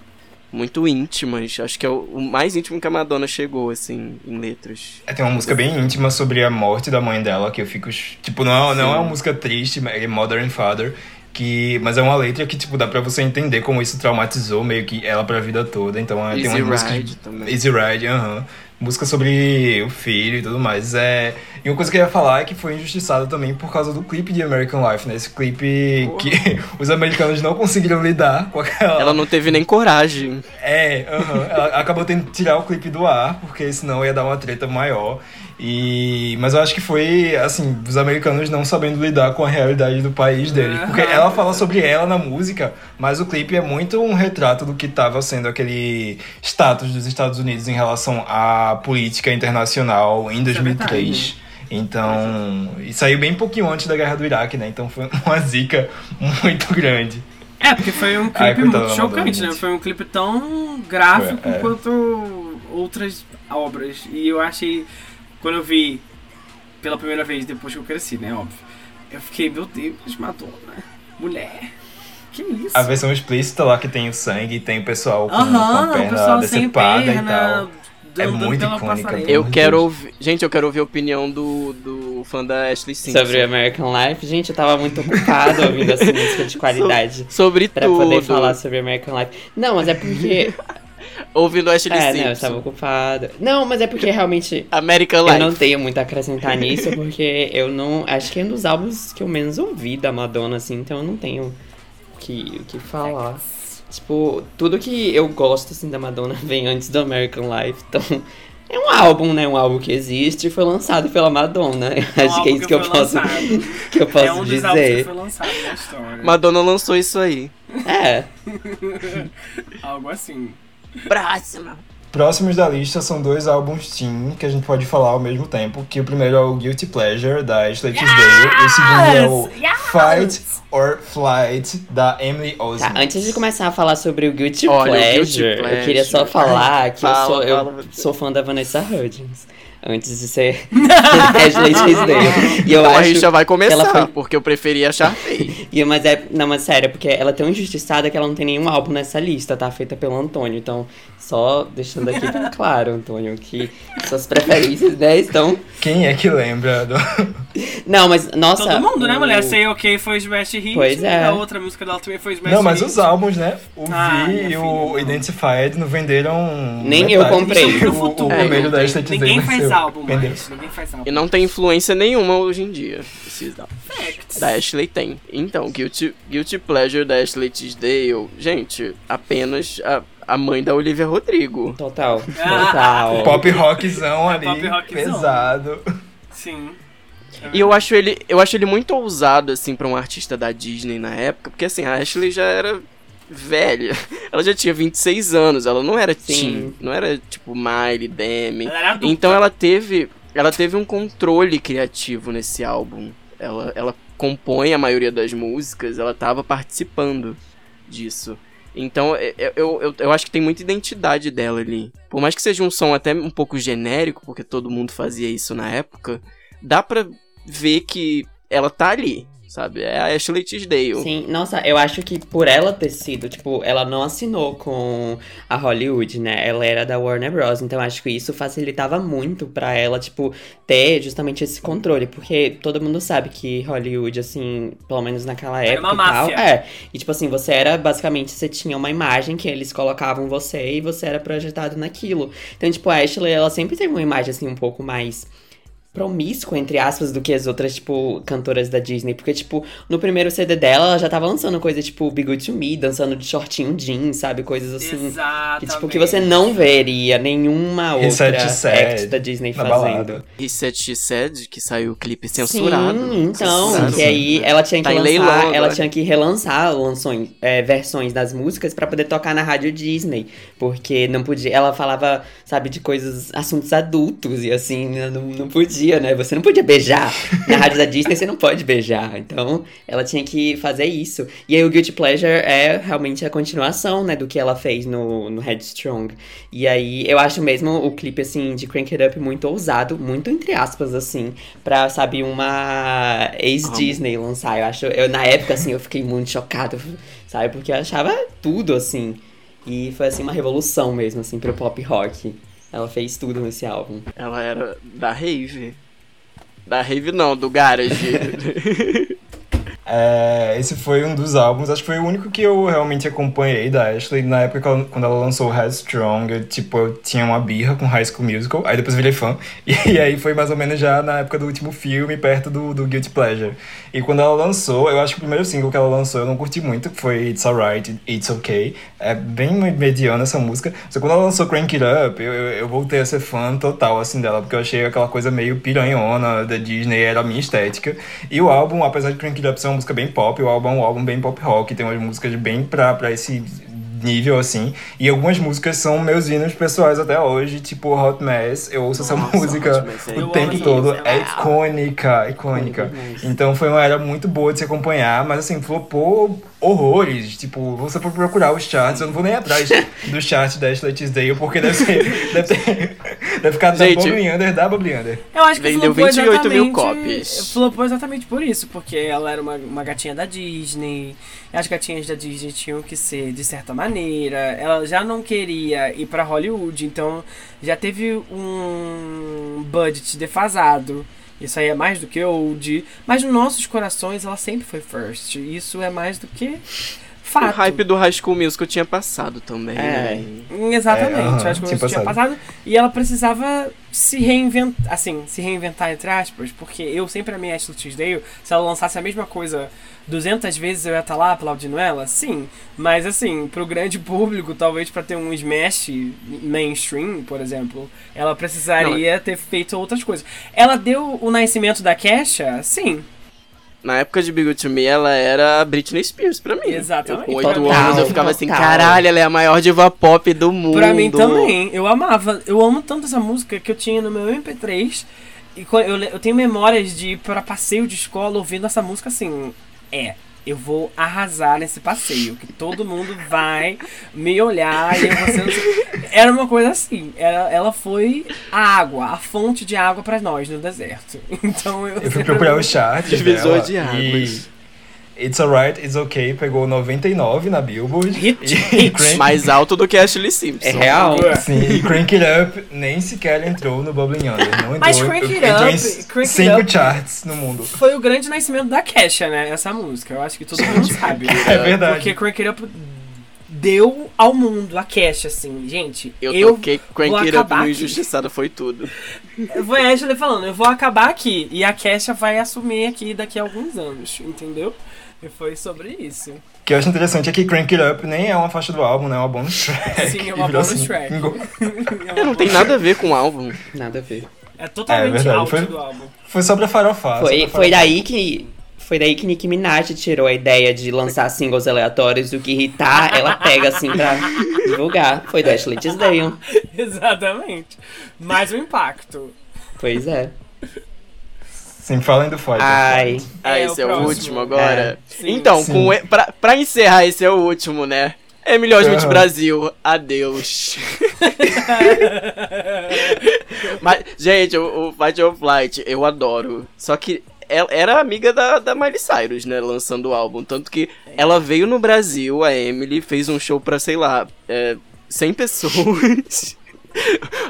muito íntimas. Acho que é o, o mais íntimo que a Madonna chegou, assim, em letras. É, Tem uma música bem íntima sobre a morte da mãe dela, que eu fico. Tipo, não, é- não é uma música triste, é Mother and Father. Que, mas é uma letra que, tipo, dá pra você entender como isso traumatizou meio que ela pra vida toda. Então é, tem Easy umas músicas. Ride também. Easy Ride, aham. Música sobre o filho e tudo mais. É, e uma coisa que eu ia falar é que foi injustiçada também por causa do clipe de American Life, né? Esse clipe Porra. que os americanos não conseguiram lidar com aquela. Ela não teve nem coragem. É, aham. ela acabou tendo que tirar o clipe do ar, porque senão ia dar uma treta maior. E... Mas eu acho que foi, assim, os americanos não sabendo lidar com a realidade do país deles. Porque Aham. ela fala sobre ela na música, mas o clipe é muito um retrato do que estava sendo aquele status dos Estados Unidos em relação à política internacional em 2003. Então, e saiu bem pouquinho antes da guerra do Iraque, né? Então foi uma zica muito grande. É, porque foi um Ai, clipe coitada muito Madonna, chocante, né? Foi um clipe tão gráfico Foi, é. quanto outras obras. E eu achei, quando eu vi pela primeira vez, depois que eu cresci, né? Óbvio. Eu fiquei, meu Deus, Madonna, mulher. Que isso? A versão explícita lá que tem o sangue e tem o pessoal com, com a Aham, o perna pessoal sem decepada e perna, tal. É andando muito icônica, Eu quero ouvir. Gente, eu quero ouvir a opinião do, do fã da Ashley Simpson. Sobre American Life, gente, eu tava muito ocupado ouvindo essa música de qualidade. Sobre Pra tudo. poder falar sobre American Life. Não, mas é porque. Ouvindo Ashley é, Simpson. não, eu estava ocupado. Não, mas é porque realmente. American Eu Life. não tenho muito a acrescentar nisso, porque eu não. Acho que é um dos álbuns que eu menos ouvi da Madonna, assim, então eu não tenho o que, o que falar. Tipo, tudo que eu gosto, assim, da Madonna vem antes do American Life, então. É um álbum, né? Um álbum que existe e foi lançado pela Madonna. Eu É um acho que é isso que eu posso, que eu posso é um dos álbuns que dizer. foi lançado na história. Madonna lançou isso aí. É. Algo assim. Próxima. Próximos da lista são dois álbuns teen que a gente pode falar ao mesmo tempo. Que o primeiro é o Guilty Pleasure, da Ashley Tisdale. E o segundo é o Fight or Flight, da Emily Tá, Osment. antes de começar a falar sobre o Guilty, Olha, o Pleasure, Guilty eu queria só Pleasure. falar que Fala, eu, sou, eu sou fã da Vanessa Hudgens. Antes de ser Ashley Tisdale. E eu então a acho gente já vai começar, ela foi- porque eu preferi achar feio. E, mas é, não, mas sério, porque ela é tão injustiçada que ela não tem nenhum álbum nessa lista, tá? Feita pelo Antônio. Então, só deixando aqui bem claro, Antônio, que suas preferências, né, estão. Quem é que lembra do... Não, mas, nossa. Todo mundo, né, o- mulher? Say OK foi Smash Hit. Pois é. A outra música dela também foi Smash Não, mas Hit. os álbuns, né? O Ah, V e filha, o não. Identified não venderam. Nem eu metade. comprei. O, No o, futuro. o É, não da Ashley Tisdale Ninguém faz venceu. álbum mais. Ninguém faz álbum. E não tem influência nenhuma hoje em dia. Esses. Facts. Da Ashley tem. Então, Guilty, Guilty Pleasure da Ashley Tisdale, gente, apenas a, a mãe da Olivia Rodrigo. Total. Total. Pop rockzão ali. Pop rockzão. Pesado. Sim. E eu acho ele, eu acho ele muito ousado assim pra um artista da Disney na época, porque assim, a Ashley já era velha. Ela já tinha 26 anos, ela não era Sim. teen, não era tipo Miley, Demi. Ela. Então ela teve, ela teve um controle criativo nesse álbum. Ela, ela compõe a maioria das músicas, ela tava participando disso. Então é- é- eu, eu, eu acho que tem muita identidade dela ali. Por mais que seja um som até um pouco genérico, porque todo mundo fazia isso na época, dá pra ver que ela tá ali, sabe? É a Ashley Tisdale. Sim, nossa, eu acho que por ela ter sido, tipo, ela não assinou com a Hollywood, né? Ela era da Warner Bros. Então acho que isso facilitava muito pra ela, tipo, ter justamente esse controle. Porque todo mundo sabe que Hollywood, assim, pelo menos naquela Era época uma e tal. máfia. É. E tipo assim, você era basicamente, você tinha uma imagem que eles colocavam você e você era projetado naquilo. Então, tipo, a Ashley, ela sempre teve uma imagem, assim, um pouco mais promíscua, entre aspas, do que as outras, tipo, cantoras da Disney. Porque, tipo, no primeiro CD dela, ela já tava lançando coisa, tipo, Be Good To Me, dançando de shortinho jeans, sabe? Coisas assim. Exatamente. Que, tipo, que você não veria nenhuma outra Sad, act da Disney fazendo. E Set She Said, que saiu o clipe censurado. Sim, então, Censurado. que aí ela tinha que Tá lançar, ela tinha que relançar lanções, é, versões das músicas pra poder tocar na rádio Disney, porque não podia, ela falava, sabe, de coisas, assuntos adultos e assim, né, não, não podia, né? Você não podia beijar. Na rádio da Disney você não pode beijar. Então, ela tinha que fazer isso. E aí o Guilty Pleasure é realmente a continuação, né, do que ela fez no, no Headstrong. E aí eu acho mesmo o clipe assim de Crank It Up muito ousado, muito entre aspas assim, pra, sabe, uma ex-Disney lançar. Eu acho, eu na época assim, eu fiquei muito chocado, sabe? Porque eu achava tudo assim. E foi assim uma revolução mesmo assim pro pop rock. Ela fez tudo nesse álbum. Ela era da Rave. Da Rave não, do Garage. É, esse foi um dos álbuns, acho que foi o único que eu realmente acompanhei da Ashley. Na época, ela- quando ela lançou Headstrong, eu, tipo, eu tinha uma birra com High School Musical, aí depois virei fã. E, aí foi mais ou menos já na época do último filme, perto do, do Guilty Pleasure. E quando ela lançou, eu acho que o primeiro single que ela lançou eu não curti muito, que foi It's Alright, It's Okay. É bem mediana essa música. Só quando ela lançou Crank It Up, eu, eu, eu voltei a ser fã total, assim, dela, porque eu achei aquela coisa meio piranhona da Disney, era a minha estética. E o álbum, apesar de Crank It Up ser uma música bem pop, o álbum é um álbum bem pop rock, tem umas músicas bem pra, pra esse nível, assim. E algumas músicas são meus hinos pessoais até hoje, tipo Hot Mess. Eu ouço essa Nossa, música Hot Mess é o tempo todo. isso, É é icônica, icônica. Então foi uma era muito boa de se acompanhar, mas assim, flopou horrores. Tipo, você for procurar os charts, eu não vou nem atrás do chart da Ashley Tisdale, porque deve ser. Deve, ter, deve ficar da Gente. Bobby Under, da Bobby Under. Eu acho que Vendeu flopou 28 mil cópias. Flopou exatamente por isso, porque ela era uma, uma gatinha da Disney. e As gatinhas da Disney tinham que ser de certa maneira. Ela já não queria ir pra Hollywood, então já teve um budget defasado. Isso aí é mais do que old. Mas nos nossos corações ela sempre foi first. Isso é mais do que fato. O hype do High School Musical tinha passado também. É. né? Exatamente, É, aham, eu acho que tinha passado. E ela precisava se reinventar, assim, se reinventar entre aspas, porque eu sempre amei Ashley Tisdale. Se ela lançasse a mesma coisa 200 vezes eu ia estar lá aplaudindo ela? Sim. Mas assim, pro grande público, talvez pra ter um smash mainstream, por exemplo, ela precisaria ter feito outras coisas. Ela deu o nascimento da Kesha? Sim. Na época de Big To Me, ela era a Britney Spears pra mim. Exatamente. Eu, com 8 Total, anos eu ficava assim, caralho, ela é a maior diva pop do mundo. Pra mim também. Eu amava. Eu amo tanto essa música que eu tinha no meu MP3. E eu, eu tenho memórias de ir pra passeio de escola ouvindo essa música assim. É. Eu vou arrasar nesse passeio, que todo mundo vai me olhar e eu vou ser... Era uma coisa assim. Era, ela foi a água, a fonte de água pra nós no deserto. Então eu. Eu fui procurar os charts. Divisor de águas. E It's Alright, It's Okay pegou 99 na Billboard. Hit, E hit. Crank- Mais alto do que Ashley Simpson. É real. Sim, e Crank It Up nem sequer entrou no Bubbling Under. Não entrou, Mas Crank It entrou Up- em Crank It cinco Up- charts no mundo. Foi o grande nascimento da Kesha, né? Essa música. Eu acho que todo mundo sabe. É verdade. Porque Crank It Up deu ao mundo a Kesha, assim. Gente, Eu, eu, toquei Crank It Up no. Injustiçado, foi tudo. Foi a Ashley falando, eu vou acabar aqui. E a Kesha vai assumir aqui daqui a alguns anos, entendeu? E foi sobre isso. O que eu acho interessante é que Crank It Up nem é uma faixa do álbum, né? É uma bonus track. Sim, é uma bonus track. single. É, não tem nada a ver com o álbum. Nada a ver. É totalmente É out foi- do álbum. Foi só pra farofar. Foi, pra foi daí que. Foi daí que Nicki Minaj tirou a ideia de lançar singles aleatórios do que irritar, ela pega assim pra divulgar. Foi do Ashley Tisdale. Exatamente. Mais o impacto. Pois é. Sim, falem do Fight. Ai. Ah, É, esse o é o próximo. último agora. Sim. então, Sim. Com, pra, pra encerrar, esse é o último, né? Emily Osment Aham. Brasil, adeus. Mas, gente, o, o Fight of Flight, eu adoro. Só que ela era amiga da, da Miley Cyrus, né? Lançando o álbum. Tanto que ela veio no Brasil, a Emily, fez um show pra, sei lá, é, 100 pessoas.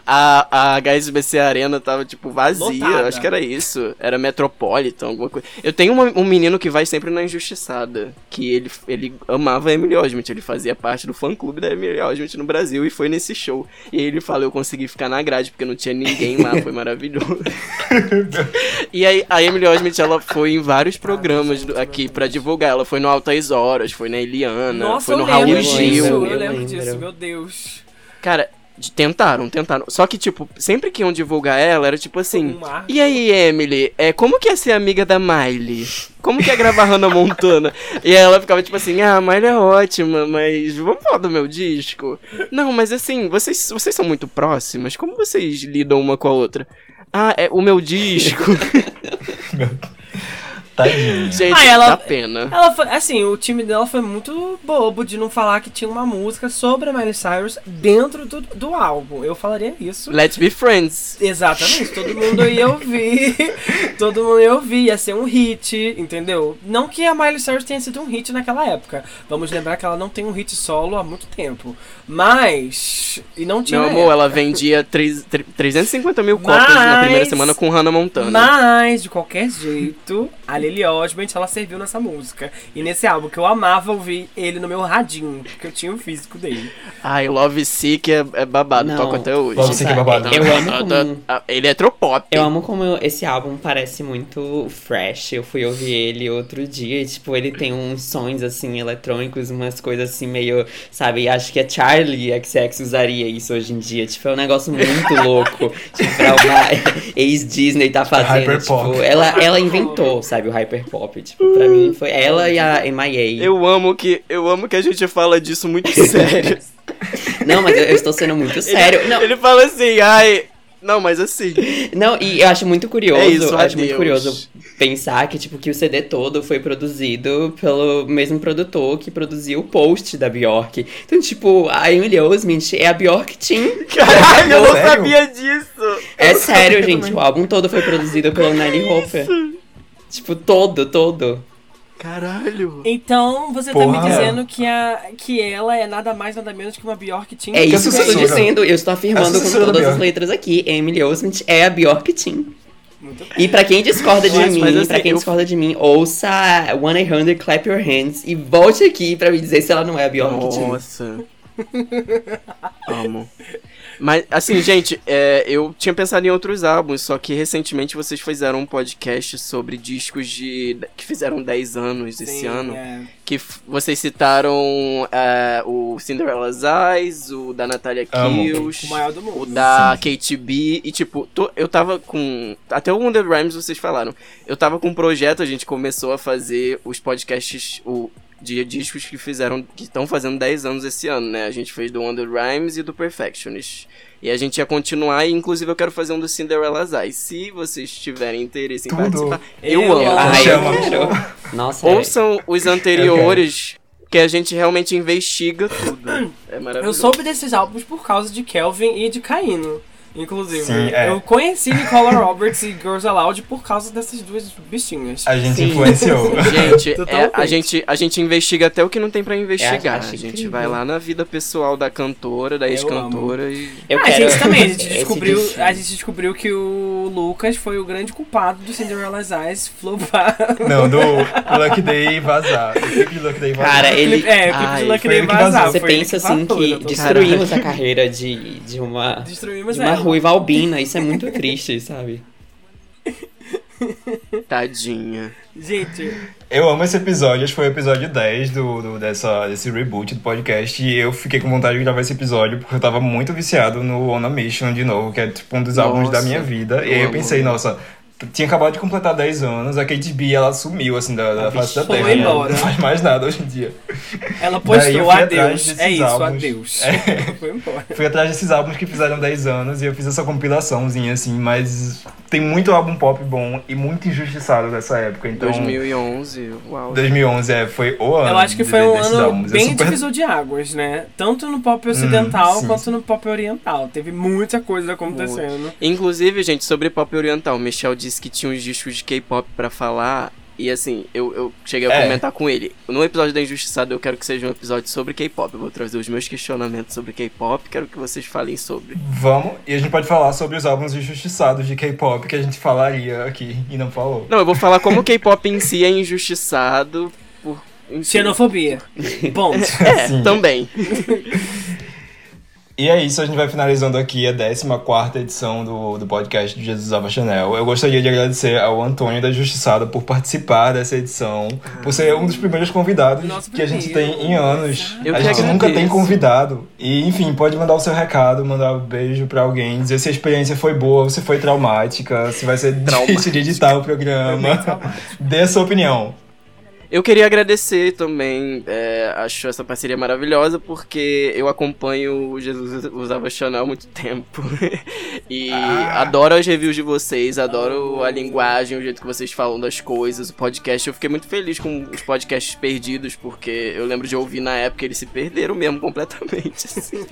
A, a HSBC Arena tava, tipo, vazia. Lotada. Acho que era isso. Era Metropolitan, alguma coisa. Eu tenho uma- um menino que vai sempre na Injustiçada. Que ele, ele amava a Emily Osment. Ele fazia parte do fã-clube da Emily Osment no Brasil e foi nesse show. E ele fala, eu consegui ficar na grade porque não tinha ninguém lá. Foi maravilhoso. e aí a Emily Osment, ela foi em vários programas do- aqui pra divulgar. Ela foi no Altas Horas, foi na Eliana, Nossa, foi no Raul Gil. disso. Eu lembro. disso, meu Deus. Cara, de- tentaram, tentaram. Só que, tipo, sempre que iam divulgar ela, era tipo assim. Um. E aí, Emily, é, como que é ser amiga da Miley? Como que é gravar Hannah Montana? E aí ela ficava tipo assim, ah, a Miley é ótima, mas vamos falar do meu disco? Não, mas assim, vocês, vocês são muito próximas, como vocês lidam uma com a outra? Ah, é o meu disco. Tadinha. Gente, ela- dá pena. Ela foi, assim, o time dela foi muito bobo de não falar que tinha uma música sobre a Miley Cyrus dentro do, do álbum. Eu falaria isso. Let's be friends. Exatamente, todo mundo ia ouvir, todo mundo ia ouvir, ia ser um hit, entendeu? Não que a Miley Cyrus tenha sido um hit naquela época. Vamos lembrar que ela não tem um hit solo há muito tempo. Mas. E não tinha. Meu amor, ela época. vendia três- tre- 350 mil cópias na primeira Mas- semana com Hannah Montana. Mas, de qualquer jeito, a Haley Osment, ela serviu nessa música. E nesse álbum, que eu amava ouvir ele no meu radinho, porque eu tinha o físico dele. Ai, Love Sick é, é babado, Não. toco até hoje. Love Sick é babado. Eu amo como... Ah, Ele é tropop. Eu amo como esse álbum parece muito fresh. Eu fui ouvir ele outro dia e, tipo, ele tem uns sons, assim, eletrônicos, umas coisas assim, meio, sabe? Acho que a Charlie XX usaria isso hoje em dia. Tipo, é um negócio muito louco. tipo, pra uma ex-Disney tá fazendo. Hyperpop. Tipo, ela, ela inventou, sabe, o hyperpop. Tipo, pra mim foi ela e a MIA. Eu amo que eu amo que a gente fala disso muito sério. Não, mas eu, eu estou sendo muito sério. Não, Ele fala assim, ai. Não, mas assim. Não, e eu acho muito curioso, É isso, eu acho muito curioso pensar que, tipo, que o CD todo foi produzido pelo mesmo produtor que produziu o post da Bjork. Então, tipo, a Emily Osment é a Bjork Team. Caralho, eu não Sério? sabia disso. É sério, gente, o álbum todo foi produzido pelo Nelly Hopper. Tipo, todo, todo. Caralho. Então, você tá Porra. me dizendo que, a, que ela é nada mais, nada menos que uma Bjork Team? É isso que eu estou dizendo, eu estou afirmando com todas as letras aqui. Emily Osment é a Bjork Team. E pra quem discorda de Mas- mim, mas assim, pra quem eu- discorda de mim, ouça 100 Clap Your Hands e volte aqui pra me dizer se ela não é a Bjork Team. Nossa. Amo. Mas, assim, gente, é, eu tinha pensado em outros álbuns, só que recentemente vocês fizeram um podcast sobre discos de que fizeram 10 anos esse Sim, ano. é. Que vocês citaram é, o Cinderella's Eyes, o da Natalia Amo. Kills, O maior do mundo. o da Kate B. E, tipo, tô- eu tava com. Até o Wonder Rhymes vocês falaram. Eu tava com um projeto, a gente começou a fazer os podcasts. O, de discos que fizeram. que estão fazendo 10 anos esse ano, né? A gente fez do Wonder Rhymes e do Perfectionist. E a gente ia continuar, e inclusive eu quero fazer um do Cinderella's Eyes. Se vocês tiverem interesse em Tudo. participar, eu, Eu amo. amo. Ai, eu Chama. quero. Nossa, é. Ouçam os anteriores, que a gente realmente investiga tudo. É Eu maravilhoso. soube desses álbuns por causa de Kelvin e de Caíno. Inclusive, Sim, é. eu conheci Nicola Roberts e Girls Aloud por causa dessas duas bichinhas. A gente Sim. influenciou. Gente, é, a gente, a gente investiga até o que não tem pra investigar. acho a gente incrível. vai lá na vida pessoal da cantora, da ex-cantora e. Eu Ah, quero... a gente também, a gente, descobriu, a gente descobriu que o Lucas foi o grande culpado do Cinderella's Eyes flopar. Não, do Lucky Day vazar. O clipe de Lucky Day vazar. Cara, ele... É, o clipe Ai, de Lucky Day que vazar. Você pensa assim que tô- destruímos a carreira de, de uma... Destruímos De uma ela. Ruiva albina, isso é muito triste, sabe? Tadinha. Gente, Eu amo esse episódio, acho que foi o episódio 10 do, do- dessa, desse reboot do podcast. E eu fiquei com vontade de gravar esse episódio porque eu tava muito viciado no On a Mission de novo, que é tipo um dos álbuns da Nossa, minha vida. e aí eu pensei, nossa, tinha acabado de completar 10 anos, a Kate B ela sumiu assim da, da face da foi terra. né? embora. Não faz mais nada hoje em dia. ela Daí eu postou adeus. desses É isso, álbuns. adeus. Foi embora. Fui atrás desses álbuns que fizeram 10 anos e eu fiz essa compilaçãozinha assim, mas tem muito álbum pop bom e muito injustiçado dessa época. Então, 2011, uau. 2011 é, foi o ano. Eu acho que de- foi um desses ano álbuns. Bem super- divisor de águas, né? Tanto no pop ocidental sim, quanto no pop oriental. Teve muita coisa acontecendo. Inclusive, gente, sobre pop oriental, Michel disse que tinha uns discos de K-pop pra falar. E assim, eu, eu cheguei a É. comentar com ele. No episódio da Injustiçada, eu quero que seja um episódio sobre K-pop. Eu vou trazer os meus questionamentos sobre K-pop. Quero que vocês falem sobre. Vamos, e a gente pode falar sobre os álbuns injustiçados de K-pop que a gente falaria aqui e não falou. Não, eu vou falar como o K-pop em si é injustiçado por. enfim. Xenofobia. Ponto. É, Sim. também. E é isso, a gente vai finalizando aqui a 14 edição do, do podcast de Jesus Ava Chanel. Eu gostaria de agradecer ao Antônio da Justiçada por participar dessa edição, por ser um dos primeiros convidados Nosso que a gente primeiro. tem em anos. Eu a gente nunca tem convidado. E, enfim, pode mandar o seu recado, mandar um beijo pra alguém, dizer se a experiência foi boa, se foi traumática, se vai ser difícil de editar o programa. Dê a sua opinião. Eu queria agradecer também, é, acho essa parceria maravilhosa, porque eu acompanho o Jesus Usava Chanel há muito tempo. e Ah. adoro as reviews de vocês, adoro a linguagem, o jeito que vocês falam das coisas, o podcast. Eu fiquei muito feliz com os podcasts perdidos, porque eu lembro de ouvir na época eles se perderam mesmo completamente. assim.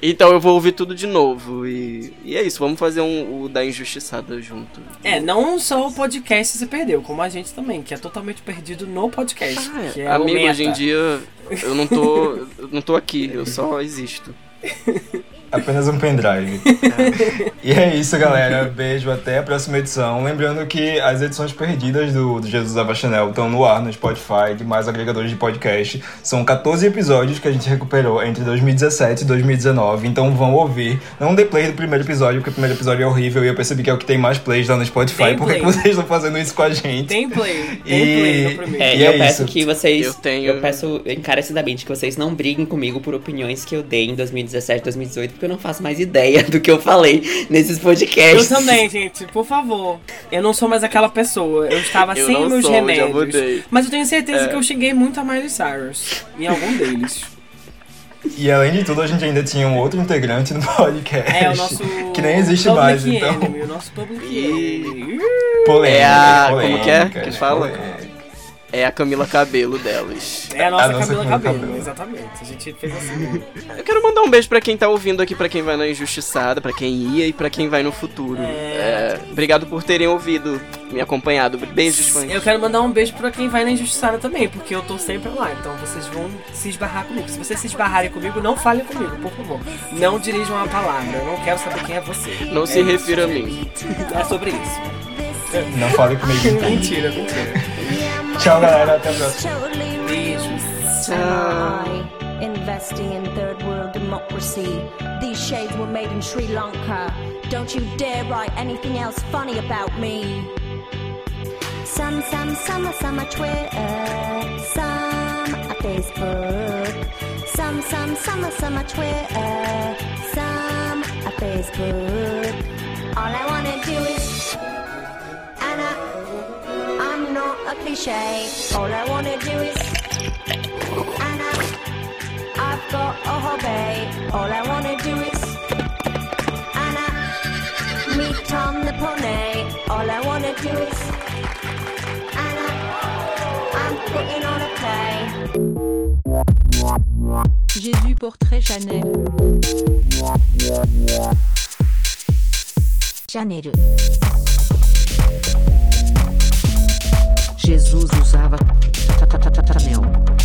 então eu vou ouvir tudo de novo. E, e é isso, vamos fazer um, o da Injustiçada junto. É, não só o podcast se perdeu, como a gente também, que é totalmente perdido no podcast. Ah, que é amigo, o meta. hoje em dia eu não tô, eu não tô aqui, eu só existo. Apenas um pendrive. e é isso, galera. Beijo, até a próxima edição. Lembrando que as edições perdidas do, do Jesus Ava Chanel estão no ar no Spotify, demais agregadores de podcast. São 14 episódios que a gente recuperou entre 2017 e 2019. Então vão ouvir. Não dê play do primeiro episódio, porque o primeiro episódio é horrível e eu percebi que é o que tem mais plays lá no Spotify. Tem Por que que vocês estão fazendo isso com a gente? Tem play, tem E- play no primeiro. É, E eu é peço isso. que vocês. Eu tenho- peço encarecidamente que vocês não briguem comigo por opiniões que eu dei em 2017, 2018, porque eu não faço mais ideia do que eu falei nesses Eu podcasts. também, gente, por favor. Eu não sou mais aquela pessoa. Eu estava Eu sem não meus sou, remédios. Mas eu tenho certeza É. que eu cheguei muito a Miley Cyrus. Em algum deles. E além de tudo, a gente ainda tinha um outro integrante no podcast. É o nosso. Que nem existe public mais, então. Enemy, o nosso public enemy. Polêmica, É a- polêmica, como que é que né? fala? Polêmica. É a Camila Cabelo delas. É a nossa, A nossa Camila Camila Cabelo, Cabello. exatamente. A gente fez assim. Eu quero mandar um beijo pra quem tá ouvindo aqui, pra quem vai na Injustiçada, pra quem ia e pra quem vai no futuro. É, obrigado por terem ouvido, me acompanhado. Beijos, fãs. Eu quero mandar um beijo pra quem vai na Injustiçada também, porque eu tô sempre lá. Então vocês vão se esbarrar comigo. Se vocês se esbarrarem comigo, não falem comigo, por favor. Não dirijam a palavra. Eu não quero saber quem é você. Não É se isso, refira a mim. É sobre isso. Não fale comigo. Mentira, mentira. Tchau, galera. Até a próxima. Investing in third world democracy? These shades were made in Sri Lanka. Don't you dare write anything else funny about me. Some, some, some, some are Twitter, some are Facebook. Some, some, some, some are Twitter, some are Facebook. All I wanna do is Anna. Not a cliche. All I wanna do is Anna. I've got a hobby. All I wanna do is Anna. Meet Tom the pony. All I wanna do is Anna. I'm putting on a play. Jésus Portrait Chanel. Janeiro. Jesus usava tatatatamel. -ta -ta -ta